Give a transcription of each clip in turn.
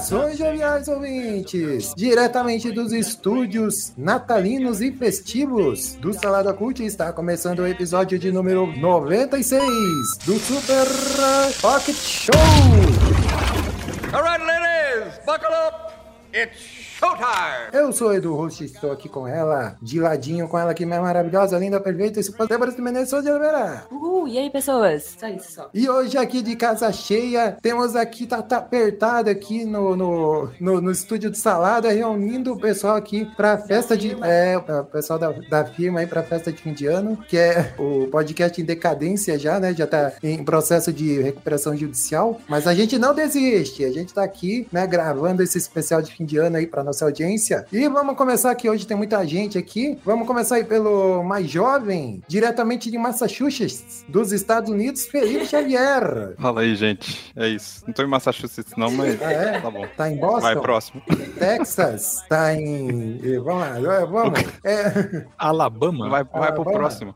Saudações, joviais ouvintes! Diretamente dos estúdios natalinos e festivos do Salada Cult está começando o episódio de número 96 do Super Pocket Show! All right, ladies, buckle up. It's showtime. Eu sou o Edu Host, estou aqui com ela, de ladinho com ela que é maravilhosa, linda, perfeita, esse Débora Menezes de Oliveira. Uhul, e aí pessoas? Só isso só. E hoje aqui de casa cheia, temos aqui, tá, tá apertado aqui no, no, no, no estúdio de salada, reunindo o pessoal aqui pra festa de. É, o pessoal da, da firma aí pra festa de fim de ano, que é o podcast em decadência já, né? Já tá em processo de recuperação judicial. Mas a gente não desiste, a gente tá aqui, né, gravando esse especial de fim de ano aí pra nossa audiência. E vamos começar aqui, hoje tem muita gente aqui. Vamos começar aí pelo mais jovem, diretamente de Massachusetts, dos Estados Unidos, Felipe Xavier. Fala aí, gente. É isso. Não tô em Massachusetts, não, mas Ah, é? tá bom. Tá em Boston? Vai, próximo. Texas, tá em. eh, Vamos lá, vamos. É, Alabama? Vai, vai pro vai lá. próximo.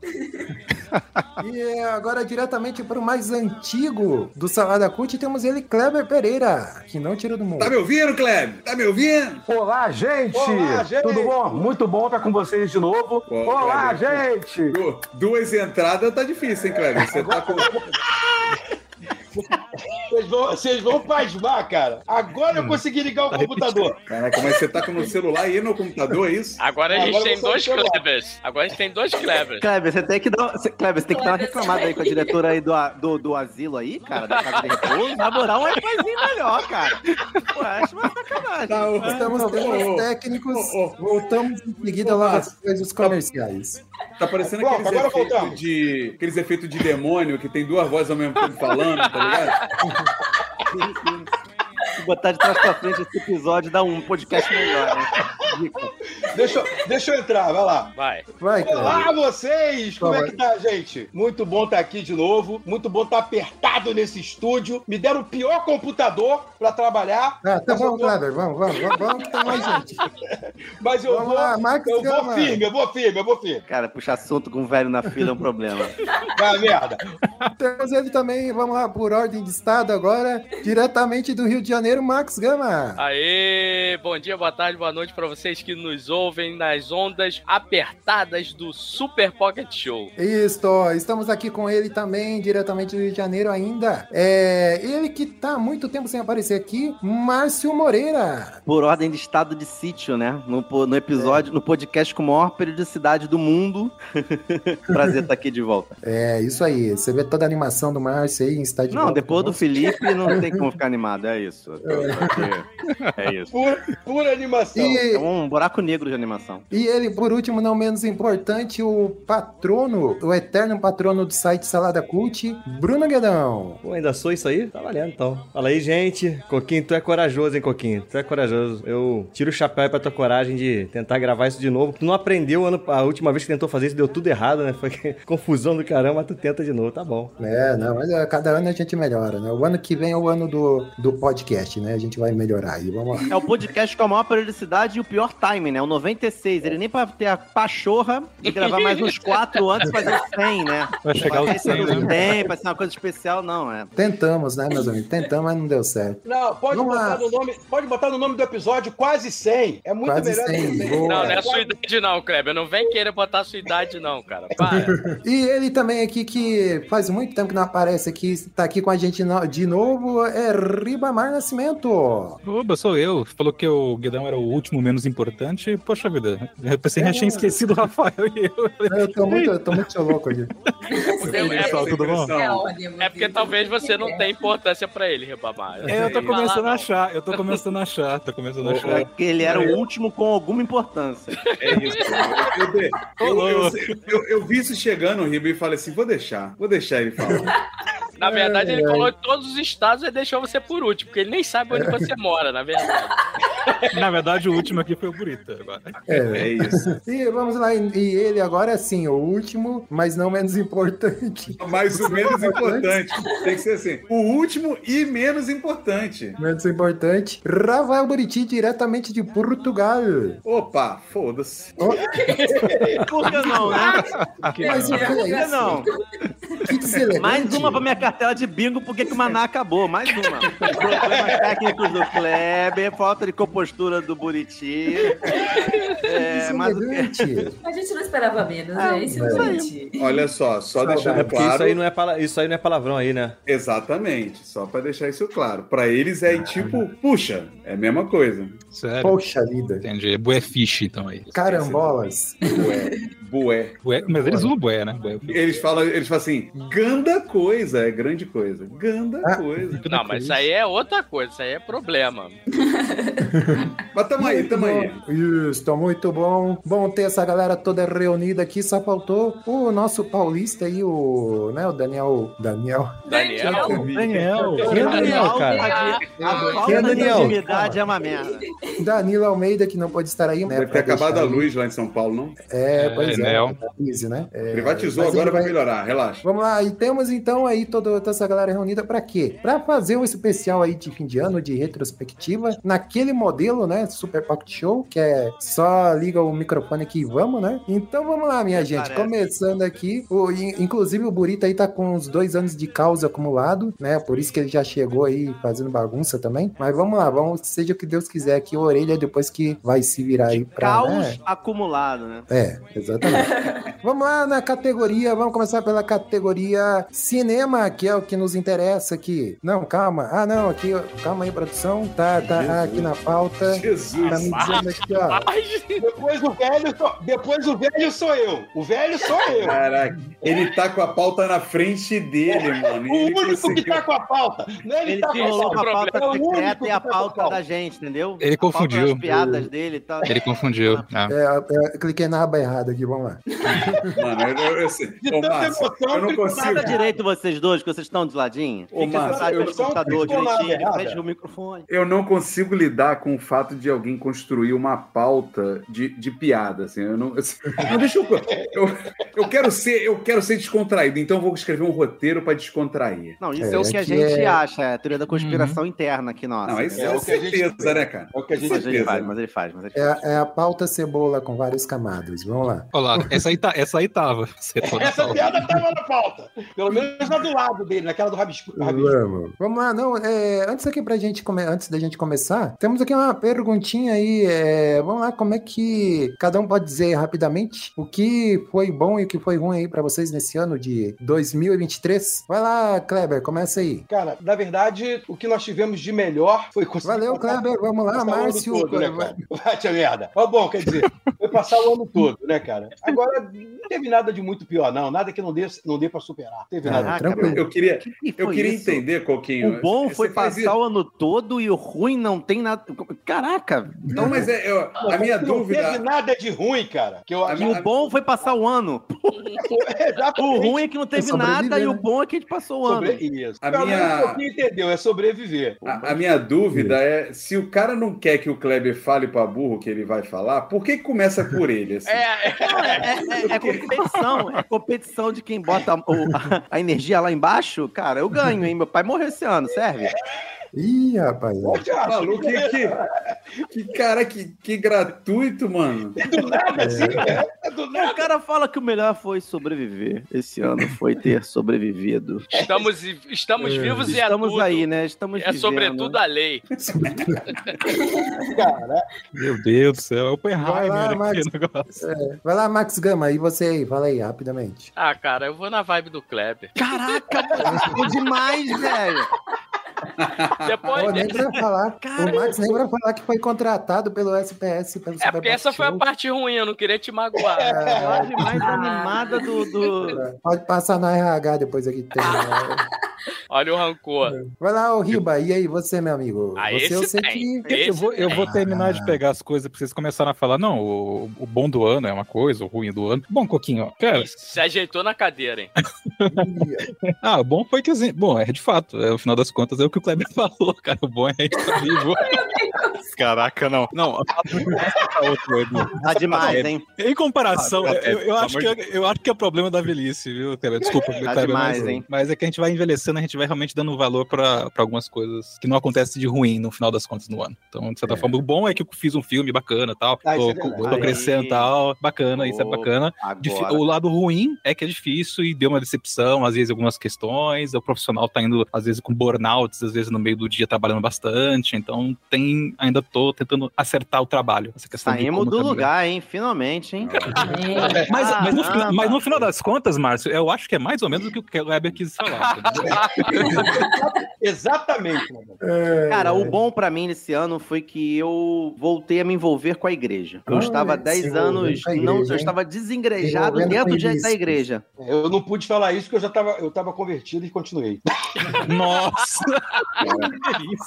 E agora diretamente para o mais antigo do Salada Cult, temos ele, Kleber Pereira, que não tira do mundo. Tá me ouvindo, Kleber? Tá me ouvindo? Olá, gente! Olá, gente! Tudo bom? Muito bom estar com vocês de novo. Pô, Olá, Kleber. gente! Du- Duas entradas tá difícil, hein, Kleber? Você tá com. Vocês vão, vocês vão pasmar, cara. Agora eu consegui ligar o computador. Caraca, mas você tá com no celular e no computador, é isso? Agora a gente Agora tem dois. Klebers. Agora a gente tem dois Klebers. Kleber, você tem que dar, você, Kleber, você tem que dar uma reclamada aí com a diretora aí do, do, do asilo aí, cara, da casa de repouso. Elaborar um wifizinho melhor, cara. Pô, acho uma sacanagem. Tá, Estamos temas ô, técnicos, voltamos em seguida Márcio. depois dos comerciais. Tá parecendo Pronto, aqueles agora efeitos, voltamos. de, aqueles efeitos de demônio que tem duas vozes ao mesmo tempo falando, tá ligado? Se botar de trás pra frente esse episódio, dá um podcast melhor, né? Dica. Deixa, eu- deixa eu entrar, vai lá. Vai. Vai, Kleber. Olá, vocês! Como é Vai. que tá, gente? Muito bom estar aqui de novo. Muito bom estar apertado nesse estúdio. Me deram o pior computador pra trabalhar. Ah, tá bom, vou- Kleber, vamos, vamos, vamos, vamos que tem mais gente. Mas eu Vamos vou. lá, Marcos eu vou firme, eu vou firme, eu vou firme. Cara, puxar assunto com um velho na fila é um problema. Vai, merda. Temos ele também, vamos lá, por ordem de estado agora, diretamente do Rio de Janeiro, Max Gama. Aê, bom dia, boa tarde, boa noite pra vocês que nos ouvem nas ondas apertadas do Super Pocket Show. Isso, estamos aqui com ele também, diretamente do Rio de Janeiro ainda. É, ele que tá há muito tempo sem aparecer aqui, Márcio Moreira. Por ordem de estado de sítio, né? No, no episódio, no podcast com maior periodicidade do mundo. Prazer estar aqui de volta. É, isso aí. Você vê toda a animação do Márcio aí em estádio. Não, depois do Felipe não tem como ficar animado, é isso. É isso. Pura, pura animação. É E, um buraco negro de animação. e ele, por último, não menos importante, o patrono, o eterno patrono do site Salada Cult, Bruno Guedão. Pô, ainda sou isso aí? Tá valendo, então. Fala aí, gente. Coquinho, tu é corajoso, hein, Coquinho? Tu é corajoso. Eu tiro o chapéu aí pra tua coragem de tentar gravar isso de novo. Tu não aprendeu ano- a última vez que tentou fazer isso, deu tudo errado, né? Foi confusão do caramba, mas tu tenta de novo, tá bom. É, não, mas é, cada ano a gente melhora, né? O ano que vem é o ano do, do podcast, né? A gente vai melhorar aí, vamos lá. É o podcast com a maior periodicidade e o pior timing, né? O 96. Ele nem pra ter a pachorra de gravar mais uns quatro antes fazer o 100, né? Vai chegar o Vai ser 100, no né? 100, vai ser uma coisa especial, não, é. Tentamos, né, meus amigos? Tentamos, mas não deu certo. Não, pode botar, no nome, pode botar no nome do episódio quase 100. É muito Quase melhor 100, que 100. boa. Não, não é a sua idade não, Kleber. Não vem querer botar a sua idade não, cara. Para. E ele também aqui, que faz muito tempo que não aparece aqui, tá aqui com a gente no- de novo, é Ribamar Nascimento. Oba, sou eu. Falou que o Guedão era o último menos importante. Poxa vida, eu pensei que já tinha esquecido o Rafael e eu. Eu tô muito, eu tô muito louco aqui. É, Pessoal, tudo bom? é porque talvez você não tenha importância pra ele, Rebamar. É, eu tô começando a achar, eu tô começando a achar, tô começando a É achar. que ele era o último com alguma importância. É isso. Eu, eu, eu, eu- eu- eu vi isso chegando, o Ribeiro, e falei assim: vou deixar, vou deixar ele falar. Na verdade, ele falou em todos os estados e deixou você por último, porque ele nem sabe onde você mora, na verdade. Na verdade, o último aqui foi o Burita. Agora. É. isso. E vamos lá, e ele agora sim, o último, mas não menos importante. Mais o menos importante. Tem que ser assim. O último e menos importante. Menos importante. Rafael Buriti, diretamente de Portugal. Opa, foda-se. Por que não, né? Mas que é Por que isso? não? Que deselegante. Mais uma pra minha cartela de bingo, porque que o Maná acabou. Mais uma. Problemas técnicos do Kleber, falta de compostura do Buriti. É, mas o quê? Deselegante. A gente não esperava menos, Ah, né? Isso é. é gente. Olha só, só deixando É claro. isso aí, não é pala- isso aí não é palavrão aí, né? Exatamente, só pra deixar isso claro. Pra eles é tipo, puxa, é a mesma coisa. Sério. Poxa vida. Entendi. Bué fish, então aí. Carambolas. Bué, bué. Bué, mas eles usam bué, né? Bué. Eles falam, eles falam assim, ganda coisa, é grande coisa. Ganda Ah. coisa. Não, mas isso aí é outra coisa, isso aí é problema. Mas tamo aí, tamo aí. Isso, muito bom. Bom ter essa galera toda reunida aqui. Só faltou o nosso paulista aí, o, né, o Daniel. Daniel. Daniel. Daniel. Quem é Daniel, cara? A é falta de Daniel? intimidade é uma merda. Danilo Almeida, que não pode estar aí, né? Deve ter acabado a luz lá em São Paulo, não? É, pois é. Nel. tá crise, né? É, Privatizou, agora vai melhorar, relaxa. Vamos lá, e temos então aí toda, toda essa galera reunida pra quê? Pra fazer um especial aí de fim de ano, de retrospectiva, naquele modelo, né, Super Pocket Show, que é só liga o microfone aqui e vamos, né? Então vamos lá, minha gente, Parece. começando aqui, o, in- inclusive o Burita aí tá com uns dois anos de causa acumulado, né, por isso que ele já chegou aí fazendo bagunça também, mas vamos lá, vamos, seja o que Deus quiser aqui, a orelha depois que vai se virar aí pra, Caos né? acumulado, né? É, exatamente. vamos lá na categoria, vamos começar pela categoria cinema, que é o que nos interessa aqui. Não, calma. Ah, não, aqui, calma aí, produção. Tá, tá aqui na pauta. Jesus. Tá me dizendo aqui, ó. Depois o velho, sou- depois o velho sou eu. O velho sou eu. Caraca, ele tá com a pauta na frente dele, mano. O único que conseguiu- tá com a pauta. Não é ele, Ele tá com a pauta. pauta É o único secreta que e a tá a pauta pauta. da gente, entendeu? Ele A pauta confundiu. das piadas dele e tal. Ele confundiu. Ah. É, é, cliquei na aba errada aqui, vamos lá. Mano, eu, eu, eu sei. De Ô, tanta Márcio, emoção eu não que consigo. Nada direito vocês dois, que vocês estão de ladinho. Ô, Fica Márcio, eu computador direitinho, fecha o microfone. Eu não consigo lidar com o fato de alguém construir uma pauta de, de piada, assim. Eu não, não deixa eu, eu. Eu quero ser, eu quero ser descontraído, então eu vou escrever um roteiro pra descontrair. Não, isso É, é, o que a aqui gente é- acha, é a teoria da conspiração interna aqui, nossa. Não, isso É é, o que a gente- certeza, né, cara? É o que a gente mas ele certeza. faz, mas ele faz, mas ele É, faz. a- é a pauta cebola com várias camadas. Vamos lá. Olha essa aí, tá, essa aí tava. Essa piada tava na pauta. Pelo menos na do lado dele, naquela do rabisco. rabisco. Vamos. Vamos lá, não. é, antes aqui pra gente come- antes da gente começar, temos aqui uma perguntinha aí. é, vamos lá, como é que cada um pode dizer rapidamente o que foi bom e o que foi ruim aí pra vocês nesse ano de 2023? Vai lá, Kleber, começa aí. Cara, na verdade, o que nós tivemos de melhor foi conseguir. Valeu, Kleber. Vamos lá, Márcio. todo, né, cara? Vai, tia merda. Ó, bom, quer dizer, foi passar o ano todo, né, cara? Agora, não teve nada de muito pior, não. Nada que não dê, não dê pra superar. Não teve Ah, nada. Tranquilo. Eu queria, que eu foi queria isso? entender, Coquinho. O bom Você foi passar o ano todo e o ruim não tem nada. Caraca! Não, mas é, eu- a minha não dúvida. teve nada de ruim, cara. Que eu A E o bom foi passar o ano. Exatamente. O ruim é que não teve nada e o né? bom é que a gente passou o ano. Sobre... Isso. A Pelo minha- um pouquinho entendeu, é sobreviver. A, a minha dúvida é se o cara não quer que o Kleber fale pra burro o que ele vai falar, por que, que começa por ele? Assim? É, é, Não, é, é- é competição. É competição de quem bota o- a, a energia lá embaixo. Cara, eu ganho, hein? Meu pai morreu esse ano, serve? Ih, rapaz. Maluco, que, que, que cara, que, que gratuito, mano. Do nada, assim, é, é do O nada. cara fala que o melhor foi sobreviver. Esse ano foi ter sobrevivido. estamos, estamos vivos e é Estamos tudo. aí, né? Estamos É vivendo. sobretudo a lei. Cara, Meu Deus do céu, é o Vai lá, Oppenheimer Max. o negócio. Vai lá, Max Gama, e você aí? Fala aí, rapidamente. Ah, cara, eu vou na vibe do Kleber. Caraca, mano, ficou demais, velho. Depois, Pô, nem pra falar. Cara. O Max nem pra falar que foi contratado pelo SPS. Pelo é porque essa foi a parte ruim, eu não queria te magoar. A imagem mais animada do. do... Pode passar na RH depois aqui. Tem, né? Olha o rancor. Vai lá, ô Riba. E aí, você, meu amigo? Ah, você, eu sei tem. que. Esse Eu vou, eu vou terminar de pegar as coisas pra vocês começarem a falar. Não, o, o bom do ano é uma coisa, o ruim do ano. Bom, Coquinho, ó, cara, Se ajeitou na cadeira, hein? ah, o bom foi que assim, bom, é de fato, é, no final das contas é o que o Kleber falou, cara. O bom é a gente tá vivo. Caraca, não. Não, outro, Edu. Tá demais, É, hein? Em comparação, Ah, eu, é, eu acho que, eu acho que é problema da velhice, viu, Kleber? Desculpa, Kleber, demais, mas, hein? mas é que a gente vai envelhecendo, a gente vai realmente dando valor pra, pra algumas coisas que não acontecem de ruim no final das contas no ano. Então, de certa forma, o bom é que eu fiz um filme bacana e tal, Ah, tô, é tô crescendo e tal, bacana, isso é bacana. Agora. O lado ruim é que é difícil e deu uma decepção, às vezes algumas questões, o profissional tá indo, às vezes, com burnouts, às vezes no meio do dia trabalhando bastante, então tem, ainda tô tentando acertar o trabalho. Essa questão de Saímos como do caminhar. lugar, hein? Finalmente, hein? Mas, mas, no, Caramba. mas no final das contas, Márcio, eu acho que é mais ou menos o que o Kleber quis falar. Exatamente, mano. Cara, o bom pra mim nesse ano foi que eu voltei a me envolver com a igreja. Eu Ah, estava há se 10 envolvendo anos, com a não, igreja, eu hein? estava desengrejado dentro de- da igreja. Eu não pude falar isso porque eu já tava, eu tava convertido e continuei. Nossa!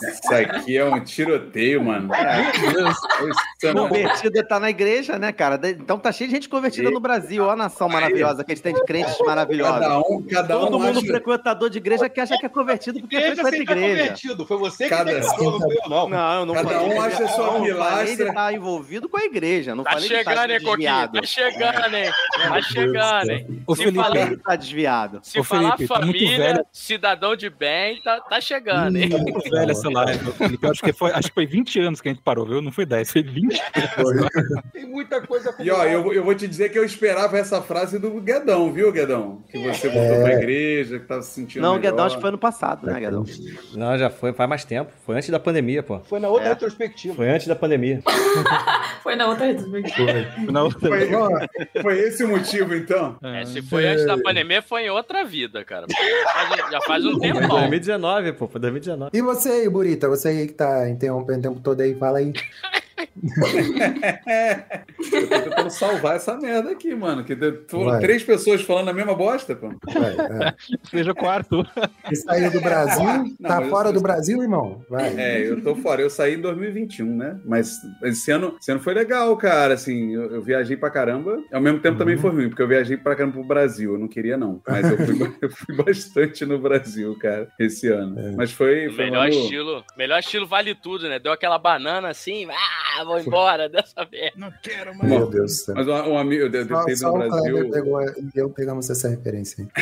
Isso aqui é um tiroteio, mano. Isso não- Convertida tá na igreja, né, cara? Então tá cheio de gente convertida no Brasil. Olha a nação maravilhosa que a gente tem de crentes maravilhosos. Cada um, cada Todo um mundo acha- frequentador de igreja que acha que é convertido porque Igreja frequenta é igreja. convertido. Foi você que Cada- declarou, não fui eu, não. Não, eu não Cada falei um acha ele- sua falei pilastra. Ele tá envolvido com a igreja. Não Tá falei que chegando, tá hein, Coquinho? Tá chegando, hein? Tá chegando, hein? Se Felipe, tá desviado. se Ô, falar Felipe, tá muito família, velho. cidadão de bem, tá, tá hein? Muito velha essa live, Felipe. Eu acho que, foi, acho que foi 20 anos que a gente parou, viu? Não foi 10, foi 20. Tem muita coisa E ó, eu, eu vou te dizer que eu esperava essa frase do Guedão, viu, Guedão? Que você voltou pra igreja, que tava se sentindo. Não, melhor. Guedão acho que foi ano passado, né, Guedão? Não, já foi, faz mais tempo. Foi antes da pandemia, pô. Foi na outra É. retrospectiva. Foi antes da pandemia. Foi na outra retrospectiva. Não, Foi, foi esse o motivo, então? É, se foi antes da pandemia, foi em outra vida, cara. Já faz, já faz um Foi em tempão. 2019, pô. Foi 2019. E você aí, Burita? Você aí que tá interrompendo o tempo todo aí, fala aí. Eu tô tentando salvar essa merda aqui, mano. Que Vai. três pessoas falando a mesma bosta, pô. Vai, vai. Seja quarto. E saiu do Brasil? Não, tá fora eu- do Brasil, irmão? Vai. É, eu tô fora. Eu saí em 2021, né? Mas esse ano, esse ano foi legal, cara. Assim, eu, eu viajei pra caramba. Ao mesmo tempo também foi ruim, porque eu viajei pra caramba pro Brasil. Eu não queria, não. Mas eu fui, eu fui bastante no Brasil, cara, esse ano. Mas foi. Foi melhor estilo, melhor estilo vale tudo, né? Deu aquela banana assim, ah, vou embora dessa vez. Não quero Meu Deus do céu. Mas um, um amigo, eu devo Só, só no Brasil. pegou e eu pegamos essa referência.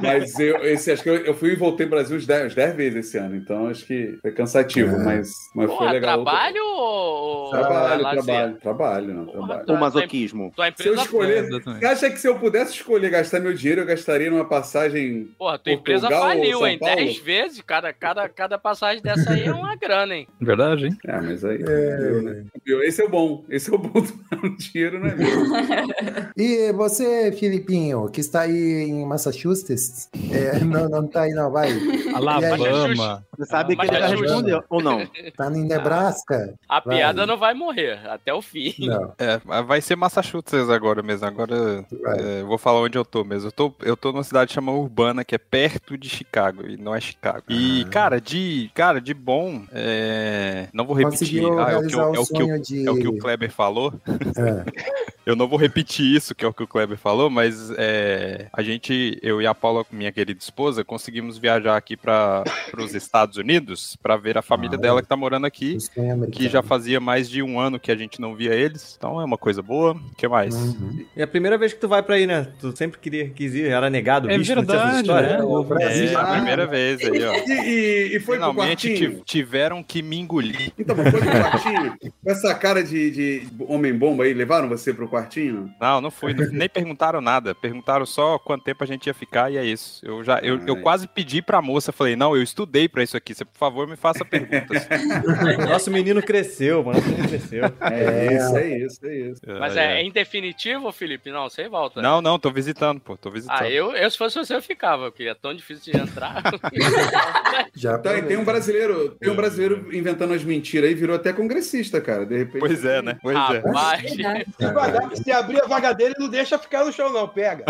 Mas eu, esse, acho que eu, eu fui e voltei pro Brasil uns 10, uns 10 vezes esse ano. Então acho que foi cansativo, É. mas, mas foi Porra, legal. trabalho ou. Trabalho, lazer? trabalho, trabalho, não, Porra, trabalho. tua- O masoquismo. Tua Se eu escolher, você acha que se eu pudesse escolher gastar meu dinheiro, eu gastaria numa passagem porra, tua empresa faliu, hein? Paulo? 10 vezes, cada, cada, cada passagem dessa aí é uma grana, hein? Verdade, hein? É, mas aí. viu, né? Esse é o bom. Esse é o bom do dinheiro, não é mesmo? E você, Filipinho, que está aí em Massachusetts? É, não, não tá aí, não, vai. Alabama. Você sabe que ele já é respondeu, ou não? Tá em Nebraska? A Vai. piada não vai morrer até o fim. Não. É, vai ser Massachusetts agora mesmo. Agora é, eu vou falar onde eu tô mesmo. Eu tô, eu tô numa cidade chamada Urbana, que é perto de Chicago, e não é Chicago. E, cara, de, cara, de bom, é, não vou repetir. Conseguiu Ah, é, o que, eu- o é, o que, sonho de... é o que o Kleber falou. É. Eu não vou repetir isso, que é o que o Kleber falou, mas é, a gente, eu e a Paula, minha querida esposa, conseguimos viajar aqui para os Estados Unidos para ver a família Ah, dela é. que tá morando aqui, O que já fazia mais de um ano que a gente não via eles. Então é uma coisa boa. O que mais? Uhum. É a primeira vez que tu vai pra aí, né? Tu sempre queria, quis ir, era negado, É essa verdade, história. né? O Brasil. É a primeira vez aí, ó. E, e, e foi Finalmente tiveram que me engolir. Então, foi pro quartinho? Com essa cara de, de homem-bomba aí, levaram você pro quartinho? Não, não fui, nem perguntaram nada. Perguntaram só quanto tempo a gente ia ficar e é isso. Eu já, eu, eu Ai. quase pedi pra moça, falei, não, eu estudei pra isso aqui. Você, por favor, me faça perguntas. Nosso menino cresceu, mano. Nosso menino cresceu. É, isso, é isso, é isso. Mas é, é em definitivo, Felipe? Não, você volta. Não, não, tô visitando, pô, tô visitando. Ah, eu, eu se fosse você, eu ficava, porque é tão difícil de entrar. Já Tá, tem um brasileiro, tem um brasileiro inventando as mentiras aí, virou até congressista, cara, de repente. Pois é, né? Pois é. Rapaz, Verdade. Se, abrir a vaga dele, não deixa ficar no chão, não. Pega.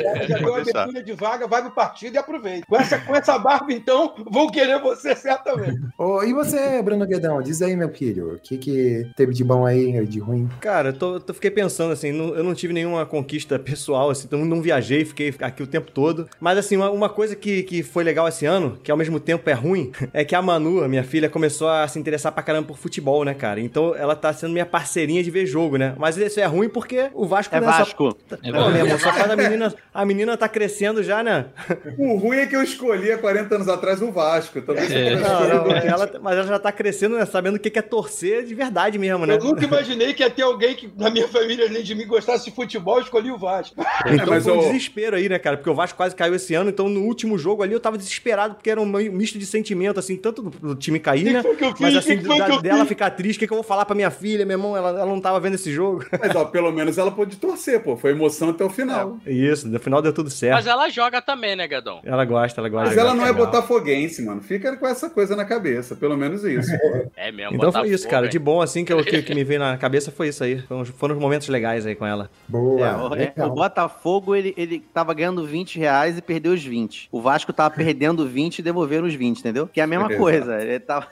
Já, já deu uma abertura de vaga, vai pro partido e aproveita. Com essa, com essa barba, então, vão querer você certamente. Ô, e você, Bruno Guedão, diz aí, meu filho, o que, que teve de bom aí, de ruim? Cara, eu tô, tô- fiquei pensando assim, não- eu não tive nenhuma conquista pessoal, assim, então não viajei, fiquei aqui o tempo todo. Mas assim, uma, uma coisa que, que foi legal esse ano, que ao mesmo tempo é ruim, é que a Manu, a minha filha, começou a se interessar pra caramba por futebol, né, cara? Então ela tá sendo minha parceirinha de ver jogo, né? Mas isso é ruim porque o Vasco É não só- Vasco. Pô, meu irmão, só faz a menina. A menina tá crescendo já, né? O ruim é que eu escolhi há 40 anos atrás o Vasco. Talvez É. eu Não, não, ela- mas ela já tá crescendo, né? Sabendo o que é torcer de verdade mesmo, né? Eu nunca imaginei que ia ter alguém que na minha família, além de mim, gostasse de futebol, eu escolhi o Vasco. Então mas foi um o- desespero aí, né, cara? Porque o Vasco quase caiu esse ano, então no último jogo ali eu tava desesperado, porque era um misto de sentimento, assim, tanto do, do time cair, Que né? foi que eu fiz? Mas assim, Que foi da- que eu dela fiz? ficar triste, o que, que eu vou falar pra minha filha, meu irmão? Ela, ela não tava vendo esse jogo. Mas, ó, pelo menos ela pôde torcer, pô. Foi emoção até o final. Isso, no final deu tudo certo. Mas ela joga também, né, Gadão? Ela gosta, ela gosta. Mas ela não é Legal. botafoguense, mano. Fica com essa coisa na cabeça. Pelo menos isso. É mesmo, Então foi isso, cara. hein? De bom, assim, que, eu, que, que me veio na cabeça foi isso aí. Foram, foram os momentos legais aí com ela. Boa, É, o, é, o Botafogo, ele, ele tava ganhando 20 reais e perdeu os 20. O Vasco tava perdendo 20 e devolveram os 20, entendeu? Que é a mesma Exato. coisa. Ele tava...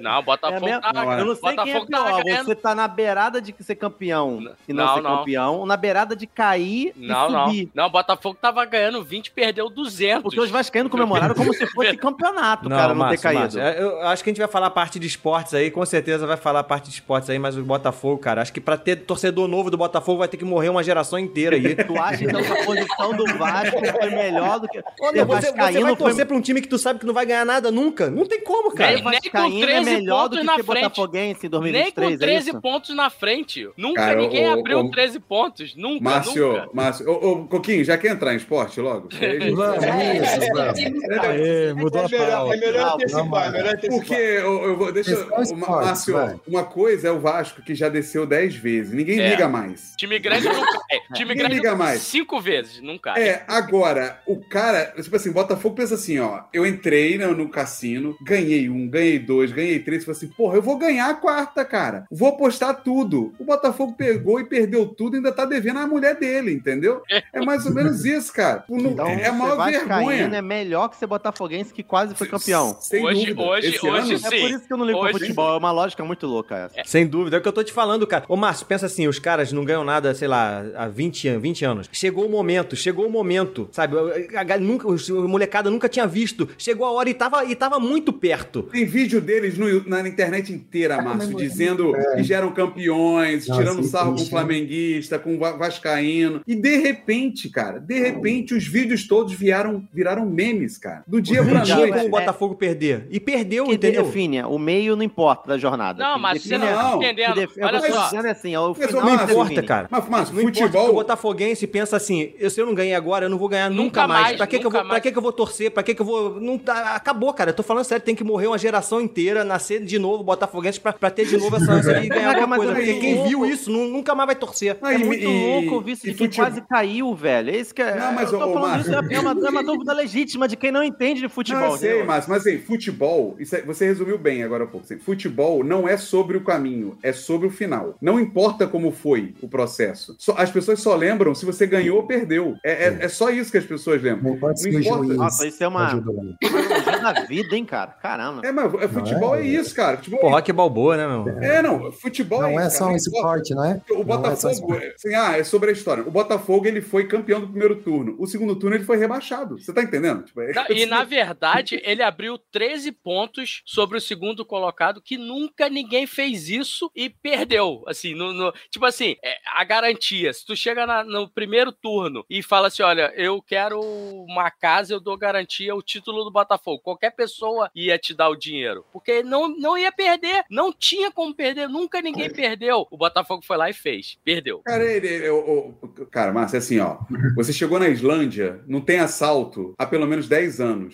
Não, É Botafogo mesmo? tá. Eu não sei quem é Botafogo tava pior. ganhando. Você tá na beirada de ser campeão e não, Não, ser não. campeão, ou na beirada de cair Não, e não. subir. Não, o Botafogo tava ganhando 20 perdeu 200. Porque os vascaínos comemoraram como se fosse campeonato, cara, não ter Márcio, caído. Márcio, é, eu acho que a gente vai falar a parte de esportes aí, com certeza vai falar a parte de esportes aí, mas o Botafogo, cara, acho que pra ter torcedor novo do Botafogo vai ter que morrer uma geração inteira aí. Tu acha então que a posição do Vasco foi melhor do que. Meu, você, você vai foi- torcer pra um time que tu sabe que não vai ganhar nada nunca? Não tem como, cara. Ser Nem- nem com vascaíno é 13 melhor do pontos na frente. Nem 2023, com 13 é pontos na frente. Nunca Cara, ninguém o- abriu o- 13 pontos. Nunca, Márcio, nunca. Márcio. Ô, ô, Coquinho, já quer entrar em esporte logo? Vamos, isso, vamos. Aê, mudou É a melhor, é melhor Vamos antecipar, é melhor antecipar. Porque eu, eu vou. Deixa. É esporte, Márcio, vai. uma coisa é o Vasco que já desceu 10 vezes. Ninguém É. liga mais. Time grande não cai. Time Ninguém grande liga mais. cinco vezes, não cai. É, agora, o cara, tipo assim, Botafogo pensa assim, ó. Eu entrei no, no cassino, ganhei um, ganhei dois, ganhei três. Falei assim, porra, eu vou ganhar a quarta, cara. Vou apostar tudo. O Botafogo pegou e perdeu tudo e ainda tá devendo a mulher dele, entendeu? É mais ou menos isso, cara. Não- Então, é a maior vergonha. é melhor que ser botafoguense que quase foi campeão. Sem Hoje- dúvida. hoje- Esse hoje ano, sim. É por isso que eu não ligo Hoje- futebol. É uma lógica muito louca essa. Sem dúvida, é o que eu tô te falando, cara. Ô, Márcio, pensa assim, os caras não ganham nada, sei lá, há 20, an- 20 anos. Chegou o momento, chegou o momento, sabe? A, a, nunca, os- a molecada nunca tinha visto. Chegou a hora e tava, e tava muito perto. Tem vídeo deles no- na internet inteira, Márcio, dizendo que já eram campeões, tirando sarro com flamenguista, com va- vascaíno. E de repente, cara, de repente os vídeos todos viraram, viraram memes, cara. Do dia pra tinha noite. como o Botafogo perder. E perdeu, Que entendeu? define, o meio não importa da jornada. Não, mas você define não é- tá entendendo. que é Olha que só. é assim, é o Mas, final Não importa, define. cara. Mas, Márcio, Não importa, futebol. o Botafoguense pensa assim, eu, se eu não ganhei agora, eu não vou ganhar nunca, Nunca mais. mais, Pra que, que, eu nunca vou, pra mais. que, que eu vou torcer? Pra que, que eu vou... Não, tá- acabou, cara. Eu tô falando sério, tem que morrer uma geração inteira, nascer de novo Botafoguense pra, pra ter de novo essa ânsia de ganhar Caraca, alguma mas coisa. é Porque quem louco. viu isso nu- nunca mais vai torcer. Ah, É e- muito e- louco ouvir isso de quem futebol- quase caiu, velho. É isso que é. Não, mas, eu tô ô, falando Márcio- isso, é uma, é uma dúvida legítima de quem não entende de futebol. Não, eu sei? Márcio, mas assim, futebol, isso aí- você resumiu bem agora há pouco. assim, futebol não é sobre o caminho, é sobre o final. Não importa como foi o processo. Só- as pessoas só lembram se você ganhou ou perdeu. É, é- é só isso que as pessoas lembram. Não pode Não ser o importa. juiz. Nossa, isso é uma- da vida, hein, cara? Caramba. É, mas é, futebol é, é? isso, cara. Futebol Pô, rock é balboa, né, meu? é, não, futebol Não é isso, só cara, um esporte, não é? O Não é só Botafogo, assim, ah, é sobre a história. O Botafogo ele foi campeão do primeiro turno. O segundo turno ele foi rebaixado. Você tá entendendo? Tipo, é- Na- E na verdade, ele abriu 13 pontos sobre o segundo colocado, que nunca ninguém fez isso e perdeu. Assim, no, no- tipo assim, é, a garantia. Se tu chega na- no primeiro turno e fala assim: olha, eu quero uma casa, eu dou garantia o título do Botafogo. Qualquer pessoa ia te dar o dinheiro. Porque não, não ia perder. Não tinha como perder. Nunca ninguém perdeu. O Botafogo foi lá e fez. Perdeu. Cara, ele, ele- o- o- cara, Márcio, é assim, ó. Você chegou na Islândia, não tem assalto há pelo menos 10 anos.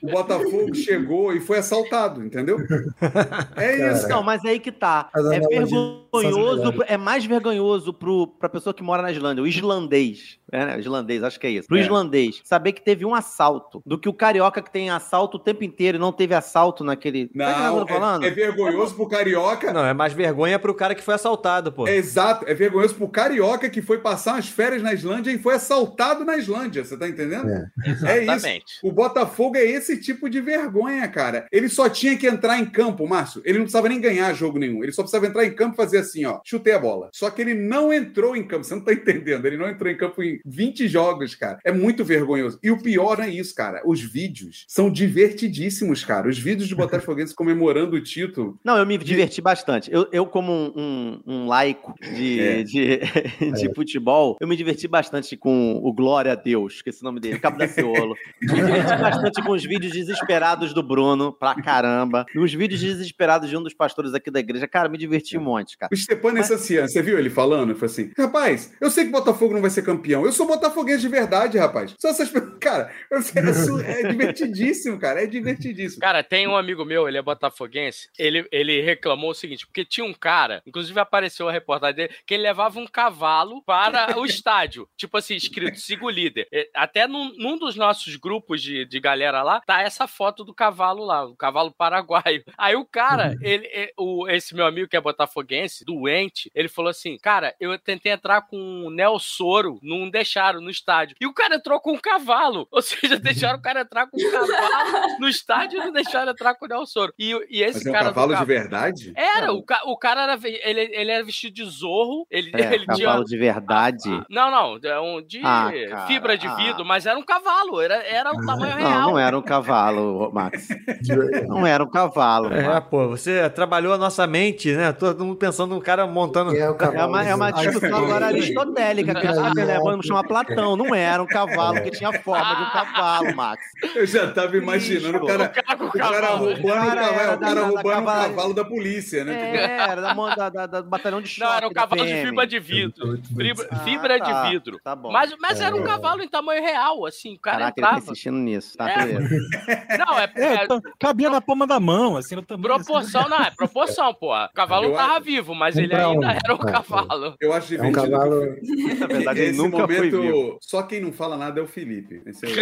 O Botafogo chegou e foi assaltado, entendeu? É isso, Não, cara. mas é aí que tá. As É vergonhoso, é mais vergonhoso pro, pra pessoa que mora na Islândia, o islandês. É, né? Islandês, acho que é isso. Pro É. islandês, saber que teve um assalto, do que o carioca que tem assalto o tempo inteiro e não teve assalto naquele. Sabe o que Não, eu tô falando? é, é vergonhoso pro carioca. Não, é mais vergonha pro cara que foi assaltado, pô. É exato, é vergonhoso pro carioca que foi passar umas férias na Islândia e foi assaltado na Islândia, você tá entendendo? É. É isso. Exatamente. O Botafogo é esse tipo de vergonha, cara. Ele só tinha que entrar em campo, Márcio. Ele não precisava nem ganhar jogo nenhum. Ele só precisava entrar em campo e fazer assim, ó. Chutei a bola. Só que ele não entrou em campo. Você não tá entendendo. Ele não entrou em campo em 20 jogos, cara. É muito vergonhoso. E o pior não é isso, cara. Os vídeos são divertidíssimos, cara. Os vídeos de Botafoguense comemorando o título. Não, eu me diverti bastante. Eu, eu como um, um- um laico de, É. de, de futebol, eu me diverti bastante com o Glória a Deus, que é esse nome dele, Cabo da Ciolo. Me diverti bastante com os vídeos desesperados do Bruno, pra caramba. E os vídeos desesperados de um dos pastores aqui da igreja. Cara, me diverti um monte, cara. O Stepan Sassian, você viu ele falando? Ele falou assim: rapaz, eu sei que o Botafogo não vai ser campeão. Eu sou botafoguense de verdade, rapaz. Só essas. Cara, é, é divertidíssimo, cara. É divertidíssimo. Cara, tem um amigo meu, ele é botafoguense, ele, ele reclamou o seguinte, porque tinha um cara, inclusive apareceu a reportagem dele, que ele levava um cavalo para o estádio, tipo assim, escrito, siga o líder. Até num, num dos nossos grupos de, de galera lá, tá essa foto do cavalo lá, o cavalo paraguaio. Aí o cara, ele, é, o, esse meu amigo que é botafoguense, doente, ele falou assim, cara, eu tentei entrar com o Nel Soro, não deixaram no estádio. E o cara entrou com um cavalo, ou seja, deixaram o cara entrar com um cavalo no estádio e não deixaram entrar com o Nel Soro. E, e esse Mas é um cara do cavalo de cav- verdade? Era, o, ca- o cara era, ele, ele era vestido de zorro, ele, É, ele cavalo tinha... de verdade. Não, não, é um de Ah, cara, fibra de ah. vidro, mas era um cavalo, era, era o tamanho real. Não, não era um cavalo, Max. Não era um cavalo. É, Max. pô, você trabalhou a nossa mente, né? Todo mundo pensando no cara montando. É o É cavalo. uma, é uma discussão agora aristotélica, que a ai. né? vamos chamar Platão. Não era um cavalo que tinha forma de um cavalo, Max. Eu já tava imaginando o cara, o cara roubando, o Cara, cavalo, era o cara da- da roubando cavalaria. cavalo da polícia, né? É, era da, da, da- batalhão de choque. Não, era um cavalo de fibra de vidro. Fibra, Ah, fibra tá. de vidro. Tá bom. Mas, mas era um É. cavalo em tamanho real, assim, o cara Caraca, ele tá entrava. insistindo nisso. Tá, É. Não, é, É, é então, cabia na palma da mão, assim, no tamanho. proporção, não, é proporção, pô. O cavalo Eu tava acho- vivo, mas ele pra um. ainda era um cavalo. Eu acho É um divertido. cavalo. Na verdade, ele nunca. Momento, só quem não fala nada é o Felipe. Esse é O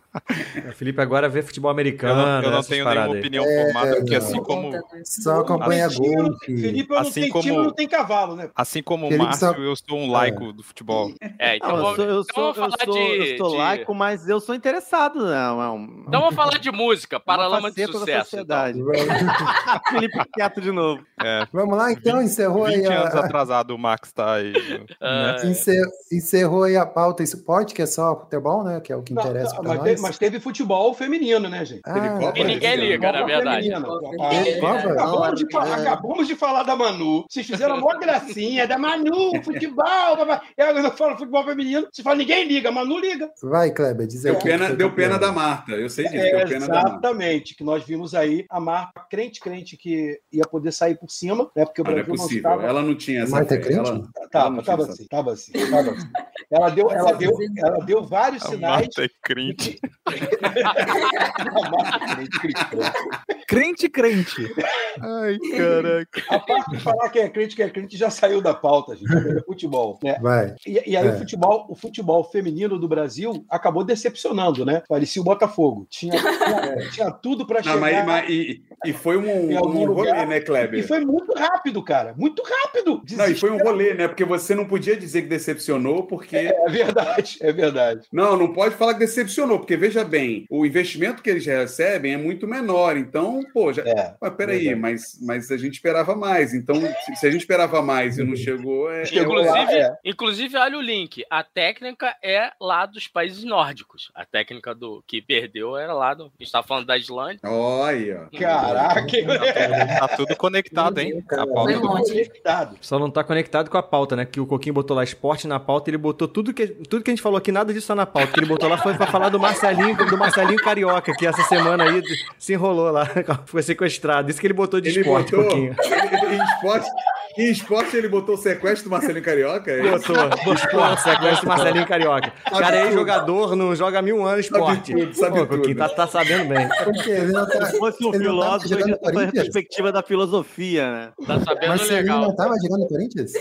Felipe agora vê futebol Eu americano. não, eu não tenho paradas nenhuma opinião É, formada, porque não. assim como, Só acompanha Tem time, golfe. Felipe, eu não Assim tenho como- time, não tem cavalo, né? assim como o Felipe Márcio, só- eu sou um laico do futebol. É, então Não, eu sou, eu então sou, eu falar sou, de, eu sou de- laico, mas eu sou interessado. Né? É um- Então vamos falar de música, Paralama de Sucesso. então. sociedade. Felipe quieto de novo. É, Vamos lá, então, encerrou aí 20 anos a, atrasado o Max tá aí. né? Ah, encer- encerrou aí a pauta esporte, que é só futebol, né? Que é o que Não, interessa não, pra mas, nós. Mas teve futebol feminino, né, gente? Ah, Teve Copa Que ninguém liga, na verdade. Copa? Acabamos de, falar, É. acabamos de falar da Manu. Vocês fizeram uma gracinha da Manu, futebol. Eu não falo futebol feminino. Você fala, ninguém liga. Manu liga. Vai, Kleber, diz aí. Deu o que pena, que deu foi pena da Marta. Eu sei disso, É, deu pena da Marta. exatamente, que nós vimos aí a marca crente, crente que ia poder sair por cima, né? Porque o Ah, não é Brasil não possível. estava. Ela não tinha essa Marta é crente? Ela, Tava, tava assim, tava assim, tava assim. Ela deu, ela deu, ela deu vários A sinais. Marta é crente. Crente, crente. Ai, caraca. A parte de falar que é crente, que é crente, já saiu da pauta, gente. É futebol, né? Vai. E, e aí É. o futebol, o futebol feminino do Brasil acabou decepcionando, né? Parecia o Botafogo. Tinha, tinha, tinha tudo para Não, chegar. mas, mas- e, e foi um, um rolê, lugar. né, Kleber? E foi muito rápido, cara. Muito rápido. Não, e foi um rolê, né? Porque você não podia dizer que decepcionou, porque. É verdade, é verdade. Não, não pode falar que decepcionou, porque veja bem, o investimento que eles recebem é muito menor. Então, pô, já. É. Mas peraí, mas, mas a gente esperava mais. Então, se, a gente esperava mais e não chegou, é. Chegou é- lá, Inclusive, é. inclusive, olha o link. A técnica é lá dos países nórdicos. A técnica do que perdeu era lá do. A gente tava falando da Islândia. Olha. Caraca? Tá tudo conectado, hein? A pauta monte. conectado. Só não tá conectado com a pauta, né? Que o Coquinho botou lá esporte na pauta, ele botou tudo que, tudo que a gente falou aqui, nada disso tá na pauta. O que ele botou lá foi pra falar do Marcelinho, do Marcelinho Carioca, que essa semana aí se enrolou lá, foi sequestrado. Isso que ele botou de Ele esporte, botou Coquinho. em esporte, Em esporte ele botou o sequestro do Marcelinho Carioca? É? Botou, botou, sequestro Marcelinho Carioca. O cara é jogador, não joga mil anos esporte. Sabe tudo, sabe Pô, tudo. tá, tá sabendo bem. Porque ele não tá, Se fosse um tava filósofo, ele no ia ter uma Corinthians? perspectiva da filosofia, né? Tá sabendo Marcelinho legal. não tava jogando no Corinthians?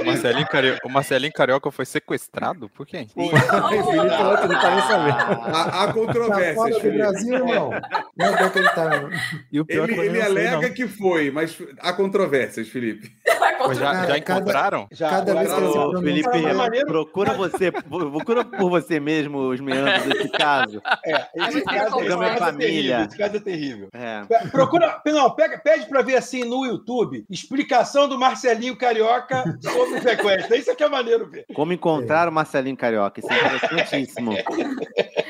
O Marcelinho, Cario- o Marcelinho Carioca foi sequestrado? Por quem? Felipe outro não tá nem sabendo. Há, há Tá controvérsias, fora do. Brasil, irmão. Não é que ele tá... E o pior é Ele, que ele alega que foi, mas há controvérsias, Felipe. Já, já Cara, cada- encontraram? Já, Cada vez que pronuncia- Felipe, é procura você, procura por você mesmo os meandros desse caso. É, esse caso, esse Programa caso é família. terrível. Esse caso é terrível. É. Pe- Procura, não, pega, pede pra ver assim no YouTube explicação do Marcelinho Carioca sobre o sequestro. Isso aqui é maneiro ver. Como encontrar o Marcelinho Carioca? Isso é interessantíssimo.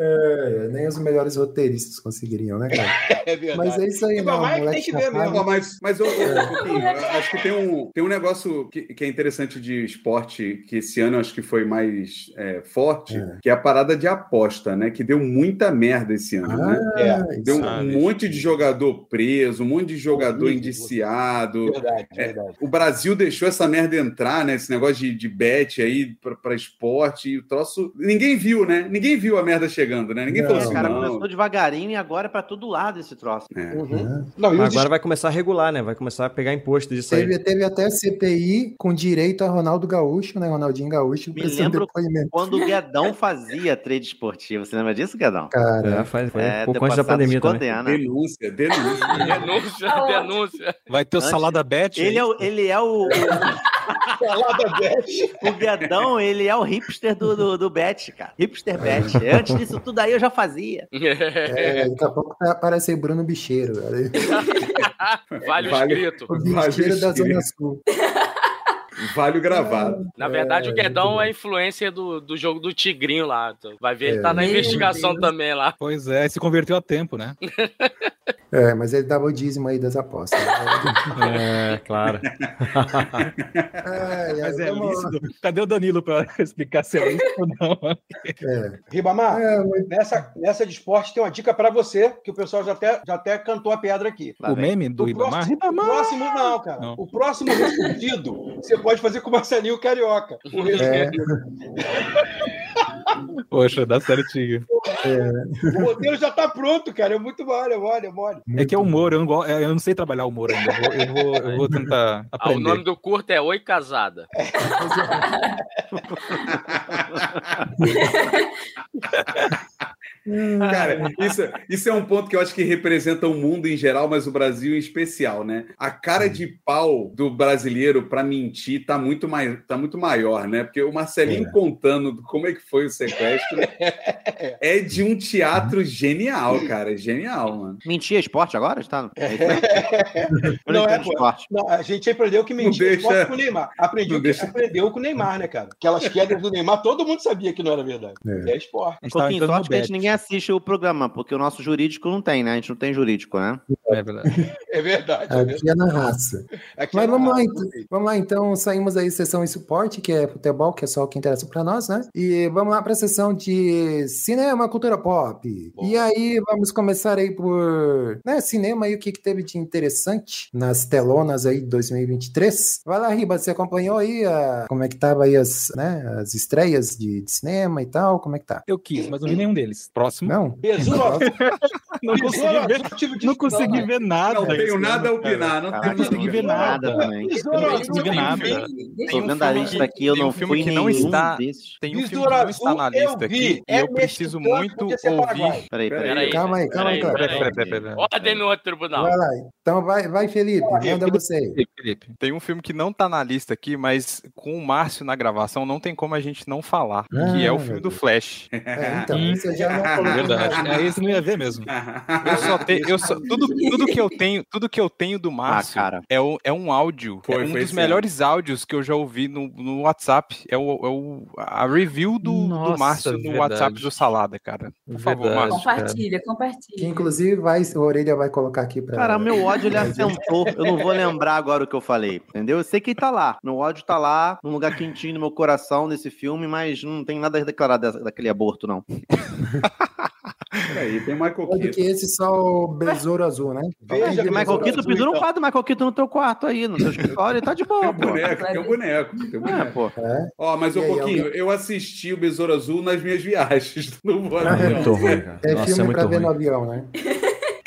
É, nem os melhores roteiristas conseguiriam, né, cara? É verdade. Mas é isso aí, Mas não. moleque tem que ver mesmo. Não, mas, mas ô, ô, Coquinho, eu acho que tem um, tem um negócio que, que é interessante de esporte, que esse ano eu acho que foi mais é, forte, É. que é a parada de aposta, né? Que deu muita merda esse ano, né? Ah, É, Deu um, sabe. monte de jogador preso, um monte de jogador Horrível. indiciado. Verdade, É, verdade. O Brasil deixou essa merda entrar, né? Esse negócio de, de bet aí pra, pra esporte e o troço. Ninguém viu, né? Ninguém viu a merda chegando, né? Ninguém Não. falou O assim, cara não. começou devagarinho e agora é pra todo lado esse troço. É. Uhum. Não, agora vai começar a regular, né? Vai começar a pegar imposto disso aí. Teve, teve até CPI com direito a Ronaldo Gaúcho, né? Ronaldinho Gaúcho, Me lembro depoimento. quando o Guedão fazia trade esportivo. Você lembra disso, Guedão? Cara, É, faz, foi É, um pouco antes da pandemia também. né? Denúncia, denúncia. Denúncia, denúncia. Vai ter o Antes- Salada Bet. Ele é o, ele é o, o, Salada Bet. o Guedão, ele é o hipster do, do, do Bet, cara. Hipster Bet. Antes disso tudo aí eu já fazia. é, daqui a pouco vai aparecer Bruno Bicheiro. cara. Vale o Vale. escrito. O Vale bicheiro da escrito. Zona Sul. Vale o gravado. Na verdade, É, o Guedão é a influência do, do jogo do Tigrinho lá. Tu Vai ver, ele É. tá na Meu investigação Deus. também lá. Pois é, se converteu a tempo, né? É, mas ele dava o dízimo aí das apostas. né? É, claro. Ai, Mas é lícito. Cadê o Danilo pra explicar se é lícito ou não? É. Ribamar, É, mas- nessa, nessa de esporte tem uma dica pra você, que o pessoal já até, já até cantou a pedra aqui. Lá o vem. meme do O Ribamar? próximo, o próximo não, cara. Não. O próximo respondido você pode fazer com o Marcelinho Carioca. O respondido. Poxa, dá certinho. O roteiro já tá pronto, cara. É muito mole, é mole, é mole. É que é humor, eu não, go- eu não sei trabalhar humor ainda. Eu vou, eu vou, eu vou tentar Ah, o aprender. nome do curto é Oi Casada. Cara, isso, isso é um ponto que eu acho que representa o mundo em geral, mas o Brasil em especial, né? A cara de pau do brasileiro pra mentir tá muito, mai, tá muito maior, né? Porque o Marcelinho contando como é que foi o sequestro é de um teatro genial, cara. Genial, mano. Mentia esporte agora? Tá? É Não é, esporte. Não, a gente aprendeu que mentia Não deixa- esporte com o Neymar. Aprendeu, que, deixa- aprendeu com o Neymar, né, cara? Aquelas quedas do Neymar, todo mundo sabia que não era verdade. É. É, esporte. Tava Pouquinho sorte que a gente ninguém assiste o programa, porque o nosso jurídico não tem, né? A gente não tem jurídico, né? É verdade. É verdade. É. Aqui é na raça. Aqui Mas é vamos lá, na- então. vamos lá, então. Saímos aí sessão e suporte, que é futebol, que é só o que interessa pra nós, né? E vamos lá pra sessão de cinema, cultura pop. E aí vamos começar aí por né, cinema aí, o que, que teve de interessante nas telonas aí de 2023. Vai lá, Riba, você acompanhou aí a- como é que tava aí as, né, as estreias de, de cinema e tal? Como é que tá? Eu quis, mas não vi nenhum deles. Próximo. Não? Besouro Não consegui ver, não consegui ver nada. Não tenho nada a opinar. Não tenho consegui ver nada. Besouro não consegui ver nada. Tô vendo a lista aqui, eu tem um não filme fui que não está-. Tem um filme que não está na eu lista vi. aqui e É eu preciso mexicano, muito ser ouvir. Peraí, peraí. Calma aí, calma aí. Ordem no outro tribunal. Vai lá. Então vai, vai Felipe, manda você aí. Felipe. Tem um filme que não tá na lista aqui, mas com o Márcio na gravação não tem como a gente não falar, que é Ah, o filme do Flash. É, então, você já não falou. Verdade. É esse não ia ver mesmo. Eu só tenho, eu só, tudo, tudo que eu tenho, tudo que eu tenho do Márcio cara. é, o, é um áudio, Foi, é um foi dos melhores áudios que eu já ouvi no, no WhatsApp. É o, é o a review do, Nossa, do Márcio no verdade. WhatsApp do Salada, cara. Por favor, Verdade. Márcio. Compartilha, Que compartilha. inclusive vai, o Orelha vai colocar aqui pra. Cara, o meu ódio ele assentou. Eu não vou lembrar agora o que eu falei, entendeu? Eu sei que ele tá lá. Meu ódio tá lá, num lugar quentinho no meu coração nesse filme, mas não tem nada a declarar daquele aborto, não. Aí tem Michael Do que Keaton. esse só o Besouro Azul, né? Veja, viu Michael Keaton, pendura um quadro do Michael Keaton no teu quarto aí, no teu escritório, tá de boa, pô. boneco, tem um boneco. Tem um É, boneco. pô. É. Ó, mas um aí, pouquinho, alguém- eu assisti o Besouro Azul nas minhas viagens. Não vou É Muito ruim, cara. É Nossa, é filme muito pra ver ruim. no avião, né?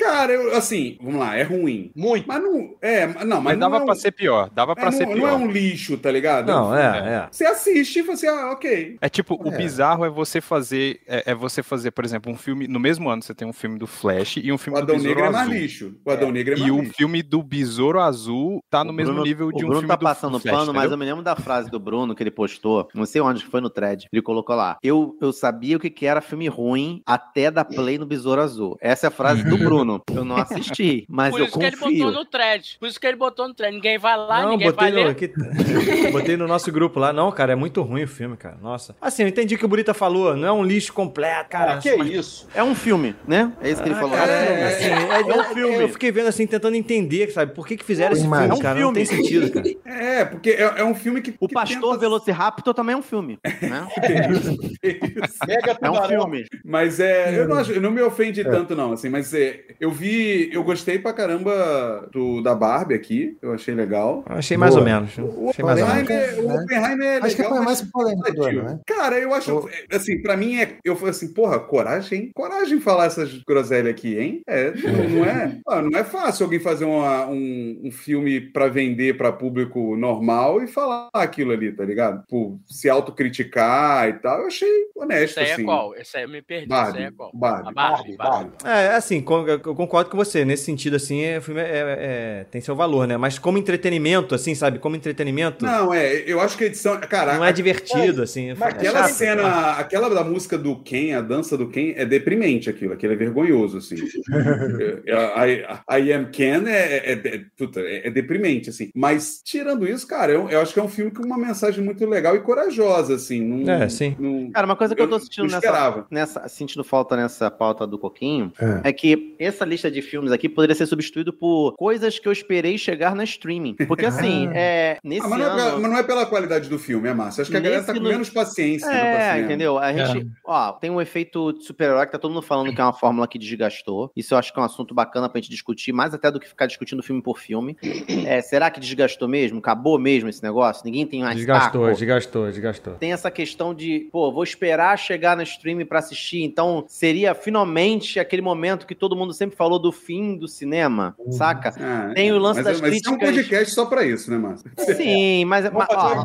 Cara, eu, assim, vamos lá, é ruim. Muito. Mas não. É, não, mas, Mas não dava é um, pra ser pior. Dava é, pra ser não, não é pior. um lixo, tá ligado? Não, é, filme- é. Você assiste e você, ah, ok. É tipo, o É. bizarro é você fazer, é, é você fazer, por exemplo, um filme, no mesmo ano você tem um filme do Flash e um O filme do Adão Negro é mais Azul. lixo. O Adão Negro é mais E o filme do Besouro Azul tá no O mesmo Bruno- nível de o um Bruno filme tá do passando Flash, pano, mas eu me lembro da frase do Bruno que ele postou, não sei onde que foi no thread. Ele colocou lá: Eu, eu sabia o que, que era filme ruim até dar play no Besouro Azul. Essa é a frase do Bruno. Eu não assisti, mas Por eu isso que ele botou confio. no thread. Por isso que ele botou no thread. Ninguém vai lá, Não, ninguém botei vai no, ler. aqui- botei no nosso grupo lá. Não, cara, é muito ruim o filme, cara. Nossa. Assim, eu entendi o que o Burita falou. Não é um lixo completo, cara. Que isso? É um filme, né? É isso que ele Ah, falou. cara, É um é, filme. assim, é, É um filme. Eu fiquei vendo assim, tentando entender, sabe? Por que, que fizeram esse filme, É um cara? Não tem filme. sentido, cara. É, porque é, é um filme que. O que Pastor tenta- Velociraptor também é um filme. Né? Mega É um filme. Mas é, eu não, acho, não me ofende tanto, não, assim, mas é, eu vi, eu gostei pra caramba do, da Barbie aqui, eu achei legal. Eu achei mais Boa. ou menos. O Achei mais ou menos. Oppenheimer, o? Oppenheimer é legal. Acho que foi mais polêmico do ano, né? Cara, eu acho, assim, pra mim é, eu falei assim, porra, coragem, hein? Coragem falar essas groselhas aqui, hein? É, não, não é, não é fácil alguém fazer uma- um, um filme pra vender pra público normal e falar aquilo ali, tá ligado? Por se autocriticar e tal, eu achei honesto, Esse aí assim. é qual? Esse aí eu me perdi. Esse aí Barbie, é qual? Barbie. A Barbie, Barbie. É, assim, con- eu concordo com você. Nesse sentido, assim, é, o filme é- é- tem seu valor, né? Mas como entretenimento, assim, sabe? Como entretenimento, não, Não, é, eu acho que a edição, cara, é divertido, assim. mas é Aquela chato. cena, aquela da música do Ken, a dança do Ken, é deprimente aquilo, aquilo é vergonhoso, assim. É, I, I Am Ken é, é, é, puta, é- é deprimente, assim. Mas, tirando isso, cara, eu, eu acho que é um filme com uma mensagem muito legal e corajosa, assim. Não, É, sim. não- Cara, uma coisa que eu, Eu tô não sentindo nessa, nessa. Sentindo falta nessa pauta do Coquinho É. é. que essa lista de filmes aqui poderia ser substituído por coisas que eu esperei chegar na streaming. Porque assim, é. Nesse Ah, mas, não é, ano. pra- mas não é pela qualidade do filme, é massa. Acho que a galera tá com no- menos paciência. É, entendeu? A gente, ó, tem um efeito de super-herói que tá todo mundo falando que é uma fórmula que desgastou. Isso eu acho que é um assunto bacana pra gente discutir, mais até do que ficar discutindo filme por filme. É, será que desgastou mesmo? Acabou mesmo esse negócio? Ninguém tem mais Desgastou, saco? desgastou, desgastou. Tem essa questão de, pô, vou esperar chegar no stream pra assistir, então seria finalmente aquele momento que todo mundo sempre falou do fim do cinema, saca? Ah, Tem o lance mas, das mas isso é um críticas- podcast só pra isso, né, Márcio? Sim, mas, mas, ó,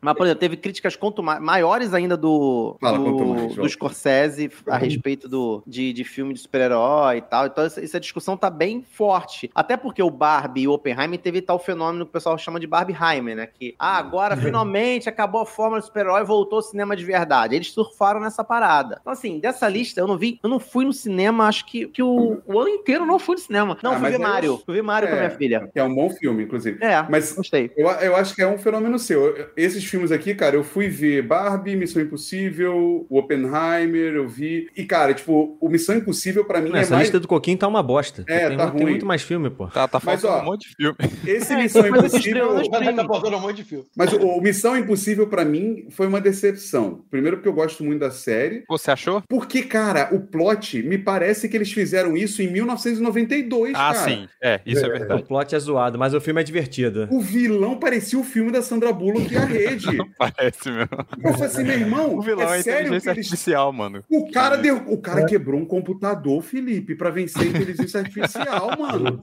mas, por exemplo, teve críticas quanto ma- maiores ainda do, Fala, do, quanto mais, do. Scorsese a respeito do, de, de filme de super-herói e tal. Então, essa, essa discussão tá bem forte. Até porque o Barbie e o Oppenheimer teve tal fenômeno que o pessoal chama de Barbieheimer, né? Que, ah, agora finalmente acabou a fórmula do super-herói voltou ao cinema de verdade. Eles surfaram nessa parada. Então, assim, dessa lista, eu não vi, eu não fui no cinema, acho que, que o, o ano inteiro eu não fui no cinema. Não, Ah, fui mas ver eu- Mario. Fui ver Mario com a É. minha filha. Que é um bom filme, inclusive. É, Mas gostei. Eu, eu acho que é um fenômeno seu. Eu- Esses filmes aqui, cara, eu fui ver Barbie, Missão Impossível, o Oppenheimer, eu vi. E, cara, tipo, o Missão Impossível pra mim é Essa mais. lista do Coquinho tá uma bosta. É, tem, tá mu- tem ruim. muito mais filme, pô. Tá, tá Mas, faltando ó, um monte de filme. Esse É, Missão mas Impossível. Tá faltando um monte de filme. Mas o, o Missão Impossível, pra mim, foi uma decepção. Primeiro, porque eu gosto muito da série. Você achou? Porque, cara, o plot, me parece que eles fizeram isso em 1992, Ah, cara. sim. É, isso é O verdade. plot é zoado, mas o filme é divertido. O vilão parecia o filme da Sandra Bullock e a rede. Parece mesmo. Eu falei assim, meu irmão, O vilão é, é sério inteligência eles artificial, mano. O cara, deu, o cara quebrou um computador, Felipe, pra vencer a inteligência artificial, mano.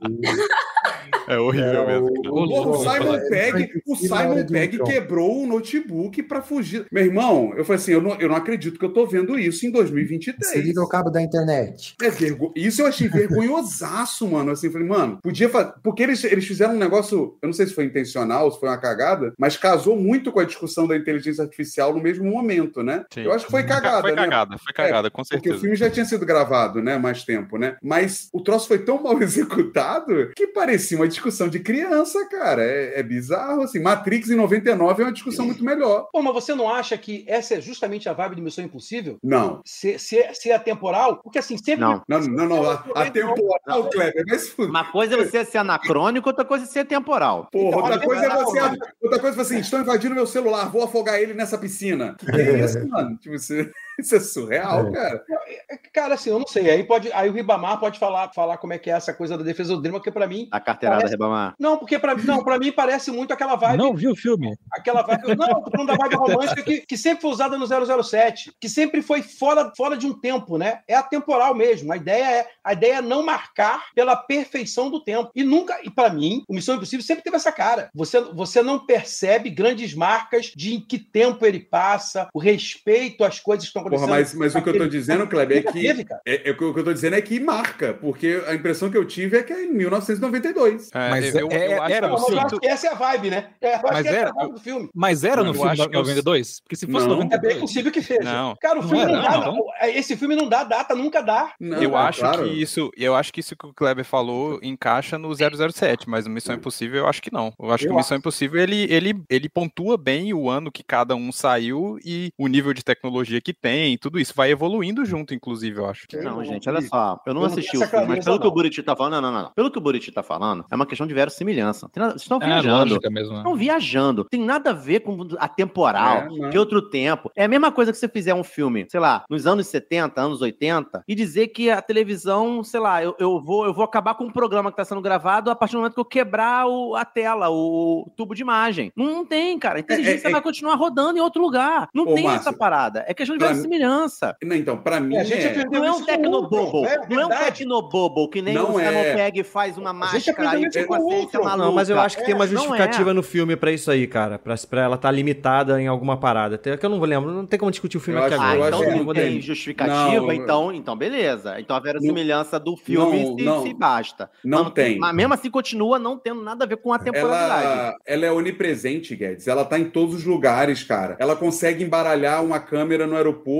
É horrível mesmo. cara. Porra, o Simon Pegg, o Simon Pegg quebrou um notebook pra fugir. Meu irmão, eu falei assim, eu não, eu não acredito que eu tô vendo isso em 2023. Se liga o cabo da internet. É vergo... Isso eu achei vergonhosaço, mano. Assim, falei, mano, podia fazer. Porque eles, eles fizeram um negócio, eu não sei se foi intencional, se foi uma cagada, mas casou muito com a discussão da inteligência artificial no mesmo momento, né? Sim. Eu acho que foi cagada, Foi né? cagada, foi cagada, com Porque o certeza. filme já tinha sido gravado, né? Mais tempo, né? Mas o troço foi tão mal executado que parecia uma discussão de criança, cara. É, é bizarro, assim. Matrix em 99 é uma discussão muito melhor. Pô, mas você não acha que essa é justamente a vibe de Missão Impossível? Não. Ser, ser, ser atemporal? Porque assim, sempre. Não. Não, não, não. A, a temporal, Kleber, fuder. Uma coisa é você ser anacrônico, outra coisa é ser temporal. Porra, Então, outra olha, coisa é você. Outra coisa é assim: estão invadindo meu celular, vou afogar ele nessa piscina. Que é isso, mano? Tipo, isso, isso é surreal, É. cara. Cara, assim, eu não sei. Aí, pode, aí o Ribamar pode falar, falar como é que é essa coisa da defesa do Drima, porque pra mim. A carteirada Parece- Ribamar. Não, porque pra, não, pra mim parece muito aquela vibe. Não viu o filme? Aquela vibe. Não, tô falando da vibe romântica que, que sempre foi usada no 007, que sempre foi fora, fora de um tempo, né? É atemporal mesmo. A ideia é a ideia é não marcar pela perfeição do tempo. E nunca, e para mim, o Missão Impossível sempre teve essa cara. Você, você não percebe grandes marcas de em que tempo ele passa, o respeito às coisas que estão Porra, mas, mas o que eu tô Aquele- dizendo, Kleber, é que. teve. É, é o que eu tô dizendo é que marca, porque a impressão que eu tive é que é em 1992. É, Mas eu, eu, é- eu acho era que Não, eu sinto- essa é a vibe, né? É, eu acho Mas é era- a vibe do filme. Mas era no filme eu- 92? Porque se fosse Não. 92... É bem possível que seja. Não. Cara, o Não filme não, era, dá. não. Esse filme não dá data, nunca dá. Não, eu é acho claro. que isso, eu acho que isso que o Kleber falou encaixa no 007, mas no Missão Impossível eu acho que não. Eu acho que o Missão Impossível ele, ele, ele pontua bem o ano que cada um saiu e o nível de tecnologia que tem, tudo isso vai evoluindo junto, inclusive, eu acho. Não, não gente, olha só. Eu não Eu não assisti o filme, mas pelo que o não. Buriti tá falando, não, não, não, não. Pelo que o Buriti tá falando, é uma questão de verossimilhança. Nada- Vocês estão É, viajando. lógica mesmo. né? Estão viajando. Tem nada a ver com a temporal, É, não. que outro tempo. É a mesma coisa que você fizer um filme, sei lá, nos anos 70, anos 80, e dizer que a televisão, sei lá, eu, eu, vou, eu vou acabar com um programa que tá sendo gravado a partir do momento que eu quebrar o- a tela, o, tubo de imagem. Não, não tem, cara. A inteligência é- vai continuar rodando em outro lugar. Não Ô, tem Márcio, essa parada. É questão de mim- verossimilhança. Não, então, pra mim. É, a gente é- aprendeu Não é isso um com tecnobobo. É Não é um tecnobobo, que nem Não o Simon é. Faz uma máscara maluca. Não, mas eu acho que tem uma É, não justificativa é. no filme pra isso aí, cara. Pra, pra ela estar limitada em alguma parada. Até que eu não vou lembrar, não tem como discutir o filme Eu aqui acho- Ah, agora. eu então acho que não não tem tem. justificativa, Não, então, então beleza. Então a verossimilhança do filme Não, se, não. se basta. Não Mas tem. Mas mesmo assim continua não tendo nada a ver com a temporalidade. Ela, ela é onipresente, Guedes. Ela tá em todos os lugares, cara. Ela consegue embaralhar uma câmera no aeroporto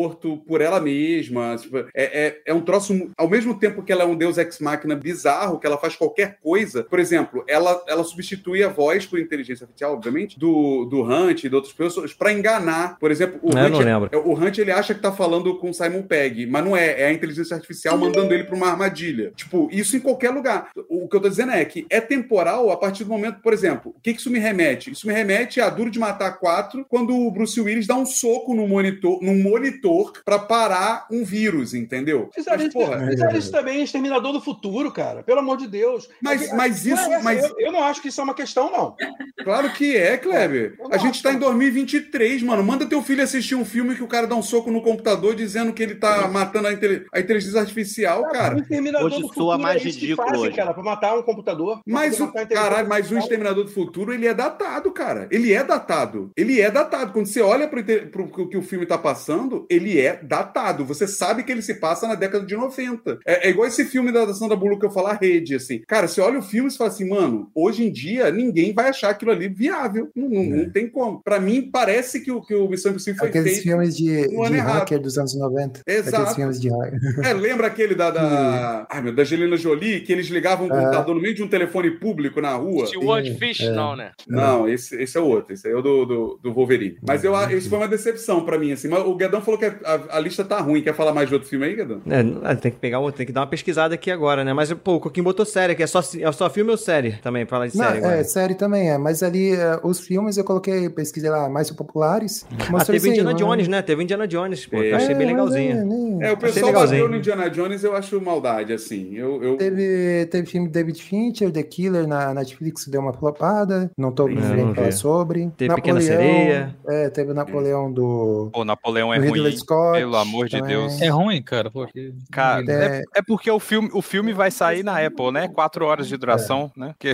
por ela mesma. Tipo, é, é, é um troço. Ao mesmo tempo que ela é um deus ex-máquina bizarro, que ela faz qualquer coisa. Por exemplo, ela, ela substitui a voz por inteligência artificial, obviamente, do, do Hunt e de outras pessoas, pra enganar. Por exemplo, o É, eu Hunt. não lembro. é- O Hunt ele acha que tá falando com Simon Pegg, mas não é. É a inteligência artificial mandando ele pra uma armadilha. Tipo, isso em qualquer lugar. O que eu tô dizendo é que é temporal a partir do momento, por exemplo, o que, que isso me remete? Isso me remete a Duro de Matar 4, quando o Bruce Willis dá um soco no monitor, num monitor pra parar um vírus, entendeu? Fizeram, Mas, isso, porra, fizeram isso também Exterminador do Futuro, cara. Pelo amor de Deus. Mas- A- mas é isso- mas- Eu, eu não acho que isso é uma questão, não. claro que é, Kleber. A gente acho. tá em 2023, mano. Manda teu filho assistir um filme que o cara dá um soco no computador dizendo que ele tá matando a, inte- a inteligência artificial, O cara. Exterminador Hoje do Futuro mais é isso que ridículo fazem, hoje. cara, pra matar um computador. Mas o caralho, mas o. Exterminador do Futuro, ele é datado, cara. Ele é datado. Ele é datado. Quando você olha pro, inte- pro que- que o filme tá passando, ele é datado. Você sabe que ele se passa na década de 90. É, é igual esse filme da, da Sandra Bullock que eu falo, a rede, assim. Cara, você olha o filme e você fala assim, mano, hoje em dia ninguém vai achar aquilo ali viável. Não, não- não tem como. Pra mim, parece que o, que o Missão Impossível foi Aqueles feito. filmes de, no ano de errado. hacker dos anos 90. Exato. Aqueles filmes de hacker. É, lembra aquele da, da, ai, meu, da Angelina Jolie, que eles ligavam o Ah. computador no meio de um telefone público na rua? Steward Fish, é. não, né? Não, esse, esse é o outro. Esse aí é o do, do, do Wolverine. Mas eu, esse foi uma decepção pra mim, assim. Mas o Guedão falou que a, a lista tá ruim. Quer falar mais de outro filme aí, Guedão? É, não- ah, tem que pegar outro, tem que dar uma pesquisada aqui agora, né? Mas, pô, o Coquinho botou série aqui. É só, é só filme ou série também? Fala de Não, série agora. é, série também é. Mas ali, eh, os filmes eu coloquei, pesquisei lá, mais populares. Ah, teve isso aí, Indiana né? Jones, né? Teve Indiana Jones, pô. que eu É, achei bem mas legalzinho. é, nem- É, o pessoal bateu no Indiana Jones, eu acho maldade, assim. Eu, eu... Teve, teve filme David Fincher, The Killer, na Netflix, que deu uma flopada. Não tô É, nem não falar sobre. Teve Pequena Sereia. É, teve o Napoleão do Pô, Napoleão é do Ridley. Scott. Pelo amor de também. Deus. É ruim, cara. Porque... Cara, É. é, é porque o filme, o filme vai sair na Apple, né? Quatro horas de duração, né? Que-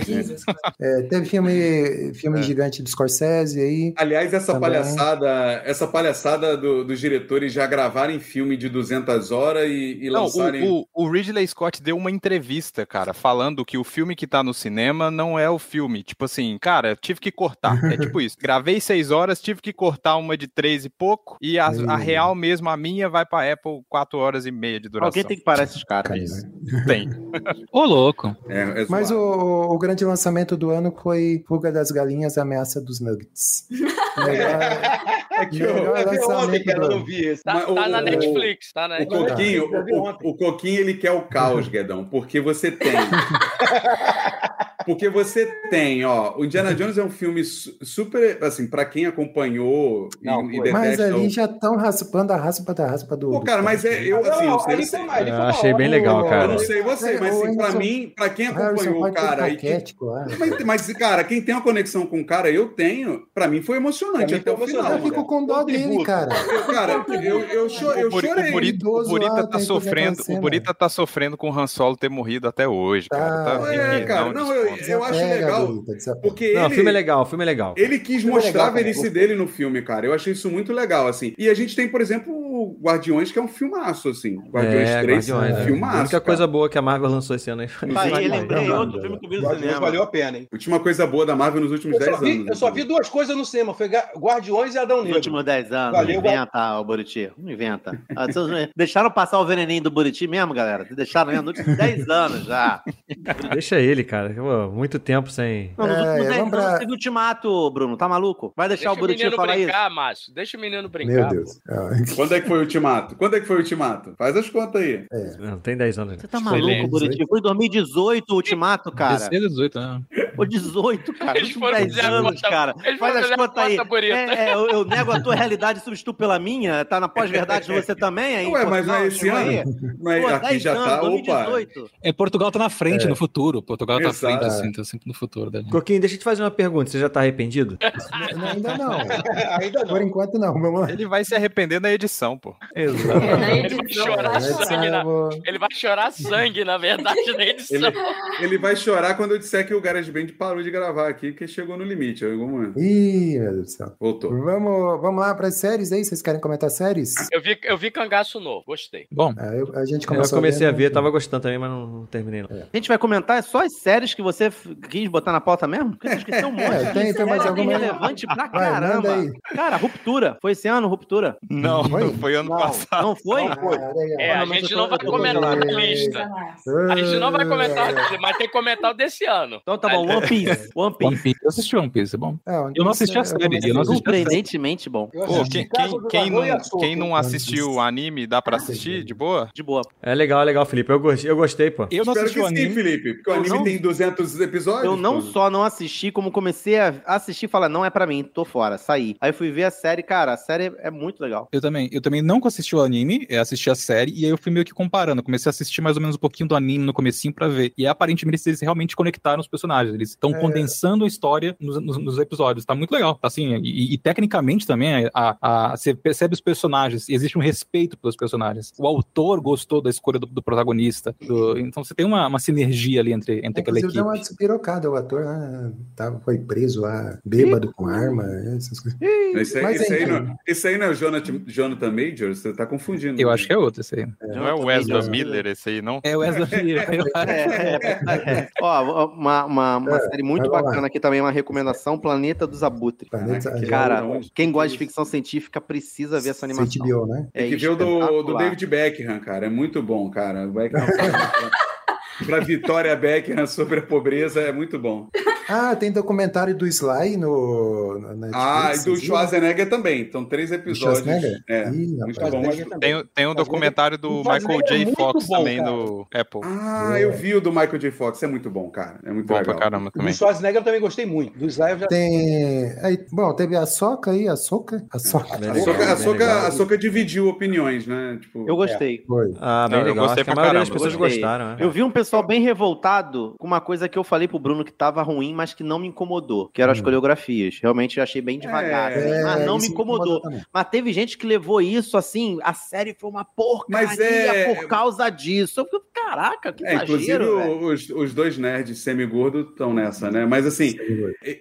É, teve filme, filme gigante do Scorsese aí. Aliás, essa Também. palhaçada, essa palhaçada do- dos diretores já gravarem filme de 200 horas e, e Não, lançarem... o, o, o Ridley Scott deu uma entrevista, cara, falando que o filme que tá no cinema não é o filme. Tipo assim, cara, tive que cortar. É tipo isso. Gravei seis horas, tive que cortar uma de três e pouco. E a, a Hum. Real mesmo, a minha, vai pra Apple quatro horas e meia de duração. Alguém tem que parar esses caras. Tem. Ô, louco. É, é Mas o, o grande lançamento do ano foi Fuga das Galinhas, Ameaça dos Nuggets. Melhor- É que eu, Melhor eu vi ontem, do não vi esse. Tá, tá o- na o- Netflix, tá na O Netflix. Coquinho, eu vi o, o Coquinho, ele quer o caos, Guedão, porque você tem Porque você tem, ó, o Indiana Jones é um filme su- super, assim, pra quem acompanhou e, Não, e foi. Mas detesta ali o- já estão raspando a raspa da raspa do. Pô, cara, mas é, eu, assim, eu sei, eu sei. Eu achei bem legal, Eu cara. não sei você, mas assim, pra mim, pra quem acompanhou o cara e que mas, mas, cara, quem tem uma conexão com o cara, eu tenho. Pra mim foi emocionante até o final. Eu fico com dó dele, cara. Eu, cara, eu, eu, eu chorei. o Burita, tá sofrendo, o. Burita tá sofrendo com o Han Solo ter morrido até hoje, cara. Tá É, rindo, cara, não, não, eu, eu acho legal. Porque Não, o filme é legal, o filme é legal. ele quis é mostrar legal, a velhice dele no filme, cara. Eu achei isso muito legal, assim. E a gente tem, por exemplo, o Guardiões, que é um filmaço, assim. Guardiões é, 3 Guardiões, é um né? filmaço. A única cara. coisa boa que a Marvel lançou esse ano aí foi Tá aí, lembrei outro filme que eu vi no Guardiões cinema. valeu a pena, hein? Última coisa boa da Marvel nos últimos Eu 10 só, vi, anos. eu só vi duas coisas no cinema, foi Guardiões e Adão Nos Negro. últimos 10 anos. Valeu, não inventa, ô Buriti. Não inventa. Ah, Deixaram passar o veneninho do Buriti mesmo, galera? Deixaram mesmo nos últimos 10 anos já. Deixa ele, cara. Muito tempo sem. Não, nos É, últimos 10 vamos anos pra- teve ultimato, Bruno. Tá maluco? Vai deixar Deixa o o Buriti falar isso? brincar, Márcio. Deixa o menino brincar. Meu Deus. Ah, Quando é que foi o ultimato? Quando é que foi o ultimato? Faz as contas aí. Não, tem 10 anos. né? Você tá maluco, Buriti? Foi em 2018 o ultimato, cara. 16, 18, né? Foi 18, cara. Eles foram últimos 10 fazer a anos, conta- cara. eles Faz foram as contas aí. É, é, eu, eu nego a tua realidade e substituo pela minha. Tá na pós-verdade de você também aí? Ué, mas não é esse ano? Mas Pô, aqui 10 já anos, tá, opa. 2018. É, Portugal tá na frente, É. no futuro. Portugal tá na frente, assim, tá sempre no futuro dele. Coquinho, deixa eu te fazer uma pergunta. Você já tá arrependido? não, ainda não. Ainda não. Por enquanto não. Vamos lá. Ele vai se arrepender na edição, pô. Exato. É, Ele vai chorar Essa sangue na... Ele vai chorar sangue, na verdade, na edição. Ele, ele vai chorar quando eu disser que o GarageBand parou de gravar aqui, que chegou no limite. em algum momento. Ih, meu Deus do céu. Voltou. Vamos, vamos lá para as séries aí? Vocês querem comentar séries? Eu vi, eu vi cangaço novo, gostei. Bom, Ah, eu- a gente Eu começou comecei a vendo- ver, tava gostando também, mas não, não terminei. Não. A gente vai comentar é só as séries que você quis botar na pauta mesmo? Porque você esqueceu um monte. É, tem- tem mais alguma- relevante pra caramba. aí. Cara, Ruptura. Foi esse ano, Ruptura? Não, Foi? foi ano Não. passado. Não foi? Ah, legal. É, a Não, gente eu não vai eu comentar na lista. A gente não vai comentar, mas tem que comentar o desse ano. Então tá bom, One Piece. One One Piece. Piece. Eu assisti One Piece, é bom. É, One Eu não assisti a série, eu não assisti série. Surpreendentemente bom. Pô, quem, quem, quem não, quem não assistiu o anime, dá pra assistir de boa? De boa. É legal, é legal, Felipe. Eu gostei, eu gostei pô. Eu não Espero assisti que o sim, anime. Felipe, porque o anime não- tem 200 episódios. Eu não pô. só não assisti, como comecei a assistir e falar, não é pra mim, tô fora, saí. Aí fui ver a série, cara, a série é muito legal. Eu também, eu também não assisti o anime, eu assisti a série, e aí eu fui meio que comparando. Comecei a assistir mais ou menos um pouquinho do anime no comecinho pra ver. E aparentemente eles realmente conectaram os personagens. Eles estão É. condensando a história nos, nos- nos episódios. Tá muito legal. Assim, e, e tecnicamente também, a, a- você percebe os personagens, e existe um respeito pelos personagens. O autor gostou da escolha do, do protagonista. do- então você tem uma, uma sinergia ali entre, entre aquela Inclusive, deu equipe. uma despirocada. O ator lá tava, foi preso lá, bêbado com arma, essas coisas. Esse aí, Mas esse aí não, esse aí não é o Jonathan, Jonathan Majors? Você tá confundindo. Eu acho que é outro esse aí. Não é o Wesley Miller esse aí, não? É o Wesley Miller. É, é, é. Ó, uma, uma, uma É, série muito bacana aqui também, uma recomendação, Planeta dos Abutres. Planeta- que Cara, quem gosta de ficção científica precisa ver essa animação. HBO, né? É Tem que ver o do, do. David Beckham, cara. É muito bom, cara. O Beckham pra Vitória Beckham sobre a pobreza é muito bom. Ah, tem documentário do Sly no, na Netflix. Ah, e do? Schwarzenegger também. Então, três Do episódios. Schwarzenegger? É. Ih, Muito rapaz. bom. Schwarzenegger. Tem, tem um documentário do Michael é J. Fox bom, também cara. no Apple. Ah, eu vi o do Michael J. Fox. É muito bom, cara. É muito Bom legal. pra caramba Do também. Schwarzenegger eu também gostei muito. Do Sly eu já Tem. Aí, bom, teve a Soca aí, a Soca. A Soca. Bem A legal, Soca, a, Soca, legal. a Soca dividiu opiniões, né? Tipo, Eu gostei. Foi. Ah, bem Não, eu legal. gostei Acho que a pra das caramba, pessoas Gostei. gostaram. né? Eu vi um pessoal bem revoltado com uma coisa que eu falei pro Bruno que tava ruim, mas que não me incomodou, que eram as Hum. coreografias. Realmente eu achei bem devagar. É, assim, mas não me incomodou. Mas teve gente que levou isso assim, a série foi uma porcaria Mas é- por causa disso. Eu fico, caraca, que É, inclusive exagero, o- os, os dois nerds semi-gordos estão nessa, né? Mas assim,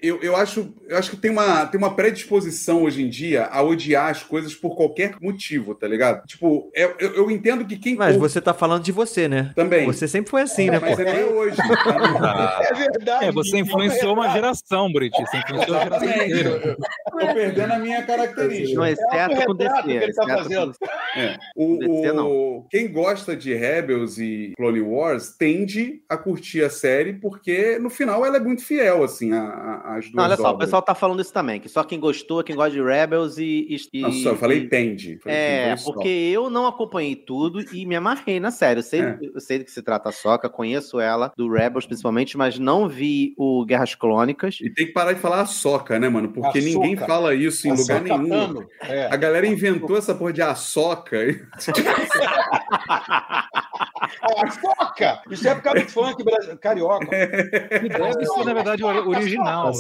eu, eu, acho, eu acho que tem uma, tem uma predisposição hoje em dia a odiar as coisas por qualquer motivo, tá ligado? Tipo, eu, eu, eu entendo que quem Mas ouve você tá falando de você, né? também. Você sempre foi assim, né, mas pô? não é hoje. tá? É verdade. É, você influenciou uma geração, Buriti. Você influenciou a geração Exatamente. inteira. Tô perdendo a minha característica. Não, exceto com autorretrato DC. que ele tá com fazendo. É. O, DC o- quem gosta de Rebels e Clone Wars tende a curtir a série porque no final ela é muito fiel assim a- a- às duas Não, olha só, o pessoal tá falando isso também, que só quem gostou, quem gosta de Rebels e. e Não, só eu falei e- tende. Falei É, porque eu não acompanhei tudo e me amarrei na série. Eu sei, É. eu sei do que se trata a Soca, conheço ela, do Rebels principalmente, mas não vi o Guerras Clônicas. E tem que parar de falar a soca, né, mano? Porque ninguém fala isso em lugar nenhum. É. A galera inventou essa porra de açoca. Ah, foca! Isso é por causa do funk carioca. E deve ser, na verdade, original,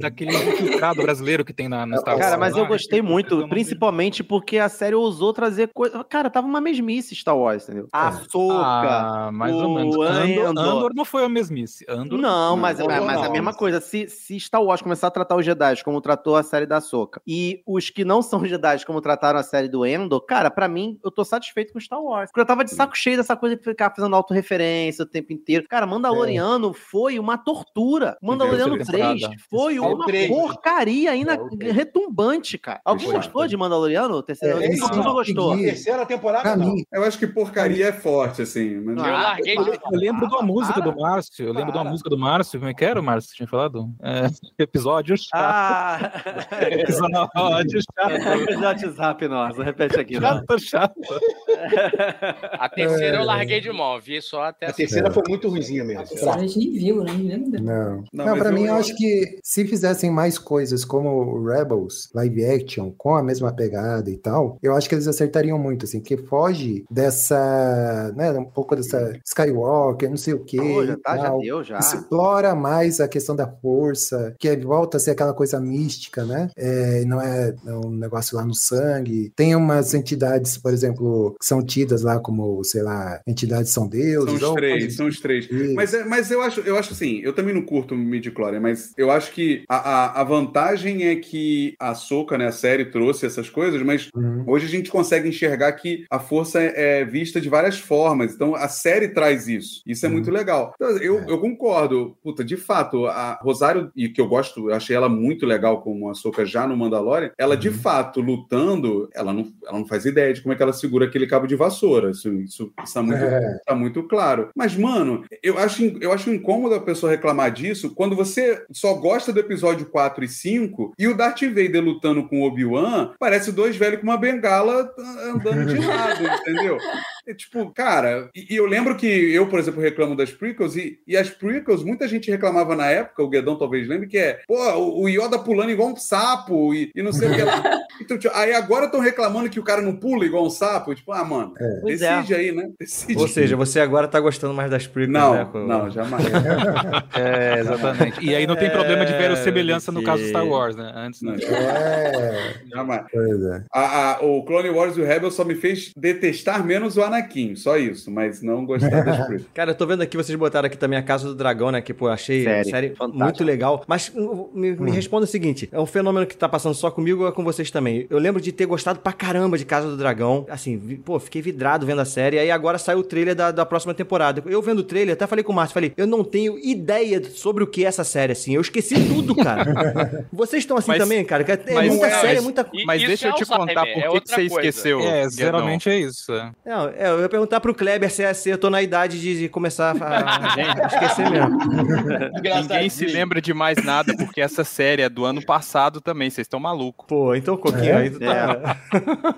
daquele infiltrado brasileiro que tem na, no Star Wars. Cara, mas eu gostei que- muito, vi. principalmente porque a série ousou trazer coisa. Cara, tava uma mesmice Star Wars, entendeu? A Soca. Ah, mais ou menos. Andor, Andor. Andor não foi a mesmice. Andor Não, mas, não, mas, não, mas a mesma coisa. Se, se Star Wars começar a tratar os Jedi como tratou a série da Soca e os que não são Jedi como trataram a série do Endor, cara, pra mim, eu tô satisfeito com Star Wars. Porque eu tava de saco cheio dessa coisa de ficar fazendo autorreferência o tempo inteiro. Cara, Mandaloriano foi uma tortura. Mandaloriano Terceira 3 temporada. foi É uma porcaria ainda É retumbante, cara. Alguém Foi. gostou de Mandaloriano? Terceira É, é, esse Todo mundo eu gostou. Terceira temporada, Pra não. mim, Eu acho que porcaria é forte, assim. Mas... Eu larguei de... Eu lembro de uma música do Márcio. Eu lembro de uma Para. música do Márcio. Como é que era, Márcio? Você tinha falado? É, episódio chato. Ah, Episódio chato. de WhatsApp, nossa, repete aqui. não. Chato, chato. A terceira eu larguei de mão, vi só até A a terceira foi muito ruimzinha mesmo. A gente nem viu, né? Não. Não, Não, eu- mim, eu eu- acho que se fizessem mais coisas como Rebels, live action, com a mesma pegada e tal, eu acho que eles acertariam muito, assim, que foge dessa, né, um pouco dessa Skywalker, não sei o quê. Pô, já tá, já deu, já. Explora mais a questão da força, que volta a ser aquela coisa mística, né? É, não é um negócio lá no sangue. Tem umas entidades, por exemplo, que são tidas lá como, sei lá, entidades são deuses. São os ou três, são os três. Isso. Mas, é, mas eu acho, eu acho assim, eu também não curto midi-chlorian, mas eu acho que a, a, a vantagem é que a Soca, né, a série, trouxe essas coisas, mas Uhum. hoje a gente consegue enxergar que a força é, é vista de várias formas. Então a série traz isso. Isso é Uhum. muito legal. Então, eu, É. eu concordo. Puta, de fato, a Rosário, e que eu gosto, eu achei ela muito legal como a Soca já no Mandalorian, ela de Uhum. fato, lutando, ela não, ela não faz ideia de como é que ela segura aquele cabo de vassoura. Isso, isso, isso tá muito É. tá muito claro. Mas, mano, eu acho, eu acho incômodo a pessoa reclamar disso quando você só gosta do episódio 4 e 5 e o Darth Vader lutando com o Obi-Wan parece dois velhos com uma bengala andando de lado, entendeu? É tipo, cara, e, e eu lembro que eu, por exemplo, reclamo das prequels e, e as prequels, muita gente reclamava na época, o Guedão talvez lembre, que é, pô, o, o Yoda pulando igual um sapo e, e não sei o que. Então, tipo, aí agora estão reclamando que o cara não pula igual um sapo. Tipo, ah, mano, Pois é. decide aí, né? Decide. Ou seja, você agora tá gostando mais das prequels, Não, né? com- não, jamais. É, exatamente. E aí não tem problema de ver semelhança no caso do Star Wars, né? Antes, né? É, jamais. pois é. A- a- o Clone Wars e o Rebel só me fez detestar menos o Anakin, só isso, mas não gostar das prequels. Cara, eu tô vendo aqui, vocês botaram aqui também a Casa do Dragão, né? Que, pô, achei Série, a série muito legal. Mas uh, me, me responda o seguinte: é um fenômeno que tá passando só comigo ou é com vocês também? Eu lembro de ter gostado pra caramba de Casa do Dragão. Assim, vi- pô, fiquei vidrado vendo a série. Aí agora saiu o trailer da, da próxima temporada. Eu vendo o trailer, até falei com o Márcio, falei, eu não tenho ideia sobre o que é essa série, assim. Eu esqueci tudo, cara. vocês estão assim Mas- também, cara? que É mas muita é, série, é muita E Mas deixa é eu te Alzheimer, contar é por que, que você coisa. esqueceu. É, geralmente é isso. é. Não, é, eu ia perguntar pro Kleber se, é- se eu tô na idade de, começar a, a esquecer mesmo. Ninguém se lembra de mais nada, porque essa série é do ano passado também, vocês estão malucos. Pô, então, Coquinho, É? aí tu tá...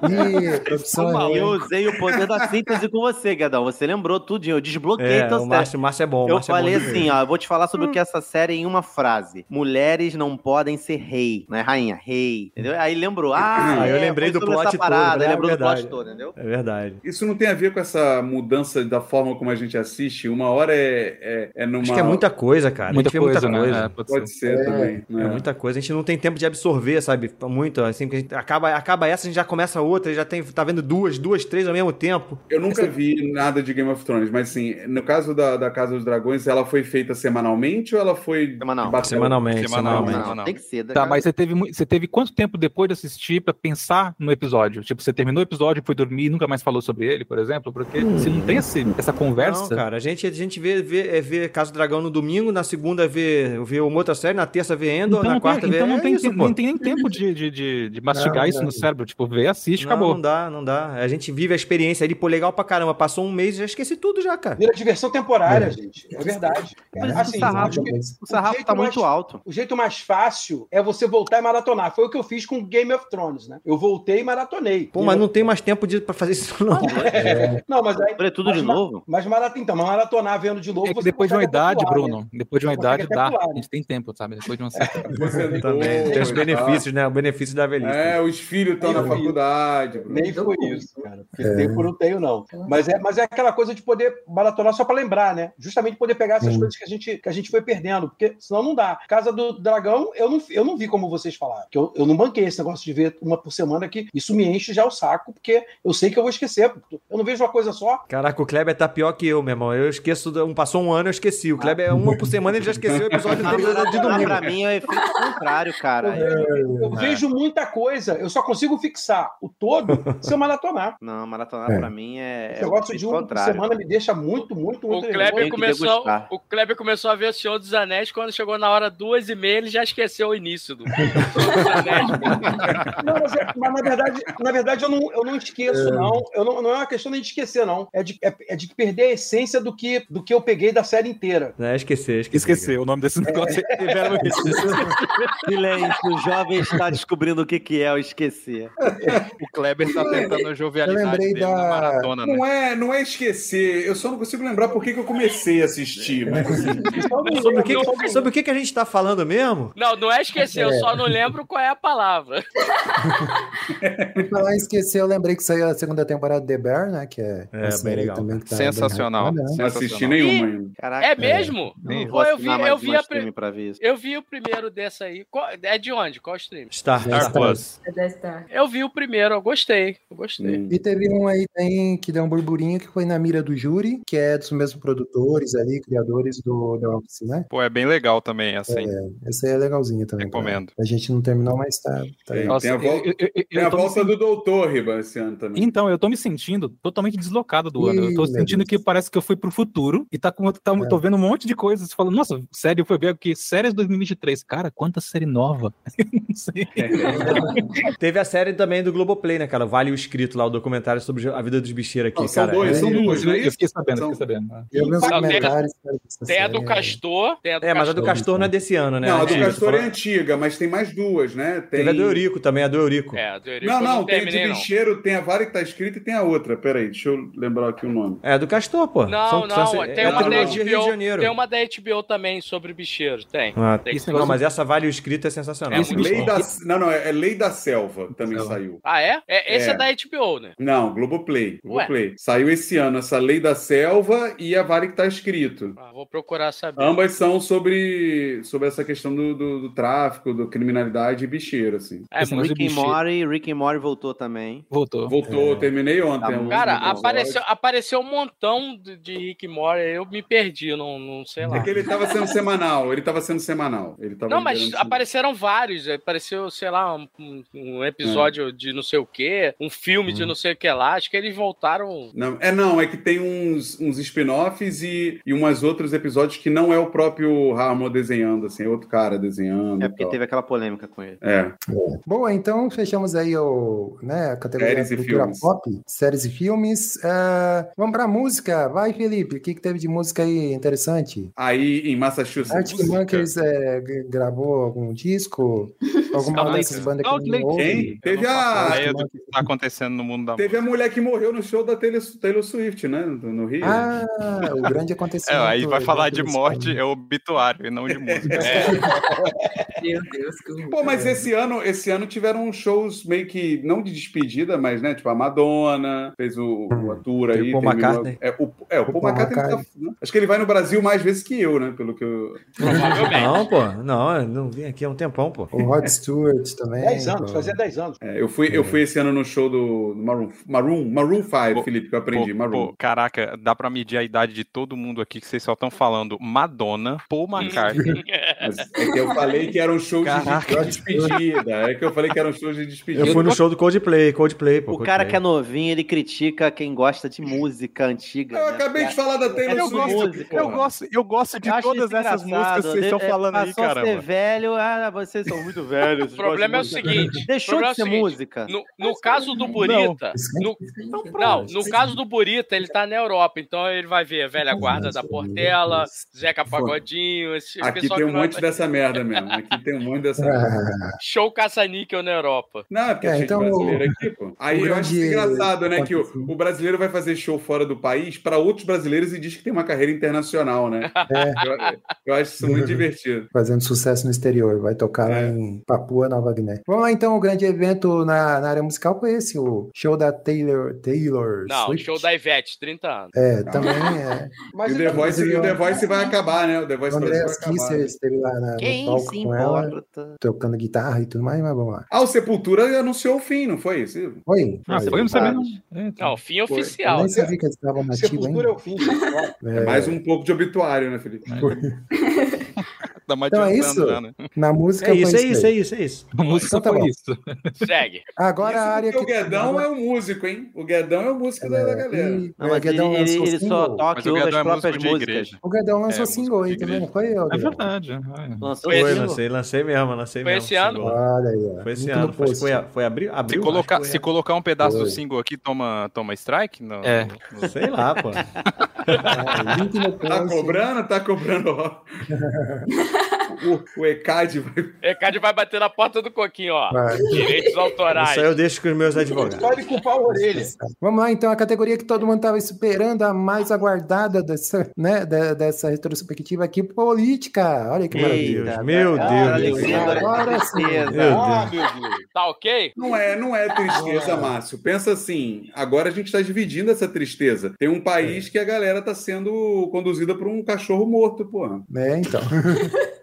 Ih, produção E eu usei o poder da síntese com você, Gadão. Você lembrou tudinho. Eu desbloqueei É, tua o série. Márcio, o Márcio é bom. Eu Márcio é bom falei assim, ó, eu vou te falar sobre o que é essa série em uma frase. Mulheres não podem ser rei, não é rainha, rei, entendeu? Aí lembrou, ah, eu é, lembrei do plot todo, parada, né? lembrou do plot todo, entendeu? É verdade. Isso não tem a ver com essa mudança da forma como a gente assiste? Uma hora é, é, é numa. Acho que é muita coisa, cara. Muita a gente vê coisa, muita né? coisa. É, pode Pode ser. ser também. É né? muita coisa, a gente não tem tempo de absorver, sabe? Muito, assim, porque a gente acaba, acaba essa, a gente já começa outra, já tem, tá vendo duas, duas, três ao mesmo tempo. Eu nunca vi nada de Game of Thrones, mas assim, no caso da, da Casa dos Dragões, ela foi feita semanalmente ou ela foi. Semanal. Semanalmente, Semanalmente. tem que ser. Tá, mas você teve, você teve quanto tempo depois de assistir pra pensar no episódio? Tipo, você terminou o episódio, foi dormir e nunca mais falou sobre ele, por exemplo? Porque se não tem esse- essa conversa. Não, cara, a gente, a gente vê, vê, é, vê Caso do Dragão no domingo, na segunda vê, vê uma outra série, na terça vê Endo, Então, na quarta tem, vê. então não, é tem, isso, tem- pô. não tem nem tempo de, de, de, de mastigar Não, isso não. no cérebro. Tipo, vê, assiste, Não, acabou. não dá, não dá. A gente vive a experiência ali, pô, legal pra caramba. Passou um mês e já esqueci tudo já, cara. Vira diversão temporária, gente. É verdade. Mas Assim, o sarrafo, acho que o sarrafo jeito tá muito mais- alto. O jeito mais fácil é você voltar e maratonar. Foi o que eu fiz com Game of Thrones, né? Eu voltei e maratonei. Pô, mas não tem mais tempo de, pra fazer isso, não. Não, mas aí. Tudo mas de novo? Mas maratonar, então, mas maratonar vendo de novo. É que depois de uma idade, pular, Bruno, né? depois de uma Você idade dá. pular, A gente tem tempo, sabe? Depois de uma certa. Você Também. Tem os benefícios, né? O benefício da velhice. É, os filhos estão na faculdade. Bruno. Nem foi isso, cara. Porque É. tempo não tenho, não. Mas é, mas é aquela coisa de poder maratonar só pra lembrar, né? Justamente poder pegar essas Sim. coisas que a, gente, que a gente foi perdendo. Porque senão não dá. Casa do Dragão, eu não, eu não vi como vocês falaram. Porque eu, eu não banquei esse negócio de ver uma por semana que isso me enche já o saco, porque eu sei que eu vou esquecer. Eu não vejo uma coisa só. Caraca, o Kleber tá pior que eu, meu irmão. Eu esqueço, um, passou um ano, eu esqueci. O Kleber é uma por semana, ele já esqueceu o episódio anterior de domingo. pra mim é o efeito contrário, cara. Eu vejo muita coisa, eu só consigo fixar o todo se eu maratonar. Não, maratonar É. pra mim é, Esse é o negócio de uma por contrário. semana me deixa muito, muito, O muito Kleber, Tem que começou, o Kleber começou a ver o Senhor dos Anéis quando chegou na hora duas e meia, ele já esqueceu o início do Senhor dos Anéis. Não, mas, é- mas na verdade, na verdade eu, não, eu não esqueço, não. Eu não. Não é uma questão nem de esquecer, não. É de, é, é de perder a essência do que, do que eu peguei da série inteira. É, esquecer, esquecer. Esqueceu o nome desse negócio. Tiveram Silêncio, o jovem está descobrindo o que, que é o esquecer. O Kleber tá tentando a Eu jovialidade lembrei dele na da. maratona, né? Não é, não é esquecer. Eu só não consigo lembrar por que, que eu comecei a assistir. Mas, Sobre o que, sobre o que, que a gente tá falando mesmo? Não, não é esquecer, eu só não lembro qual é a palavra. Por falar em esquecer, eu lembrei que saiu a segunda temporada de The Bear, né? Que é, É, essa bem legal. também que tá bem Sensacional. né? não assisti nenhuma ainda. Caraca, É mesmo? Não Pô, vou eu vi, mais eu vi isso. Eu vi o primeiro desse aí. Qual- é de onde? Qual stream? Star. Star Plus. É da Star. Eu vi o primeiro, eu gostei. Eu gostei. Hum. E teve um aí também que deu um burburinho que foi na mira do júri, que é dos mesmos produtores ali, criadores do The Office, né? Pô, é bem legal também, assim. Esse aí é legalzinho também. Recomendo. A gente não terminou, mas tá. tá Tem, legal. tem a, vol- eu- eu- eu- tem a tô me volta do Doutor, Riba, esse ano também. Então, eu tô me sentindo totalmente deslocado do Ih, ano. Eu tô sentindo que parece que eu fui pro futuro e tá com, tá, É. tô vendo um monte de coisas. Falando, nossa, sério, eu fui ver aqui, séries 2023. Cara, quanta série nova. Não sei. Teve a série também do Globoplay, né, cara? Vale o escrito lá, o documentário sobre a vida dos bicheiros aqui, Não, são cara. dois, É- são duas, não é Eu fiquei sabendo, São- fiquei sabendo. Eu vi tem- comentários. a do série. Castor, É, mas a do Castor. Não é desse ano, né? Não, a do Castor é antiga, mas tem mais duas, né? Tem... Teve a do Eurico também, a do Eurico. É, a do Eurico Não, não, tem de não. bicheiro, tem a vara que tá escrita e tem a outra. Peraí, deixa eu lembrar aqui o nome. É, do Castor, pô. Não, São- não, são- tem é uma da trilogia Rio de HBO, Janeiro. tem uma da HBO também sobre bicheiro, tem. Ah, Tem que- Não, negócio- mas essa Vale o escrito é sensacional. É Lei bom. da... Não, não, é é Lei da Selva também Selva. saiu. Ah, é? é esse é. É. da HBO, né? Não, Globoplay. Globoplay. Saiu esse ano essa Lei da Selva e a Vara que tá escrito. Ah, vou procurar saber. Ambas são sobre, sobre essa questão do, do, do tráfico, da criminalidade e bicheiro, assim. É, Rick and bicheiro. Morty, Rick and Morty voltou também. Voltou. Voltou, terminei ontem. Tá Cara, apareceu, apareceu um montão de, de Rick Morty, eu me perdi, não, não sei lá. É que ele tava sendo semanal, ele tava sendo semanal. Ele tava Não, mas apareceram vários. Apareceu, sei lá, um, um- episódio de não sei o quê, um filme de não sei o que lá. Acho que eles voltaram. Não, é não, é que tem uns, uns spin-offs e, e umas outros episódios que não é o próprio Harmon desenhando, assim, é outro cara desenhando. É porque tal. teve aquela polêmica com ele. É. Boa, então fechamos aí o, né, a categoria Séries cultura filmes. pop, séries e filmes. Ah, vamos pra música. Vai, Felipe. O que, que teve de música aí interessante? Aí em Massachusetts. Arctic Monkeys é, gravou algum disco? Alguma Scout dessas bandas que não Lake. Quem? Teve a. ideia do que tá acontecendo no mundo da Teve a mulher que morreu no show da Taylor, Taylor Swift, né? No no Rio. Ah, o grande É, acontecimento. aí vai falar de morte, é obituário, e não de música. Meu Deus, que. Pô, mas esse ano, esse ano tiveram shows meio que, não de despedida, mas, né, tipo, a Madonna fez o, o a tour Tem aí. o Paul McCartney. É, o, é, o O Paul Paul McCartney, tá- McCartney. acho que ele vai no Brasil mais vezes que eu, né, pelo que eu... Não, pô. Não, eu não vim aqui há um tempão, pô. O Rod Stewart também. 10 anos, pô. fazia 10 anos. É, eu, fui, eu fui esse ano no show do do Maroon, Maroon, Maroon 5, Felipe, que eu aprendi. Pô, Maroon. pô, caraca, dá pra medir a idade de todo mundo aqui que vocês só estão falando Madonna, Paul McCartney. Mas é que eu falei que era um show de, Caraca. de despedida. É que eu falei que era um show de despedida. Eu fui no show do Coldplay, Coldplay, pô. O cara Coldplay. que é novinho, ele critica quem gosta de música antiga. Eu né? acabei de falar da Taylor Eu Swift. gosto, eu gosto, eu gosto de Eu todas essas músicas que vocês estão De- falando aí, passou a ser velho, ah, vocês são muito velhos. O problema é o seguinte. Deixou de é ser seguinte, música. No, no caso do Burita, no, não, no caso do Burita, ele tá na Europa, então ele vai ver a velha guarda da Portela, Zeca Pagodinho, esse Aqui tem um não- monte dessa merda mesmo. Aqui tem um monte dessa merda. Show caça-níquel na Europa. Não, é porque é, É, cheio então, brasileiro aqui, pô. Aí eu acho engraçado, né? Que o. o brasileiro vai fazer show fora do país para outros brasileiros e diz que tem uma carreira internacional, né? É. Eu, eu acho isso muito divertido. Fazendo sucesso no exterior, vai tocar lá É. em Papua Nova Guiné. Vamos lá então, o grande evento na, na área musical foi esse, o show da Taylor, Taylor Não, Swift. show da Ivete, 30 anos. É, também é. Mas E o The Voice, e o The Voice vai acabar, né? O The Voice André Brasil vai acabar. Kisser esteve lá na, no Quem palco se com ela, importa? tocando guitarra e tudo mais, mas vamos lá. Ah, o Sepultura anunciou o fim, não foi isso? Oi. Ah, foi? Não sabia, não. É, então. Não, o fim Foi. Eu oficial. nem sabia que eles estavam nativos Sepultura é o fim. É mais um pouco de obituário, né, Felipe? Dá uma Então é isso? já, né? Na música É isso, foi é isso, é isso, é isso. A música Então tá foi bom. isso. Segue. Agora a Isso área porque que... o Guedão é o músico, hein? O Guedão é o músico da, da galera. E- Não, é, mas ele, Guedão ele, lançou ele só single. toca e o ouve as Guedão é próprias músicas. igreja. O Guedão lançou É, single aí também, não foi? ô, É Guedão? verdade. é. Lançou Foi, lancei, lancei mesmo, lancei Foi mesmo. esse ano? Olha aí. Foi esse ano. Foi, a- foi abril? Se colocar, foi um pedaço do Foi. single aqui, toma, toma strike? Não. É. a- Sei lá, pô. É, link no post. Tá cobrando? Tá cobrando. o, o ECAD vai. Ecad vai bater na porta do Coquinho, ó. Vai. Direitos autorais. Isso aí eu deixo com os meus advogados. Ele culpar a orelha. Vamos lá, então, a categoria que todo mundo estava esperando, a mais aguardada dessa, né, de- dessa retrospectiva aqui, política. Olha que maravilha. Eita, Meu cara, Deus. Alexandre, Agora que sim. Meu Ah, Deus. meu Deus. Tá ok? Não é, não é tristeza, Márcio. Pensa assim, agora a gente está dividindo essa tristeza. Tem um país que a galera tá sendo conduzida por um cachorro morto, porra. Né, então.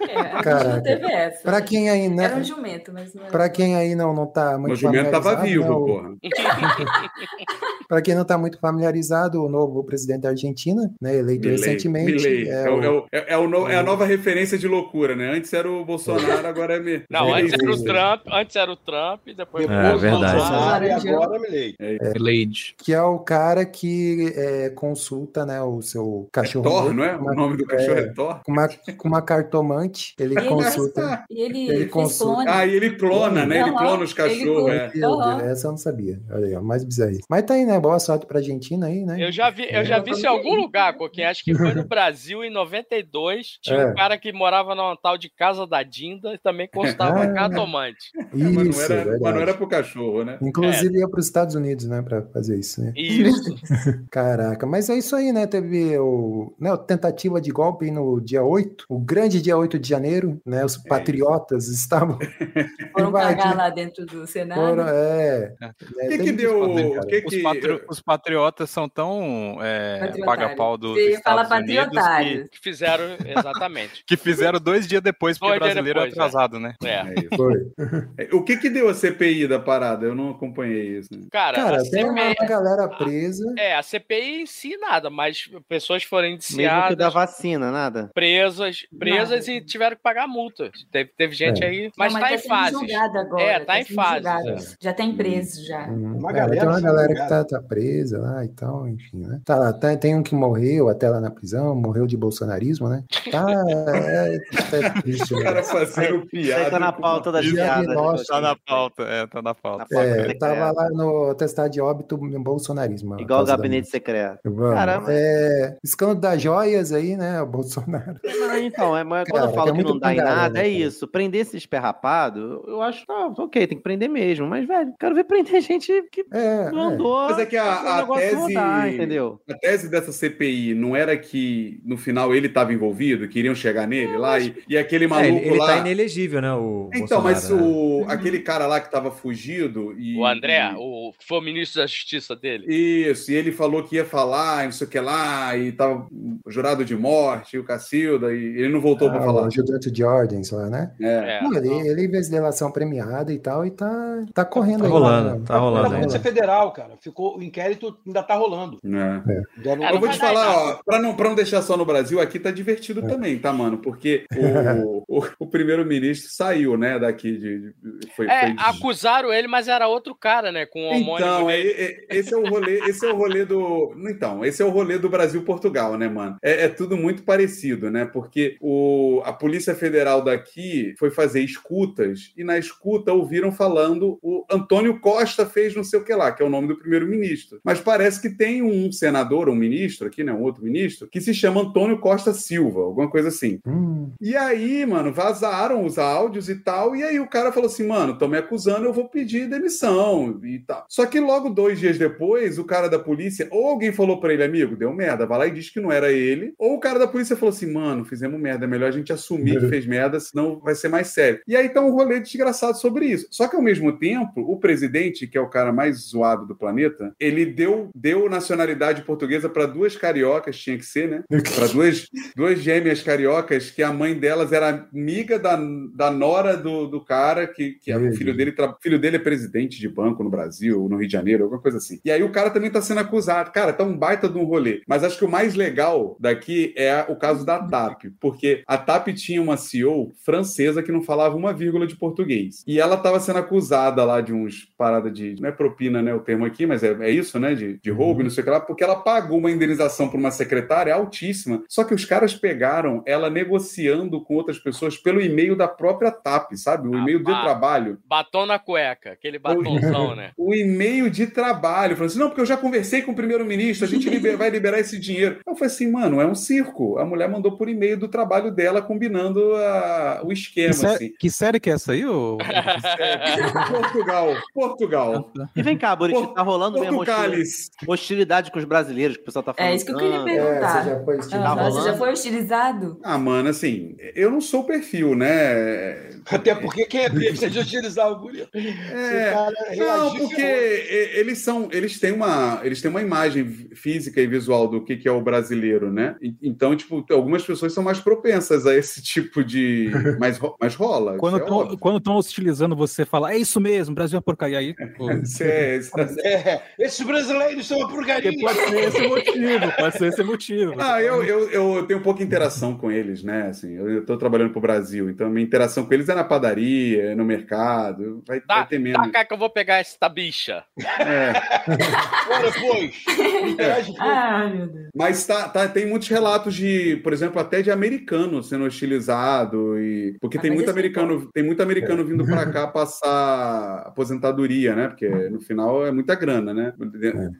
É, a gente Caraca. não teve essa. Pra quem aí, né? Era um jumento, mas não era. Pra quem aí não, não tá muito O jumento tava vivo, né, o- porra. Pra quem não tá muito familiarizado, o novo presidente da Argentina, né, eleito Milei, recentemente. Milei. É, É, o- o- é o- é- é o no- é a nova referência de loucura, né? Antes era o Bolsonaro, agora é me. Não, antes era o Trump, antes era o Trump, depois É, verdade. Bolsonaro e agora Milley. Lady. que é o cara que é, consulta né, o seu cachorro. Thor, morto não é? O nome do cachorro é Thor? Com uma, com uma cartomante, ele E ele- consulta. Ele, Ele fez consulta. clone. Ah, e ele clona, né? Ele clona os ele cachorros, clona. é. Essa eu não sabia. Olha aí, ó, mais bizarro. Mas tá aí, né? Boa sorte pra Argentina aí, né? Eu já vi, eu já vi isso em algum lugar, Coquinho. Acho que foi no Brasil em 92. Tinha É. um cara que morava numa tal de Casa da Dinda e também constava Ah. cartomante. Isso, mas, não era, mas não era pro cachorro, né? Inclusive ia para os Estados Unidos, né, para fazer isso, né? Isso. Caraca, mas é isso aí, né? Teve o, né, a tentativa de golpe no dia 8, o grande dia 8 de janeiro, né? Os patriotas estavam Foram cagar lá dentro do Senado. foram, é, O que, que deu? O que Os, que... patri- os patriotas são tão é, Patriotário. paga-pau dos Você Estados Unidos patriotário. que, Que fizeram, exatamente. que fizeram dois dias depois, porque dias brasileiro depois, é atrasado, né? É. É. Foi. O que que deu a CPI da parada? Eu não acompanhei isso. né? Cara, Cara, a tem uma CPI, galera presa. é, a CPI em si nada, mas pessoas foram Mesmo que indiciadas, da vacina, nada. presas, presas e tiveram que pagar multa. Teve, teve gente É. aí, mas, Não, tá tá em sendo fases. julgado agora, É, tá em sendo fases. julgado. Já tem preso já. Hum, Uma é, galera tem uma galera que julgada. tá, tá presa lá e tal, enfim, né? Tá lá, tem, um que morreu até lá na prisão, morreu de bolsonarismo, né? Tá, é, é triste, O né? cara fazendo Isso aí tá na piada. pauta das Diagnóstico. piadas. Tá na pauta, é, tá na pauta. Na pauta É, tava lá no testado de óbito no bolsonarismo. Igual o da gabinete secreto. Vamos. Caramba. É, escândalo das joias aí, né? O Bolsonaro. Não, então, é, mas quando Cara, eu falo é que não dá em nada, né, é isso. Prender esse esperrapado, eu acho, tá, ok, tem que prender mesmo. Mas, velho, quero ver prender gente que É, não é. andou. Mas é que a, o a tese. rodar, entendeu? A tese dessa CPI não era que no final ele estava envolvido, que iriam chegar nele lá e, e aquele É, maluco ele, ele lá. tá inelegível, né? O Então, mas Bolsonaro, né? o, aquele cara lá que estava fugido e. O André, e- o que foi o ministro da Justiça dele. Isso, e ele falou que ia falar, não sei o que lá, e tava jurado de morte, o Cacilda, e ele não voltou para Ah, falar lá. ajudante de ordens lá, né? É. Não, ele, ele fez delação premiada e tal, e tá, tá correndo Tá aí. rolando, né? tá rolando Da aí. Polícia Federal, cara. Ficou, o inquérito ainda tá rolando. É. Não- É, Eu vou te falar, pra não, pra não deixar só no Brasil, aqui tá divertido também, tá, mano? Porque o, o, o primeiro-ministro saiu, né, daqui de. de- foi, É, foi- acusaram ele, mas era outro cara, né? Com o homônimo Então, é, é- esse é o rolê, esse é o rolê do. Então, esse é o rolê do Brasil-Portugal, né, mano? É, é tudo muito parecido, né? Porque o, a Polícia Federal daqui foi fazer escutas e na escuta ouviram falando o Antônio Costa fez não sei o que lá, que é o nome do primeiro-ministro. Mas parece que tem um senador, um ministro aqui, né? Um outro ministro, que se chama Antônio Costa Silva, alguma coisa assim. Hum, E aí, mano, vazaram os áudios e tal. E aí o cara falou assim, mano, tô me acusando, eu vou pedir demissão e tal. Só que logo dois dias depois, o cara da polícia, ou alguém falou pra ele, amigo, deu merda, vai lá e diz que não era ele. Ou o cara da polícia falou assim, mano, fizemos merda, é melhor a gente assumir que fez merda, senão vai ser mais sério. E aí tá um rolê desgraçado sobre isso. Só que ao mesmo tempo, o presidente, que é o cara mais zoado do planeta, ele deu, deu nacionalidade portuguesa pra duas cariocas, tinha que ser, né? Pra duas, duas gêmeas cariocas que a mãe delas era amiga da, da nora do, do cara, que, que é o filho dele, filho dele é presidente de banco no Brasil, no Rio de Janeiro, alguma coisa assim. E aí o cara também tá sendo acusado. Cara, tá um baita de um rolê. Mas acho que o mais legal daqui é o caso da TAP, porque a TAP tinha uma CEO francesa que não falava uma vírgula de português. E ela tava sendo acusada lá de uns parada de. Não é propina, né? O termo aqui, mas é, é isso, né? De, de roubo, e não sei o que lá, porque ela pagou uma indenização para uma secretária altíssima. Só que os caras pegaram ela negociando com outras pessoas pelo e-mail da própria TAP, sabe? O e-mail de ah. trabalho. Batom na cueca, aquele batomzão, né? O e-mail de trabalho. Falando assim, não, porque eu já conversei com o primeiro-ministro, a gente liber- vai liberar esse dinheiro. Eu falei assim, mano, é um circo. A mulher mandou por e-mail do trabalho dela, combinando a- o esquema, Que, sé- assim. que série que é essa aí, ô? Portugal, Portugal. E vem cá, Buriti, tá rolando mesmo Portugalis. hostilidade, hostilidade com os brasileiros, que o pessoal tá falando. É isso que eu queria tanto. perguntar. você já foi hostilizado? você já foi hostilizado? Ah, mano, assim, eu não sou o perfil, né? Até porque quem é precisa de utilizar o guri? É, não, porque eles são, eles têm uma, eles têm uma imagem física e visual do que, que é o brasileiro, né? Então, tipo, algumas pessoas são mais propensas a esse tipo de, mas, mas rola. Quando isso é estão hostilizando você, fala, é isso mesmo, Brasil é porcaria. Aí, pô, é- é- É, esses brasileiros são uma porcaria. pode ser esse o motivo, pode ser esse o motivo. Ah, eu, eu, eu tenho pouca interação com eles, né? Assim, eu, tô trabalhando pro Brasil, então minha interação com eles é na padaria, é no mercado, vai, vai ter menos. Tá cá que eu vou pegar esta bicha. É. Bora, pois. Interage Ah, meu Deus. Mas tá, tá- tem muitos relatos de, por exemplo, até de americano sendo hostilizado e porque Ah, tem muito é americano, tem muito americano vindo pra cá passar aposentadoria, né? Porque no final é muita grana, né?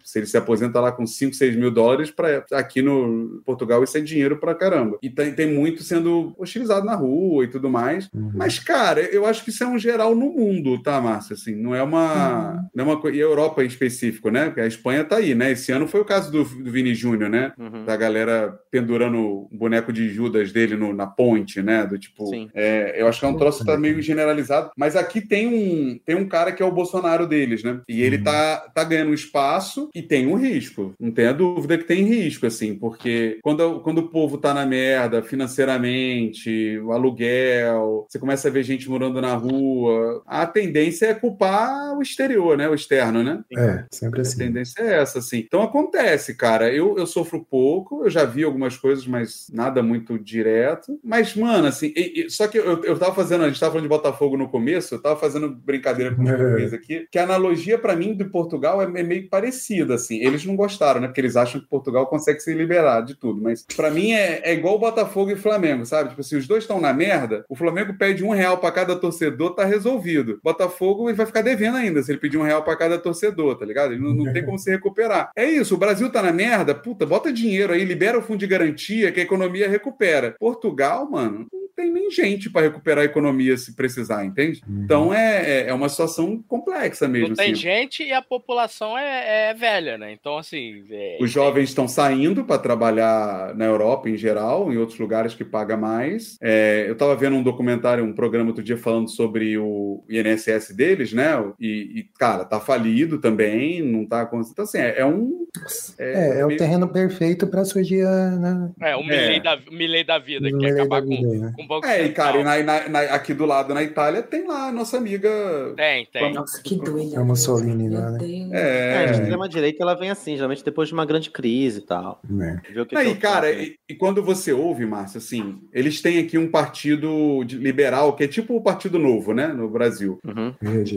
Se ele se aposenta lá com 5, 6 mil dólares para aqui no Portugal isso é dinheiro pra caramba. E tem, tem muito sendo hostilizado na rua e tudo mais. Mas cara, eu acho que isso é um geral no mundo, tá, Márcia? Assim, não é uma, não é uma. E a Europa em específico, né? Porque a Espanha tá aí, né? Esse ano foi o caso do, do Vini Júnior, né? Uhum. Da galera pendurando o boneco de Judas dele no- na ponte, né? Do tipo. Sim. é, eu acho que é um troço que tá meio generalizado. Mas aqui tem um, tem um cara que é o Bolsonaro deles, né? E ele tá, tá ganhando um espaço e tem um risco. Não tenha dúvida que tem risco, assim, porque quando, quando o povo tá na merda financeiramente, o aluguel, você começa a ver gente morando na rua, a tendência é culpar o exterior, né? O externo, né? É, sempre A assim. tendência é essa, assim. Então acontece, cara. Eu, eu sofro pouco, eu já vi algumas coisas, mas nada muito direto. Mas, mano, assim, e- e- só que eu, eu tava fazendo, a gente tava falando de Botafogo no começo, eu tava fazendo brincadeira com os portugueses aqui, que a analogia pra mim de Portugal é, é meio parecida, assim. Eles não gostaram, né? Porque eles acham que Portugal consegue se liberar de tudo. Mas pra mim é, é igual Botafogo e Flamengo, sabe? Tipo, se os dois estão na merda, o Flamengo pede um real pra cada torcedor, tá resolvido. Botafogo ele vai ficar devendo ainda se ele pedir um real pra cada torcedor, tá ligado? Ele não, não tem como se recuperar. É isso, o Brasil tá na merda, puta, bota dinheiro aí, libera o fundo de garantia que a economia recupera. Portugal, mano, tem nem gente pra recuperar a economia se precisar, entende? Então é, é, é uma situação complexa mesmo. Não tem assim. gente e a população é, é velha, né? Então, assim. é- Os jovens estão saindo para trabalhar na Europa em geral, em outros lugares que paga mais. É, eu estava vendo um documentário, um programa outro dia falando sobre o INSS deles, né? E, e, cara, tá falido também, não tá. com- Então, assim, é, é um É, é o terreno perfeito pra surgir a. Né? É, o Milley da, Milley da vida, que acabar da com, né? com o Banco É, e cara, e na- na- na- aqui do lado na Itália tem lá a nossa amiga. Tem, tem. Nossa, que doido. A Mussolini lá, né? É, a É. extrema-direita ela vem assim, geralmente depois de uma grande crise e tal. É. Que Aí, que é cara, e, e quando você ouve, Márcio, assim, eles têm aqui um partido de- liberal, que é tipo o Partido Novo, né, no Brasil. Uhum.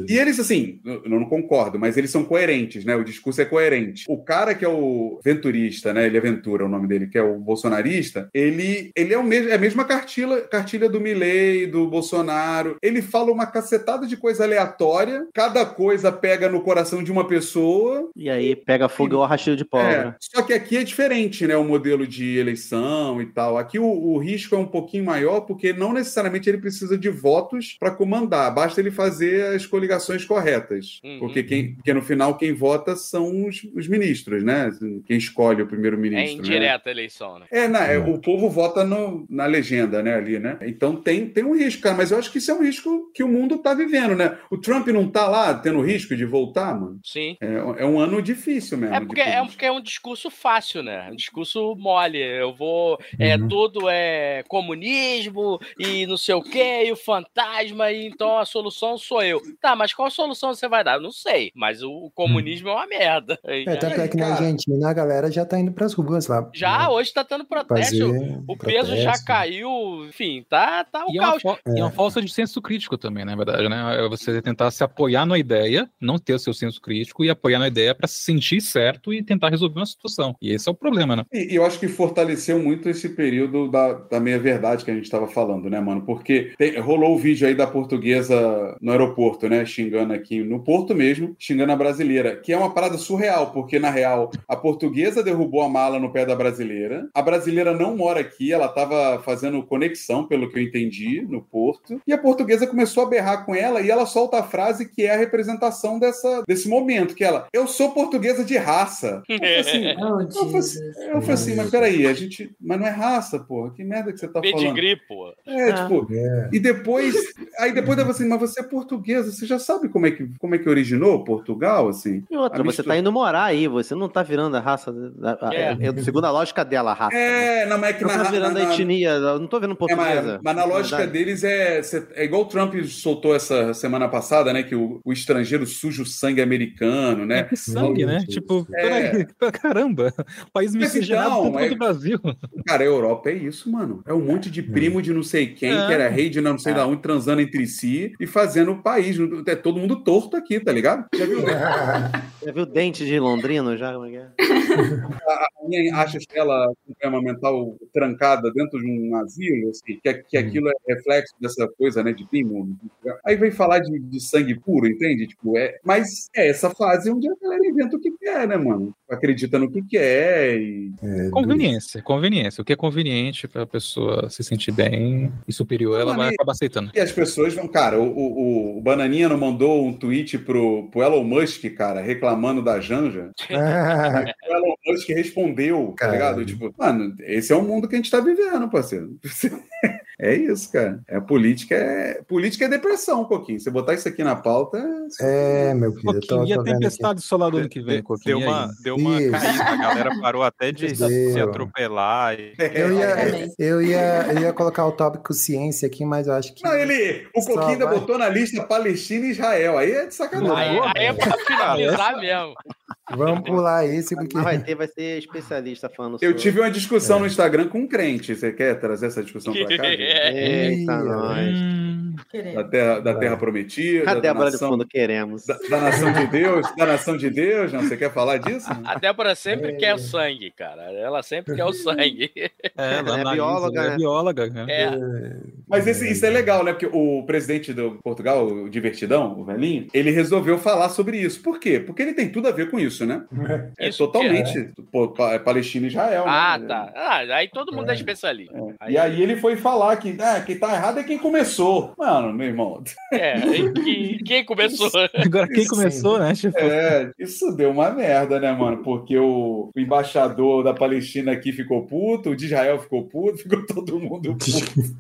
E eles, assim, eu eu não concordo, mas eles são coerentes, né? O discurso é coerente. O cara que é o venturista, né? Ele é Ventura, o nome dele, que é o bolsonarista, ele, ele é, o mesmo, é a mesma cartilha, cartilha do Milley, do Bolsonaro. Ele fala uma cacetada de coisa aleatória, cada coisa pega no coração de uma pessoa. E aí pega fogo igual rastilho de pólvora. É, só que aqui é diferente, né? O modelo de eleição e tal. Aqui o, o risco é um pouquinho maior, porque não necessariamente ele precisa de votos para comandar, basta ele fazer as coligações corretas. Uhum. Porque, quem, porque no final quem vota são os, os ministros, né? Quem escolhe o É primeiro-ministro. né? indireta a eleição, né? É, na- é, o povo vota no- na legenda, né, ali, né? Então tem, tem um risco, cara, mas eu acho que isso é um risco que o mundo tá vivendo, né? O Trump não tá lá tendo risco de voltar, mano. Sim. É, é um ano difícil mesmo. É porque, é porque é um discurso fácil, né? Um discurso mole. Eu vou. É, Uhum. tudo é comunismo e não sei o quê, e o fantasma, e então a solução sou eu. Tá, mas qual solução você vai dar? Eu não sei. Mas o, o comunismo é uma merda. E É, tanto é que na Argentina a galera já tá indo pras ruas lá. Já, hoje tá tendo protesto. Fazer o peso já caiu. Enfim, tá, tá o E é, uma caos. fal- e é uma falta de senso crítico também, na verdade, né? É você tentar se apoiar na ideia, não ter o seu senso crítico e apoiar na ideia para se sentir certo e tentar resolver uma situação. E esse é o problema, né? E, e eu acho que fortaleceu muito esse período da, da meia-verdade que a gente estava falando, né, mano? Porque tem- rolou o vídeo aí da portuguesa no aeroporto, né? Xingando aqui, no porto mesmo, xingando a brasileira, que é uma parada surreal, porque na real a portuguesa derrubou a mala no pé da brasileira, a brasileira não mora aqui, ela estava fazendo conexão, pelo que eu entendi, no porto, e a portuguesa começou a berrar com ela e ela solta a frase que é a representação dessa, desse momento, que ela, eu sou portuguesa de raça. Eu falei assim, Oh, eu falei assim, eu falei assim, mas peraí, a gente. Mas não é raça, porra. Que merda que você tá falando? Pedigree, pô. É, Ah. tipo, e depois. Aí depois eu falei assim, mas você é portuguesa, você já sabe como é que, como é que originou Portugal, assim? E outra, A você mistura- tá indo morar aí, você não tá virando a raça. da- a- É. é, segundo a lógica dela, a raça. É, não, mas é que não na- tá virando na- a etnia, eu não tô vendo É, portuguesa. mas, mas na lógica Verdade. deles é, é igual o Trump soltou essa semana passada, né? Que o, o estrangeiro suja o sangue americano, né? Que sangue, né? Tipo, É. peraí, caramba, país Mas miscigenado então, tanto é- quanto o Brasil. Cara, a Europa é isso, mano. É um monte de primo de não sei quem, É. que era rei de não sei É. da onde, transando entre si e fazendo o país. É todo mundo torto aqui, tá ligado? Já viu? Já viu dente de Londrino já? Como é que é? a minha acha ela com problema mental trancada dentro de um asilo, assim, que, que aquilo é reflexo dessa coisa, né, de primo. Aí vem falar de, de sangue puro, entende? Tipo, é, mas é essa fase onde a galera inventa o que quer, né, mano? Acredita no que quer e... Conveniência, conveniência. O que é conveniente pra pessoa se sentir bem e superior, ela vai acabar aceitando. E as pessoas vão, cara, o, o, o Bananinha não mandou um tweet pro, pro Elon Musk, cara, reclamando da Janja. o Elon Musk respondeu, tá ligado? Tipo, mano, esse é o mundo que a gente tá vivendo, parceiro. É isso, cara. É política, é política é depressão, Coquinho. Você botar isso aqui na pauta. É, meu filho, eu tô, Coquinho, e a tô vendo aqui. tempestade solar do ano que vem, Coquinho? Deu uma, aí? deu uma Isso. caída, a galera parou até de Deu. se atropelar. E... Eu ia, eu, ia, eu ia colocar o tópico ciência aqui, mas eu acho que. Não, ele. O Coquinho ainda vai. botou na lista Palestina e Israel. Aí é de sacanagem. Aí, aí é pra finalizar mesmo. Vamos pular esse, porque. Vai ter, vai ser especialista falando Eu sobre- tive uma discussão no Instagram com um crente. Você quer trazer essa discussão pra cá? Eita, nós. Da terra, da terra prometida. A de nação, fundo? Queremos. da, da nação de Deus? Da nação de Deus? Não, você quer falar disso? A Débora sempre quer o sangue, cara. Ela sempre quer o sangue. É, Ela é analisa, bióloga, é né? bióloga. né? É. Mas esse- isso é legal, né? Porque o presidente do Portugal, o Divertidão, o velhinho, ele resolveu falar sobre isso. Por quê? Porque ele tem tudo a ver com isso, né? É Isso totalmente pô, pa- Palestina e Israel. Ah, né? tá. Ah, aí todo mundo é especialista. E aí ele foi falar que ah, quem tá errado é quem começou. Mano, meu irmão. É, e que- quem começou? Agora quem começou, né? Tipo, É, isso deu uma merda, né, mano? Porque o, o embaixador da Palestina aqui ficou puto, o de Israel ficou puto, ficou todo mundo puto.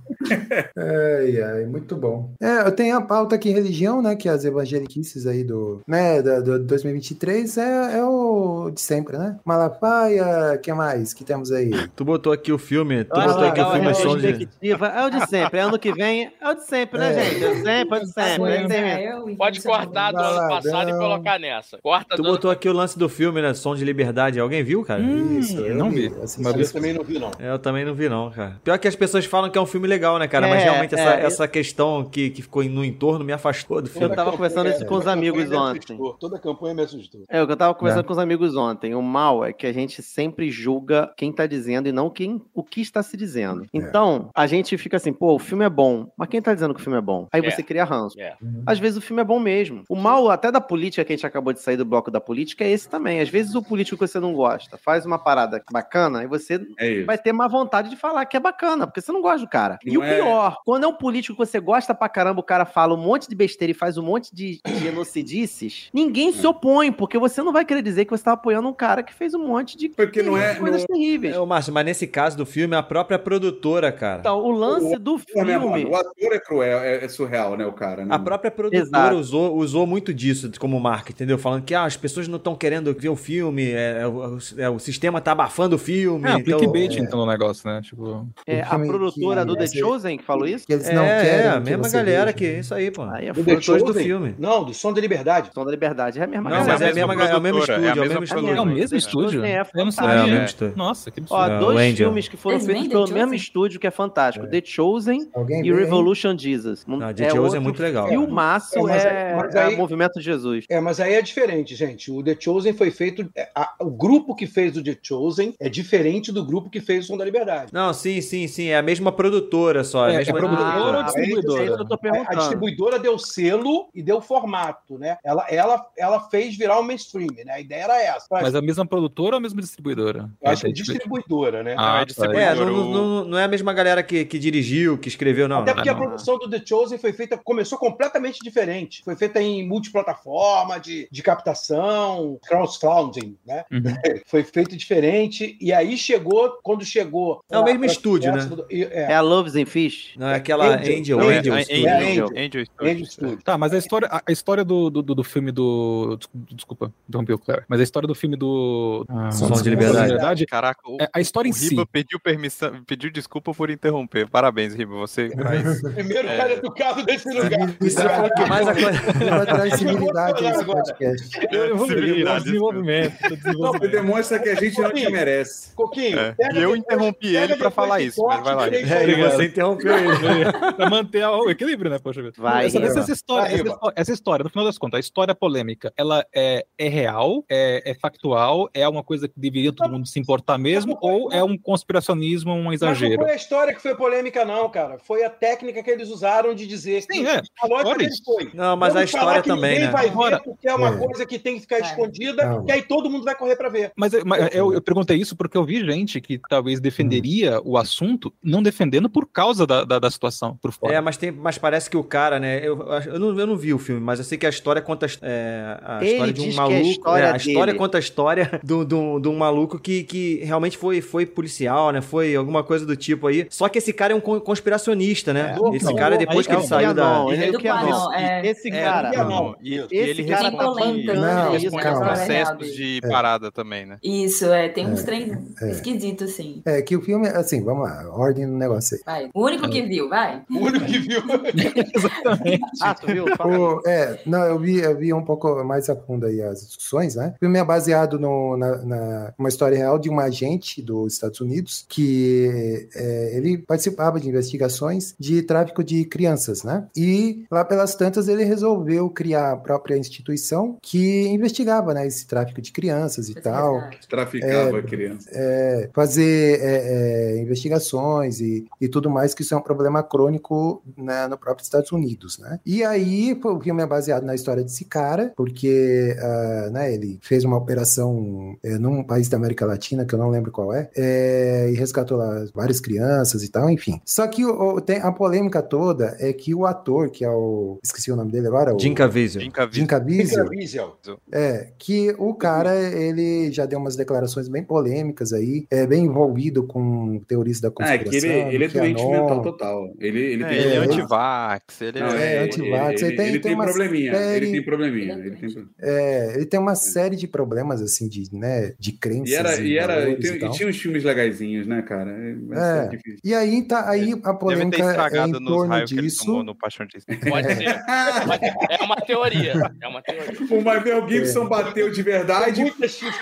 Ai, ai, muito bom. É, eu tenho a pauta aqui, religião, né? Que as evangeliquices aí do, né, da- do 2023 é, é o de sempre, né? Malafaia, que mais que temos aí? Tu botou aqui o filme, tu acho botou aqui o legal a filme Som de... É o de sempre. É ano que vem, é o de sempre, né, É. gente? É sempre, é de sempre. Sempre. Eu, Pode cortar do ano passado e colocar nessa. Corta Tu ano botou aqui o lance do filme, né? Som de Liberdade. Alguém viu, cara? Isso, eu não vi. assisti. Eu também não vi, não. É, Eu também não vi, não, cara. Pior que as pessoas falam que é um filme legal, né, cara? Mas É, realmente essa, é, essa questão que, que ficou no entorno me afastou do filme. Eu tava conversando isso com os amigos ontem. Toda campanha me assustou. É, o que eu tava conversando com os amigos ontem. O mal é que a gente sempre julga quem tá dizendo e não quem, o que está se dizendo. Então, a gente fica assim, pô, o filme é bom, mas quem tá dizendo que filme é bom? Aí É. você cria ranço. É. Às vezes o filme é bom mesmo. O mal até da política, que a gente acabou de sair do bloco da política, é esse também. Às vezes o político que você não gosta faz uma parada bacana e você É vai ter má vontade de falar que é bacana, porque você não gosta do cara. e Não o é- pior, quando é um político que você gosta pra caramba, o cara fala um monte de besteira e faz um monte de genocidices, ninguém se opõe, porque você não vai querer dizer que você tá apoiando um cara que fez um monte de Porque não é- coisas não- terríveis. É, ô, Márcio, mas nesse caso do filme, a própria produtora, cara. Então, o lance do Pô, né, mano, filme. o ator é cruel, é, é surreal, né, o cara? Né? A própria produtora Exato. usou, usou muito disso como marca, entendeu? Falando que ah, as pessoas não estão querendo ver o filme, é, é o, é, o sistema tá abafando o filme. é, um então, clickbait, é, então, no negócio, né? Tipo. É, O a produtora que- do The Chosen que falou isso? Que eles é, não querem. é, a mesma galera veja. que isso aí, pô. Aí é Do The Produtores do Chosen? filme. Não, do Som da Liberdade. Som da Liberdade. É a mesma Não, galera. mas é, a mesma mesma, é o mesmo estúdio, é é, o mesma estúdio. É o mesmo É, estúdio? é Eu não sabia. É, o mesmo estúdio. Nossa, que Ó, absurdo. É, o dois filmes que foram feitos pelo Chosen? mesmo estúdio que é fantástico. The Chosen e vê, hein? Jesus. Ah, The Chosen é muito legal. Filmaço É, mas é, aí- mas é aí- Movimento de Jesus. É, mas aí é diferente, gente. O The Chosen foi feito. é, a- o grupo que fez o The Chosen é diferente do grupo que fez o Som da Liberdade. Não, sim, sim, sim. É a mesma produtora só. É, a É, mesma é produtora ou Ah, distribuidora? é isso que eu tô A, distribuidora deu selo e deu formato, né? Ela, ela, ela fez virar o mainstream, né? A ideia era essa. Mas a mesma produtora ou a mesma distribuidora? Eu acho que É, distribuidora, né? Ah, é tá. É, distribuidora, não, o- não, não é a mesma galera que, que dirigiu, que escreveu, não. Até porque não. a produção do The Chosen foi feita, começou completamente diferente. Foi feita em multiplataforma, de, de captação, crowdfunding, né? Uhum. Foi feito diferente. E aí chegou, quando chegou. É o mesmo estúdio, né? do- e- É É, a Loves and Fish? Não, é aquela Angel. Angel, Não, Angel. É, Studio. É, Angel, Angel. Angel Angel Studios. Studio. Tá, mas a história, a, história do, do, do filme do. Desculpa, interrompi o Claire. Mas a história do filme do. Ah, Som de Liberdade. Caraca, o, É, a história em o si. Riba pediu permissão, pediu desculpa por interromper. Parabéns, Riba. Você traz. Primeiro É. cara educado desse lugar. Isso foi o que mais aconteceu. Vai trazer civilidade nesse podcast. Eu evoluí, Civilidade, desenvolvimento. Não, demonstra que a gente não te merece. Coquinho, É. E eu interrompi pega ele pra depois falar isso, mas vai lá. É, e você interrompeu ele. pra manter o equilíbrio, né, poxa vida. Vai, essa, essa, história, Vai, essa, história, essa história, no final das contas, a história polêmica, ela é, é real, é, é factual, é uma coisa que deveria todo mundo se importar mesmo, ou é um conspiracionismo, um Mas não exagero? foi a história que foi polêmica, não, cara. Foi a técnica que eles usaram de dizer Sim, que é. a lógica foi. Não, mas Vamos a falar história que também, ninguém né? vai Agora- ver porque é uma É. coisa que tem que ficar É. escondida, Não. que aí todo mundo vai correr pra ver. Mas, mas eu, eu perguntei isso porque eu vi gente que talvez defenderia o assunto, não defendendo por causa da, da, da situação por fora. É, mas, tem, mas parece que o cara, né? Eu, eu, não, eu não vi o filme, mas eu sei que a história conta é, a Ele história de um diz que é a maluco. história é, a história conta a história do- do- de um maluco que, que realmente foi, foi policial, né? Foi alguma coisa do tipo aí. Só que esse cara é um con- conspiracionista, né? É, esse não, cara, não, depois que ele é saiu da. Ele é é do. Pianon, é. Esse É, cara, e, esse ele responde história real processos de parada também, né? Isso, é, tem uns três é. esquisitos, sim. É que o filme, assim, vamos lá, ordem no negócio aí. Vai. O único que viu, vai. O único que viu. Exatamente. Ah, tu viu? O- é, não, eu vi, eu vi um pouco mais a fundo aí as discussões, né? O filme é baseado no, na, na- uma história real de um agente dos Estados Unidos que é, ele participava de investigações de tráfico de crianças, né? E lá pelas tantas ele resolveu criar a própria instituição que investigava, né, esse tráfico de crianças e tal. Traficava criança. é, fazer é, é, investigações e, e tudo mais, que isso é um problema crônico né, no próprio Estados Unidos, né? E aí, o filme é baseado na história desse cara, porque ah, né, ele fez uma operação é, num país da América Latina, que eu não lembro qual é, é, e resgatou lá várias crianças e tal, enfim. Só que o- tem a polêmica toda toda é que o ator, que é o. Esqueci o nome dele agora. Jim Caviezel. Jim Caviezel. É, que o cara, ele já deu umas declarações bem polêmicas aí, é bem envolvido com teorias da conspiração. é que ele, ele é doente mental total. Ele, ele É, tem ele é É, anti-vax, ele Não, é... é anti-vax, Ele, ele tem- ele tem probleminha. série- Ele tem probleminha. Ele tem... É, ele tem uma série de problemas, assim, de, né, de crenças E, era, e, era, e, tem- e e tinha uns filmes legaisinhos, né, cara? É, É. difícil. E aí, tá, aí a Deve polêmica ter é estragado em nos raios que ele tomou disso. no Paixão de Pode ser. É uma teoria. É uma teoria. O Mel Gibson bateu de verdade.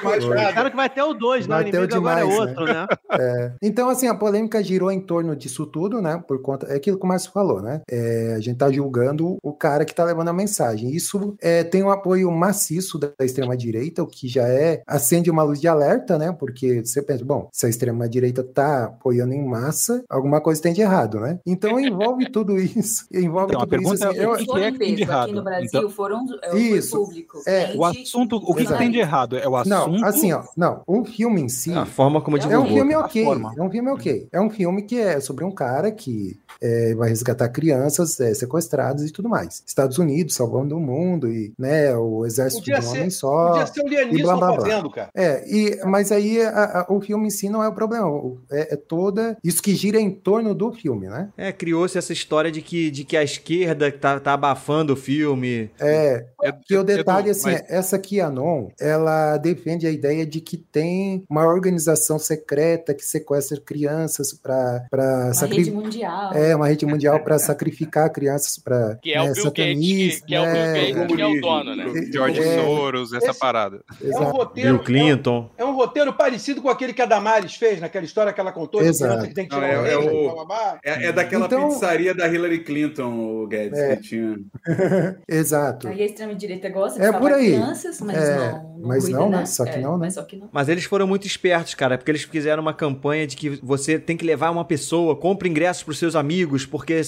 Mas, Claro que vai ter o 2, né? O Bateu inimigo agora é demais, outro, né? É. Então, assim, a polêmica girou em torno disso tudo, né? Por conta. É aquilo que o Márcio falou, né? É, a gente tá julgando o cara que tá levando a mensagem. Isso é, tem um apoio maciço da, da extrema-direita, o que já é. acende uma luz de alerta, né? Porque você pensa, bom, se a extrema-direita tá apoiando em massa, alguma coisa tem de errado, né? Então envolve tudo isso. Envolve Então, a tudo isso. pergunta Assim, é, eu- o que Foi é que tem de peso aqui errado? no Brasil, Então- foram é, Isso. público. É, Gente, O assunto, o que, que tem de errado? É o assunto. Não, assim, ó, não. O filme em si. A forma como É um divulgou. filme ok. É um filme ok. É um filme que é sobre um cara que é, vai resgatar crianças é, sequestradas e tudo mais. Estados Unidos salvando o mundo e né, o exército de Podia um ser, homem só. podia ser o e Lianisson blá, blá, blá. fazendo, cara. É, e, mas aí a- a- o filme em si não é o problema. É, é toda. Isso que gira em torno do filme, né? É, criou-se essa história de que, de que a esquerda tá, tá abafando o filme. É, Eu- que o eu- detalhe, eu- assim, mas- é, essa QAnon, ela defende a ideia de que tem uma organização secreta que sequestra crianças para Uma rede sacrificar. mundial. É, uma rede mundial para sacrificar crianças para Que é o Bill Gates, que, que é o Bill Gates, que é o dono, né? George É. Soros, essa Esse- parada. É um Exato. roteiro. Bill Clinton. É um roteiro parecido com aquele que a Damares fez, naquela história que ela contou, de Exato. criança que tem que Não, tirar é- é o. É, é daquela Então- pizzaria da Hillary Clinton, o Guedes, É. que tinha. Exato. Aí a extrema-direita gosta de É por aí. crianças, mas É, não, não mas cuida, não, né? né? Só que É, não, né? Mas só que não. Mas eles foram muito espertos, cara, porque eles fizeram uma campanha de que você tem que levar uma pessoa, compre ingressos pros seus amigos, porque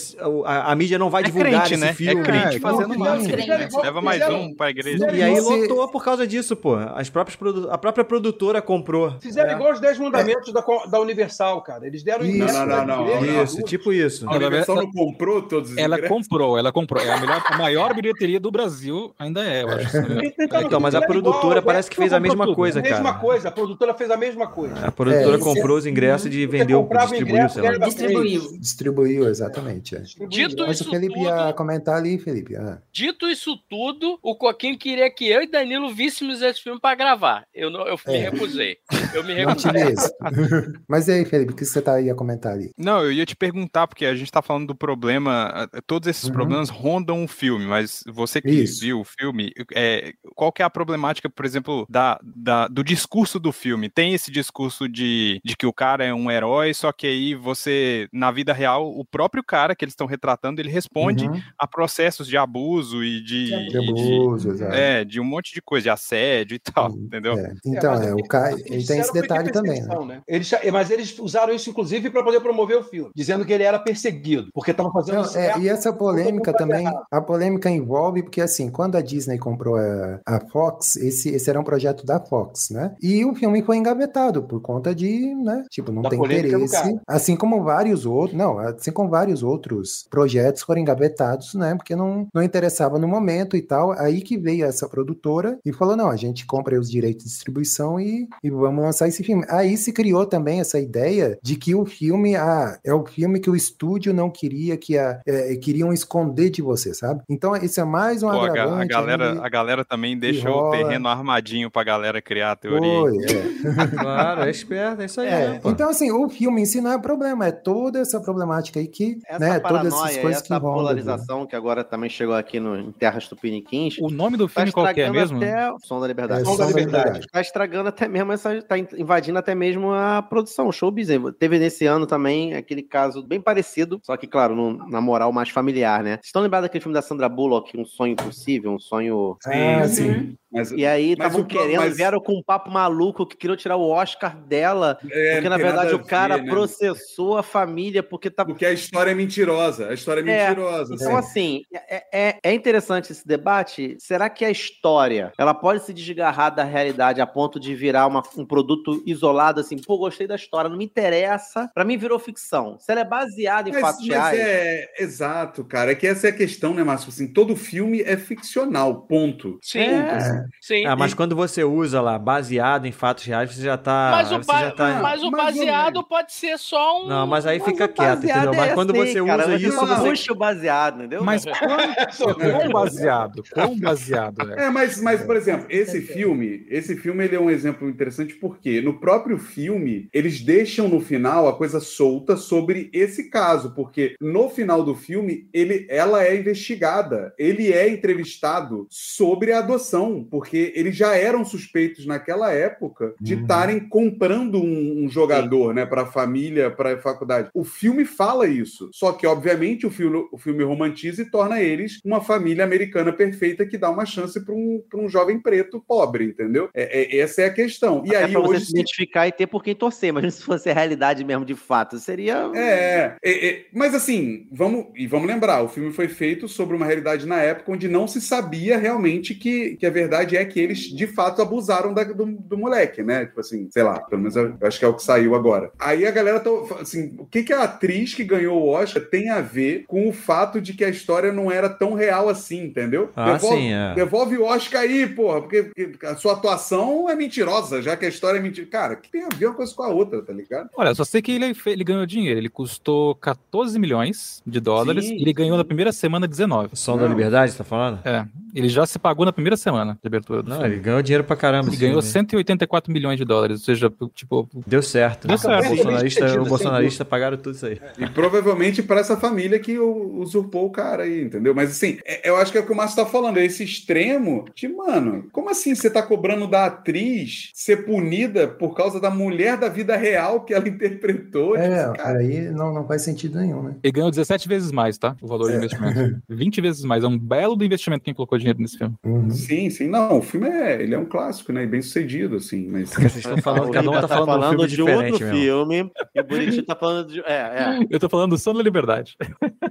a, a mídia não vai É divulgar crente, esse né? filme. É crente É, fazendo fizeram- marketing, né? fizeram- Leva mais fizeram- um pra igreja. E aí Você- lotou por causa disso, pô. As próprias produ- a própria produtora comprou. Fizeram É. igual os 10 mandamentos da, da Universal, cara. Eles deram Isso. Não, não, não. Isso, tipo isso. A Universal não comprou todos os Ela ingressos? comprou, ela comprou. É a, melhor, a maior bilheteria do Brasil, ainda é, eu acho. engano. Então, mas a Fizeram produtora igual, parece que fez a comprou mesma tudo. coisa, A mesma cara. coisa, a produtora fez a mesma coisa. A produtora É, comprou os ingressos e vendeu, o distribuiu, ingresso, sei lá. Distribuiu. Distribuiu, exatamente. é. Dito Mas o isso Felipe tudo, ia comentar ali, Felipe. ah. dito isso tudo, o Coquinho queria que eu e Danilo víssemos esse filme pra gravar. Eu, não, eu me É. recusei. Eu me recusei. Mas e aí, Felipe, o que você tá aí a comentar ali? Não, eu ia te perguntar, porque a gente tá falando do problema, eh, todos esses Uhum. problemas rondam o filme, mas você que Isso. viu o filme, é, qual que é a problemática, por exemplo, da, da- do discurso do filme? Tem esse discurso de, de que o cara é um herói, só que aí você, na vida real, o próprio cara que eles estão retratando, ele responde Uhum. a processos de abuso e de... De e De abuso, exato. é, de um monte de coisa, de assédio e tal, entendeu? É. Então, mas é, o cara, ele tem esse detalhe é também, né? né? Eles, mas eles usaram isso, inclusive, para poder promover o filme, dizendo que ele era perseguido, porque fazendo Não, certo. é, e essa polêmica também, errado. a polêmica envolve, porque assim, quando a Disney comprou a, a Fox, esse, esse era um projeto da Fox, né? E o filme foi engavetado por conta de, né? Tipo, não Da tem interesse. Assim como vários outros, não, assim como vários outros projetos foram engavetados, né? Porque não, não interessava no momento e tal. Aí que veio essa produtora e falou: não, a gente compra os direitos de distribuição e, e vamos lançar esse filme. Aí se criou também essa ideia de que o filme, ah, é o filme que o estúdio não queria, que a, é, queriam esconder de você, sabe? Então, isso é mais um Pô, a, ga- a agravante. galera, a galera também deixa o terreno armadinho pra galera criar a teoria. Foi, é. Claro, é esperto, é isso aí. É, né, então, assim, o filme em si não é problema, é toda essa problemática aí que, Essa né, todas essas paranoia, coisas que essa vão. polarização que agora também chegou aqui no, em Terras Tupiniquins. O nome do Tá filme qual que é mesmo? até o Som da Liberdade. É, Som da Liberdade. Tá estragando até mesmo essa. Tá invadindo até mesmo a produção, o showbiz. Teve nesse ano também aquele caso bem parecido, só que, claro, no- na moral mais familiar, né? Vocês estão lembrados daquele filme da Sandra Bullock, Um Sonho Impossível, Um Sonho. Ah, sim. Mas, E aí estavam querendo, mas- vieram com um papo maluco que queriam tirar o Oscar dela. É, porque na verdade o cara ver, né? processou a família porque tá. Porque a história é mentirosa. A história é É, mentirosa. Então, assim, é, é, é interessante esse debate. Será que a história ela pode se desgarrar da realidade a ponto de virar uma- um produto isolado, assim, pô, gostei da história, não me interessa. Pra mim virou ficção. Se ela é baseada em Mas, fatos mas reais. é exato, cara. É que essa é a questão, né, Márcio? Assim, todo filme é ficcional, ponto. Sim, É. sim. Ah, mas quando você usa lá baseado em fatos reais, você já tá. Mas o, ba- tá... mas o baseado pode ser só um. Não, mas aí Mas fica quieto, entendeu? Mas é quando assim, você cara, usa isso, só você. puxa o baseado, entendeu? Mas quão, quão baseado? Quão baseado é? É, mas, mas, por exemplo, esse filme, esse filme ele é um exemplo interessante porque no próprio filme eles deixam no final a coisa solta sobre esse caso, porque no final do filme ele, ela é investigada, ele é entrevistado sobre a adoção, porque eles já eram suspeitos naquela época de estarem comprando um, um jogador, né, para a família, para a faculdade. O filme fala isso, só que obviamente o filme, o filme romantiza e torna eles uma família americana perfeita que dá uma chance para um, pra um jovem preto pobre, entendeu? É, é- essa é a questão. E é aí hoje se identificar e ter por quem torcer, mas se fosse a realidade mesmo de fato, seria. É, é, é, mas assim, vamos e vamos lembrar, o filme foi feito sobre uma realidade na época onde não se sabia realmente que, que a verdade é que eles de fato abusaram da- do, do moleque, né? Tipo assim, sei lá, pelo menos eu acho que é o que saiu agora. Aí a galera tá assim, o que que a atriz que ganhou o Oscar tem a ver com o fato de que a história não era tão real assim, entendeu? Ah, devolve, sim, é. devolve o Oscar aí, porra, porque, porque a sua atuação é mentirosa, já que a história é mentira. Cara, que tem a ver uma coisa com a outra, tá ligado? Olha, eu só sei que ele, ele ganhou dinheiro. Ele custou 14 milhões de dólares Sim, e ele ganhou na primeira semana 19. Som da. Liberdade, você tá falando? É, ele já se pagou na primeira semana abertura do Não, filme. ele ganhou dinheiro pra caramba. Ele ganhou filme. 184 milhões de dólares, ou seja, tipo, Deu certo. Deu certo. O bolsonarista, o bolsonarista pagaram tudo isso aí. E provavelmente para essa família que usurpou o cara aí, entendeu? Mas assim, é- eu acho que é o que o Márcio tá falando, é esse extremo de, mano, como assim você tá cobrando da atriz ser punida por causa da mulher da vida real que ela interpretou? Tipo, É, cara, aí não, não faz sentido nenhum, né? ele ganhou 17 vezes mais, tá? O valor do investimento. 20 vezes mais. É um belo do investimento quem colocou dinheiro nesse filme. Uhum. Sim, sim, não, o filme é, ele é um clássico, né? E bem sucedido, assim, mas... Vocês estão falando, cada um Rita tá falando, de um filme de diferente outro mesmo. filme e o Bonitinho tá falando de. É, é. Eu tô falando do Som da Liberdade.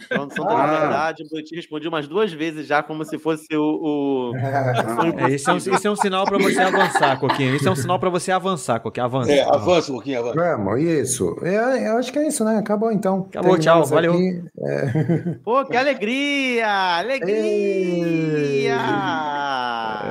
Falando Santa Ah. Liberdade, o Bonitinho respondeu umas duas vezes já, como se fosse o. o... É, isso, é um, isso é um sinal pra você avançar, Coquinho. Isso é um sinal pra você avançar, Coquinho. Avança. É, avança um pouquinho, avança. Vamos, isso. É, eu acho que é isso, né? Acabou então. Acabou, tchau, Terminamos valeu. aqui. É, Pô, que alegria! Alegria!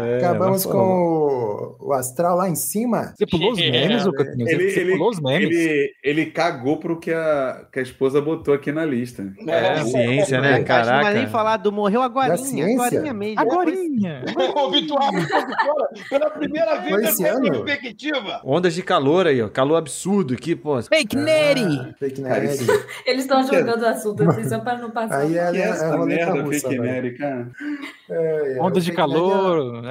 É, acabamos com o, o astral lá em cima. Você pulou os É, memes? Você, Ele, você ele, pulou os memes? ele, ele cagou pro que a, que a esposa botou aqui na lista. É, ciência, né? Mas não vai nem Caraca. falar do morreu agorinha, ciência? agorinha mesmo. Agorinha! Ô, Vitor, Vitor, pela primeira vez na perspectiva. Ondas de calor aí, ó. Calor absurdo aqui, pô. Fake Ah, fake Cara, nerd. isso- Eles estão jogando o assunto assim só para não passar. Aí é, Que é, é é roleta merda, russa, fake nerd, cara? É, é, Ondas o de fake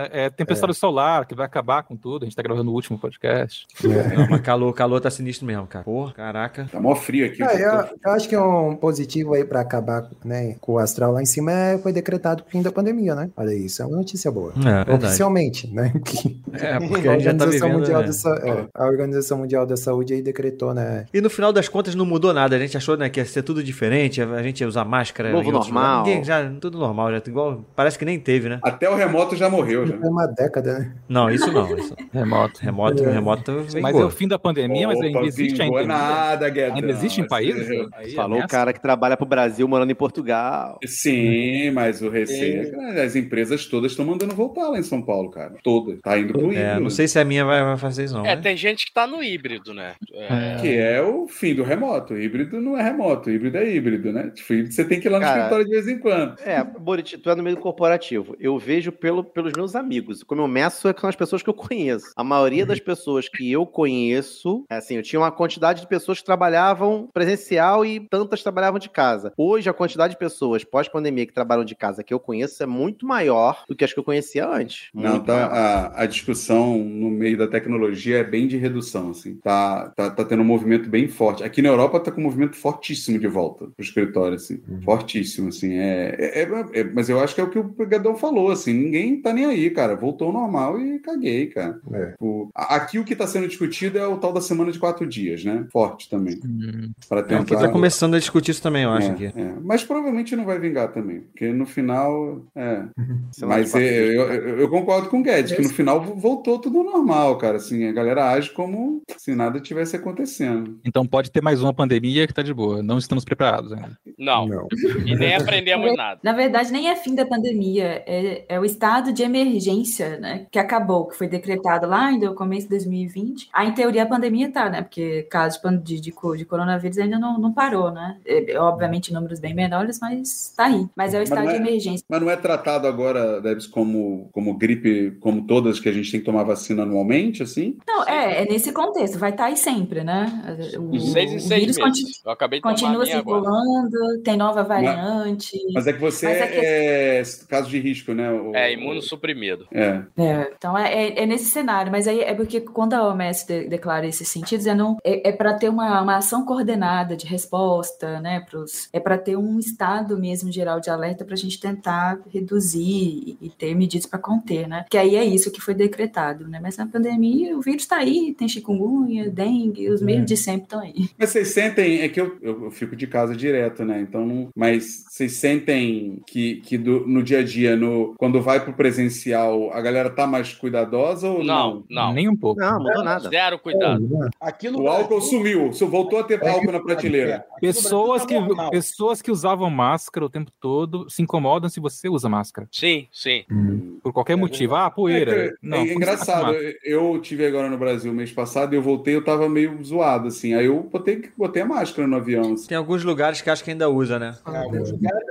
nerd é- calor, é, é tempestade solar, que vai acabar com tudo. A gente tá gravando o último podcast. Não, mas calor, calor tá sinistro mesmo, cara. Pô, caraca. Tá mó frio aqui. Ah, eu eu, tô- eu acho que é um positivo aí pra acabar né, com o astral lá em cima é, foi decretado o fim da pandemia, né? Olha isso, é uma notícia boa. É, verdade. Oficialmente, né? Que É, porque a gente já tá Organização vivendo, Mundial né? da Sa- é, a Organização Mundial da Saúde aí decretou, né? E no final das contas não mudou nada. A gente achou né, que ia ser tudo diferente, a gente ia usar máscara. Novo normal. Ninguém, já, tudo normal, já igual. Parece que nem teve, né? Até o remoto já morreu, já. Foi uma década, né? Não, isso não. Isso. Remoto. Remoto, remoto Mas é o fim da pandemia, mas ainda Opa, existe vingou ainda. nada, Guedão. Ainda existe em países? Aí, Falou o cara que trabalha pro Brasil morando em Portugal. Sim, mas o receio. é- As empresas todas estão mandando voltar lá em São Paulo, cara. Todas. Tá indo pro É, híbrido. não sei se a minha vai, vai fazer isso, não. É, né? tem gente que tá no híbrido, né? É, Que é o fim do remoto. Híbrido não é remoto, híbrido é híbrido, né? Tipo, você tem que ir lá no Cara, escritório de vez em quando. É, Borit, tu é no meio do corporativo. Eu vejo pelo, pelos meus amigos. Como eu meço é com as pessoas que eu conheço. A maioria das pessoas que eu conheço, é assim, eu tinha uma quantidade de pessoas que trabalhavam presencial e tantas trabalhavam de casa. Hoje, a quantidade de pessoas pós-pandemia que trabalham de casa que eu conheço é muito maior do que as que eu conhecia antes. Não, Muito tá, a, a discussão no meio da tecnologia é bem de redução, assim. Tá, tá, tá tendo um movimento bem forte. Aqui na Europa tá com um movimento fortíssimo de volta pro escritório, assim. Fortíssimo, assim. É, é- é- é- mas eu acho que é o que o Pegadão falou, assim. Ninguém tá nem aí. Cara. Voltou ao normal e caguei, cara. O- a- Aqui o que tá sendo discutido é o tal da semana de quatro dias, né? Forte também. Pra É, porque tentar. tá começando a discutir isso também, eu acho É, aqui. é. Mas provavelmente não vai vingar também, porque no final. É. Mas é, eu, eu- eu concordo com o Guedes, que no final voltou tudo ao normal, cara. Assim, a galera age como se nada tivesse acontecendo. Então pode ter mais uma pandemia que tá de boa. Não estamos preparados ainda. Não. E nem aprendemos nada. Na verdade, nem é fim da pandemia, é, é o estado de emergência, né? Que acabou, que foi decretado lá ainda no começo de 2020. Aí, em teoria, a pandemia tá, né? Porque caso de, de, de, co- de coronavírus ainda não, não parou, né? É, é, obviamente, números bem menores, mas tá aí. Mas é o Mas estado não de é- emergência. Mas não é tratado agora, Debs, como, como gripe, como todas que a gente tem que tomar vacina anualmente, assim? Não, é, é nesse contexto, vai estar aí sempre, né? O, De seis em o seis vírus meses. conti- Eu acabei de tomar a continua agora. circulando, tem nova variante. Mas é que você Mas é, que- caso de risco, né? O- É, imunossuprimido. É. É, então é, é- é nesse cenário, mas aí é porque quando a OMS de- declara esse sentido, é, não- é, é para ter uma, uma ação coordenada de resposta, né? Pros, é para ter um estado mesmo geral de alerta para a gente tentar reduzir e, e ter medidas para conter, né? Que aí é isso que foi decretado, né? Mas na pandemia o vírus está aí, tem chikungunya, dengue, os mesmos de sempre estão aí. Mas vocês sentem, é que eu, eu, eu fico de casa direto, né? Então, não- mas vocês sentem que, que do- no dia a dia, no, quando vai pro presencial, a galera tá mais cuidadosa ou não? Não, não. Nem um pouco. Não, mudou nada. Zero cuidado. Aqui no O álcool Brasil- sumiu, só voltou a ter álcool na prateleira. Pessoas que, no Brasil tá normal. pessoas que usavam máscara o tempo todo se incomodam se você usa máscara. Sim, sim. Por qualquer motivo. Ah, poeira. É, que- Não, é tá engraçado, eu tive agora no Brasil mês passado e eu voltei, eu tava meio zoado, assim. Aí eu botei, botei a máscara no avião. assim. Tem alguns lugares que acho que ainda usa, né?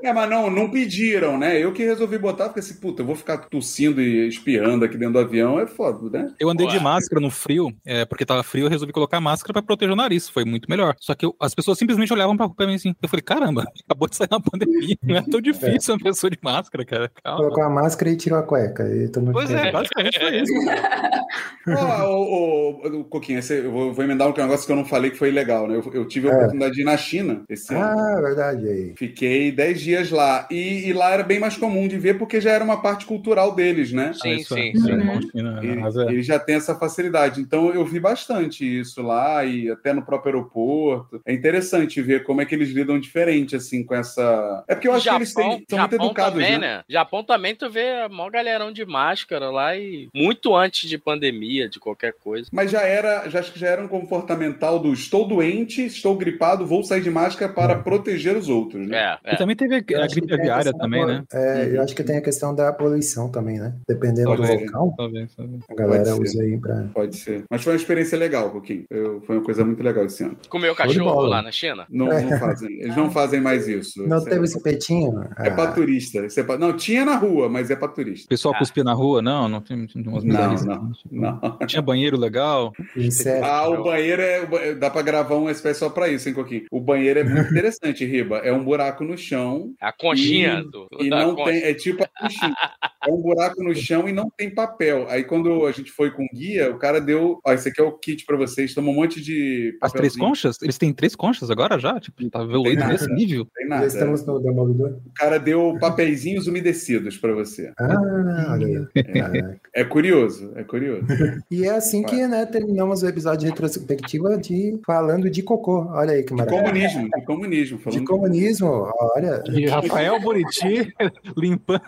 É, mas não, não pediram, né? Eu que resolvi botar, porque assim, puta, eu vou ficar tossindo e espirrando aqui dentro do avião, é foda, né? Eu andei de máscara no frio, é, porque tava frio, eu resolvi colocar máscara pra proteger o nariz. Foi muito melhor. Só que eu- as pessoas simplesmente olhavam pra, pra mim assim. Eu falei, caramba, acabou de sair uma pandemia. Não é tão difícil uma pessoa de máscara, cara. Calma. Colocou a máscara e tirou a cueca. E todo mundo Pois é, basicamente foi isso. Ô, ô, Coquinha, eu vou, vou emendar um negócio que eu não falei que foi legal, né? Eu, eu tive a É. oportunidade de ir na China esse ano. Ah, verdade aí. Fiquei 10 dias lá. E, e lá era bem mais comum de ver, porque já era uma parte cultural deles, né? Sim, isso sim, é- sim. é China, Ele, é. ele já tem essa facilidade. Então eu vi bastante isso lá e até no próprio aeroporto. É interessante ver como é que eles lidam diferente, assim, com essa. É porque eu acho que eles têm- são muito Japão educados, também, né? né? Japão também tu vê maior galerão de máscara lá e muito antes de pandemia, de qualquer coisa. Mas já era, já acho que já era um comportamental do estou doente, estou gripado, vou sair de máscara para proteger os outros, né? É, E também teve a, a gripe a aviária também, da- né? É, eu acho que tem a questão da poluição também, né? Dependendo do local, Talvez, talvez. a galera usa aí pra. Pode ser. Mas foi uma experiência legal, um pouquinho. Eu- foi uma coisa muito legal esse ano. Comeu cachorro lá na China? Não, não fazem. Eles não fazem mais isso. Não Isso é- teve esse petinho? É Ah, pra turista. É pra- Não, tinha na rua, mas é pra turista. O pessoal Ah. cuspia na rua? Não, não tem, tem umas Não, misérias. não, não. Tinha banheiro legal. inseto. Ah, o banheiro é. Dá pra gravar uma espécie só pra isso, hein, Coquinho? O banheiro é muito interessante, Riba. É um buraco no chão. A conchinha E- do, E não concha. tem. É tipo a conchinha. É um buraco no chão e não tem papel. Aí quando a gente foi com o guia, o cara deu. Ó, esse aqui é o kit pra vocês. Toma um monte de. As três papelzinho. conchas? Eles têm três conchas agora já? Tipo, tá evoluindo nada. nesse nível? Não tem Já nada. estamos no Demolidor. O cara deu papeizinhos umedecidos pra você. Ah, olha aí. Caraca. É curioso, é curioso. E é assim que né, terminamos o episódio de retrospectiva de falando de cocô. Olha aí que De maravilha. comunismo, de comunismo. De Falando comunismo, olha. E Rafael Buriti limpando.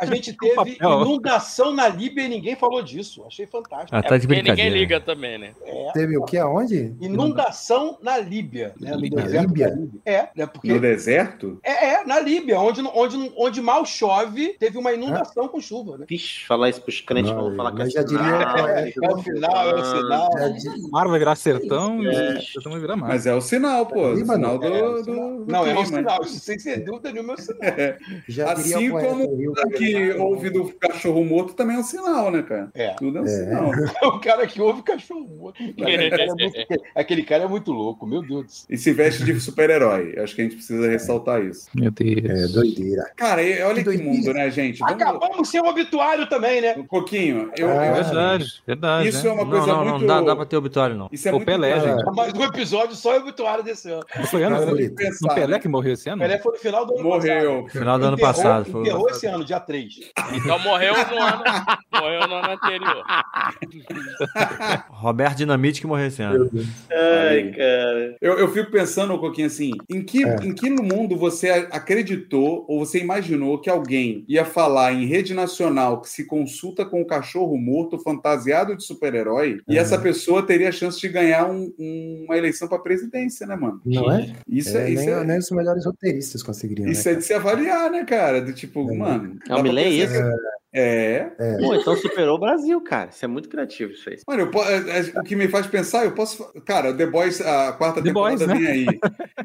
A gente teve papel. inundação na Líbia e ninguém falou disso. Achei fantástico. Ah, tá de É porque ninguém liga também, né? É. Teve o que aonde? Inundação na Líbia. Né? No Líbia. deserto Líbia? É, né? Porque. No deserto? É, é, na Líbia, onde, onde, onde mal chove, teve uma inundação com chuva, né? Vixe, falar isso pros crentes, Não, vamos falar que é já diria sinal, qual é. que É o final, é o sinal. Já di- Mar vai virar sertão É. e sertão vai virar mar. Mas é o sinal, pô. O sinal do. É, o do- sinal. do Não, é clima. sinal. Sem ser dúvida nenhuma é um sinal. diria Assim o como o o que ouve do cachorro morto também é um sinal, né, cara? É. Tudo é um É. sinal. o cara que ouve cachorro morto. Aquele cara, é muito, aquele cara é muito louco, meu Deus do céu. E se veste de super-herói. Acho que a gente precisa ressaltar isso. Meu Deus. É doideira. Cara, olha que, doideira. mundo, né, gente? Vamos... Acabamos sem o obituário também, né? Um pouquinho. Eu, Ah, eu- Verdade, verdade. Isso né? é uma Não, coisa não, muito. não dá, dá pra ter obituário, não. Isso é O muito Pelé, importante. gente. Mais um episódio só o obituário desse ano. Não foi ano? Cara. Pensar, Pelé né? que morreu esse ano? Pelé foi no final do ano Morreu. passado. Final do ano passado. Enterrou esse esse ano, dia 3. Então morreu no ano, morreu no ano anterior. Roberto Dinamite que morreu esse ano. Ai, cara. Eu, eu fico pensando, Coquinho, assim, em que, É. em que no mundo você acreditou ou você imaginou que alguém ia falar em rede nacional que se consulta com o cachorro morto fantasiado de super-herói e Uhum. essa pessoa teria a chance de ganhar um- um- uma eleição pra presidência, né, mano? Não é? Isso É, é, isso nem, é, nem os melhores roteiristas conseguiriam. isso né, é de se avaliar, né, cara? Do tipo, mano. É um dá pra Milley pensar isso? É. É. Pô, então superou o Brasil, cara. Isso é muito criativo, isso aí. Mano, eu po- é, é, o que me faz pensar, eu posso. Cara, The Boys, a quarta The temporada Boys, né? vem aí.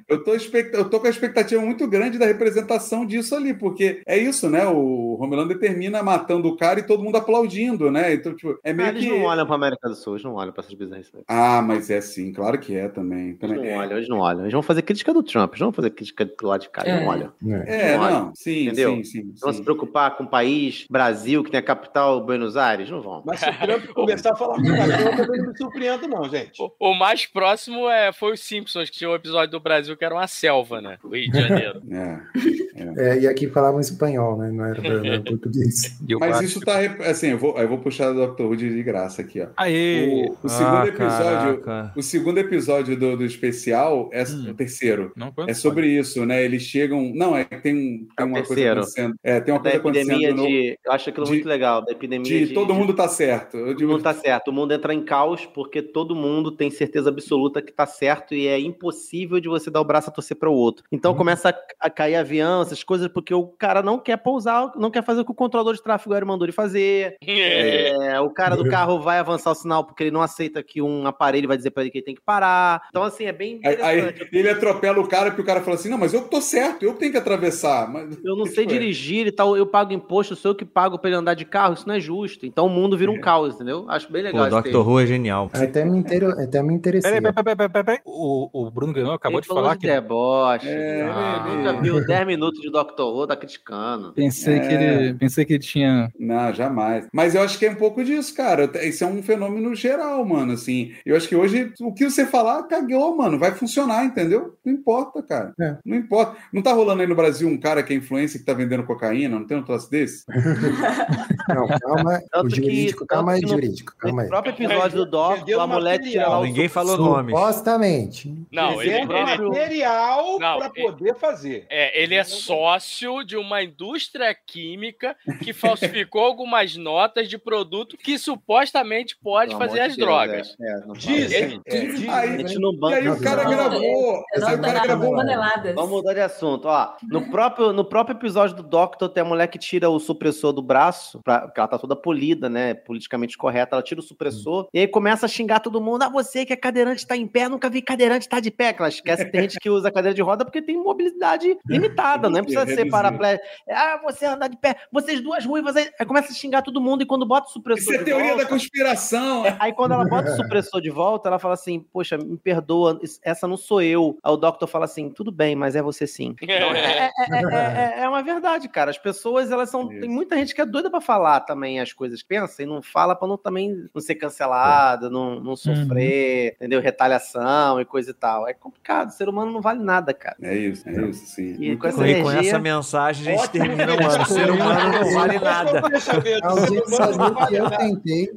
Eu tô, expect- eu tô com a expectativa muito grande da representação disso ali, porque é isso, né? O Homelander termina matando o cara e todo mundo aplaudindo, né? Então, tipo, é Ah, meio eles que. não olham pra América do Sul, eles não olham pra essas bizarrices. Eles Ah, mas é sim, claro que é também. também. não olham, eles não olham. Eles vão fazer crítica do Trump, eles não vão fazer crítica do lado de cá, eles não É. olham. É. É, Não olha. não, sim, Entendeu? sim, sim. Vão sim. se preocupar com o país, Brasil, que tem a capital Buenos Aires? Não vão. Mas se o Trump começar a falar com o cachorro, eu também não me surpreendo, não, gente. O, o mais próximo é, foi os Simpsons, que tinha um episódio do Brasil que era uma selva, né? O Rio de Janeiro. É. É, e aqui falavam espanhol, né? Não era, não era português. Mas isso tá. Assim, eu vou, eu vou puxar do Dr. Who de graça aqui, ó. Aê! O, o segundo Ah, episódio. caraca. O segundo episódio do, do especial é o terceiro. Não. É sobre isso, né? Eles chegam. Não, é que tem, um- É tem o uma coisa terceiro. acontecendo. É, tem uma Da coisa acontecendo. no- de. Eu acho aquilo de- muito legal. Da epidemia de, de. todo de- mundo tá certo. Todo mundo tá certo. O mundo entra em caos porque todo mundo tem certeza absoluta que tá certo e é impossível de você dar o braço a torcer para o outro. Então Uhum. começa a, a cair avião, essas coisas, porque o cara não quer pousar, não quer fazer o que o controlador de tráfego aéreo mandou ele fazer. É, o cara do carro vai avançar o sinal porque ele não aceita que um aparelho vai dizer para ele que ele tem que parar. Então, assim, é bem Aí, ele atropela o cara porque o cara fala assim: não, mas eu tô certo, eu tenho que atravessar. Mas, Eu não sei Tipo, é. dirigir e tal, eu pago imposto, sou eu que pago pra ele andar de carro, isso não é justo. Então o mundo vira um caos, entendeu? Acho bem legal. Pô, esse Dr. Who é genial. Até me, inter... Até me interessei. Peraí, peraí, peraí, peraí, peraí, peraí. O, o Bruno acabou Ele de falou falar de que. deboche. É, Ah, ele- nunca viu 10 minutos de Dr. Who, tá criticando. Pensei, que É. ele, pensei que ele tinha. Não, jamais. Mas eu acho que é um pouco disso, cara. Isso é um fenômeno geral, mano. Assim, eu acho que hoje o que você falar, cagou, mano. Vai funcionar, entendeu? Não importa, cara. É. Não importa. Não tá rolando aí no Brasil um cara que é influência que tá vendendo cocaína? Não tem um troço desse? Não, calma. Tanto o que- jurídico, calma tanto aí, que no- jurídico. Calma No aí. próprio episódio do Doc, Vendendo a mulher tira lá o Ninguém falou nomes. Supostamente. Não, ele, Vendendo ele, material para ele- poder fazer. é, ele é sócio de uma indústria química que falsificou algumas notas de produto que supostamente pode Pelo fazer as de Deus, drogas. é, é, Dizem, é. Aí, gente não e banca aí o cara não. gravou. Aí o cara gravou. Vamos mudar de assunto. Ó, no próprio, no próprio episódio do Doctor, tem a mulher que tira o supressor do braço, pra, porque ela tá toda polida, né? Politicamente correta. Ela tira o supressor e aí começa a xingar todo mundo. Ah, você que é cadeirante tá em pé, nunca vi cadeirante tá de pé. Que ela esquece que tem gente que usa cadeira de roda porque tem mobilidade limitada, não é precisa ser paraplégico. Ah, você andar de pé, vocês duas ruivas. Aí, aí começa a xingar todo mundo e quando bota o supressor Isso é teoria volta, da conspiração. Aí quando ela bota o supressor de volta, ela fala assim: Poxa, me perdoa, essa não sou eu. Aí o Doctor fala assim: Tudo bem, mas é você sim. Então, é, é- é- é- é uma verdade, cara. As pessoas, elas são. Tem muita gente que é doida pra falar também as coisas que pensa e não fala pra não também não ser cancelada, não, não sofrer, entendeu? Retaliação e coisa e tal. É complicado. O ser humano não vale nada, cara. É isso, é isso, sim. E com essa Com, e com energia. essa mensagem a gente Ótimo termina o ano. O ser humano não vale nada.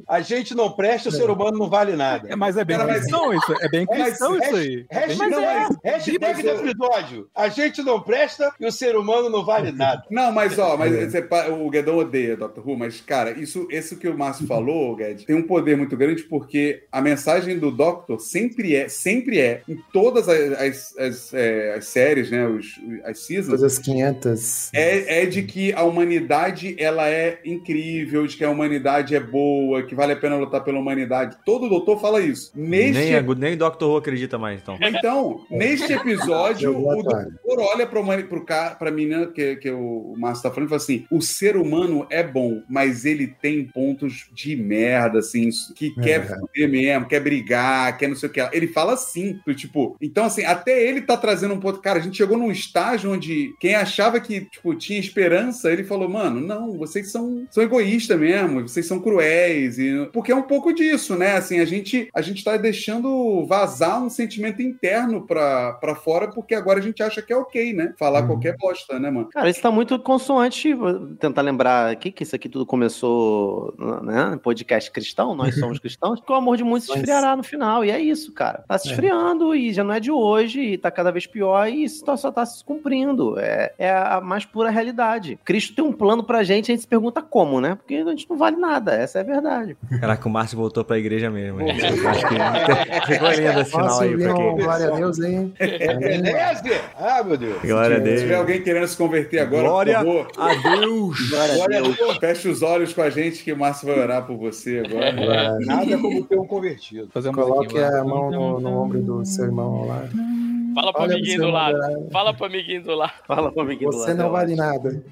A gente não presta, o ser humano não vale nada. É, mas é bem Cara, cristão isso. É bem Mas- cristão isso aí. É Hashtag, Não, mas- hashtag mas- do episódio. A gente não presta e o ser humano não vale nada. Não, mas ó, mas você pa- o Guedão odeia Dr. Who, mas, cara, isso, isso que o Márcio falou, Guedes, tem um poder muito grande porque a mensagem do Doctor sempre é, sempre é, em todas as, as, as, é, as séries, né, os, as seasons, Todas as 500. é, é de que a humanidade ela é incrível, de que a humanidade é boa, que vale a pena lutar pela humanidade. Todo doutor fala isso. Neste Nem, a- nem Dr. Who acredita mais, então. então, neste episódio, o doutor olha para pra menina que, que o Márcio tá falando e fala assim: o ser humano É bom, mas ele tem pontos de merda, assim, que quer fuder mesmo, quer brigar, quer não sei o que. Ele fala assim, tipo. Então, assim, até ele tá trazendo um ponto. Cara, a gente chegou num estágio onde quem achava que, tipo, tinha esperança, ele falou, mano, não, vocês são, são egoístas mesmo, vocês são cruéis. E... Porque é um pouco disso, né? Assim, a gente, a gente tá deixando vazar um sentimento interno pra, pra fora, porque agora a gente acha que é ok, né? Falar qualquer bosta, né, mano? Cara, isso tá muito consoante. Vou tentar lembrar aqui que isso aqui tudo começou, né? Podcast cristão, nós somos cristãos, que o amor de muitos se Mas- esfriará no final. E é isso, cara. Tá se É. esfriando e já não é de hoje, e tá cada vez pior, e isso tá- só tá se cumprindo. É, é a mais pura realidade. Cristo tem um plano pra gente, a gente se pergunta como, né? Porque a gente não vale nada, essa é a verdade. Caraca, o Márcio voltou pra igreja mesmo. hein? Acho que ficou lindo esse Posso aí pra quem. glória a Deus aí? Beleza? Ah, meu Deus. Glória a Se tiver Deus. alguém querendo se converter agora, Glória por favor, a Deus. Glória a Deus. fecha os olhos com a gente que o Márcio vai orar por você agora. Vai. Nada como ter um convertido. Fazer Coloque lá. a mão no, no ombro do seu irmão lado. Fala pro Olha amiguinho do lado. Fala pro amiguinho do lado. Fala pro amiguinho do Você lado, não eu vale nada.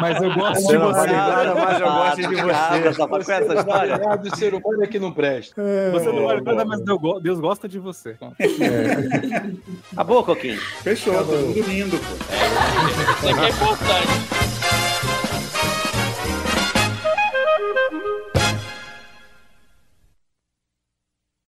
Mas eu gosto Você de não você. vale nada, mas eu gosto de você. só com essa história. Ah, do ser humano é que não presta. Você não vale nada, mas Deus go- Deus gosta de você. A boa, Coquinho. Fechou, todo mundo lindo, pô. Isso aqui é importante.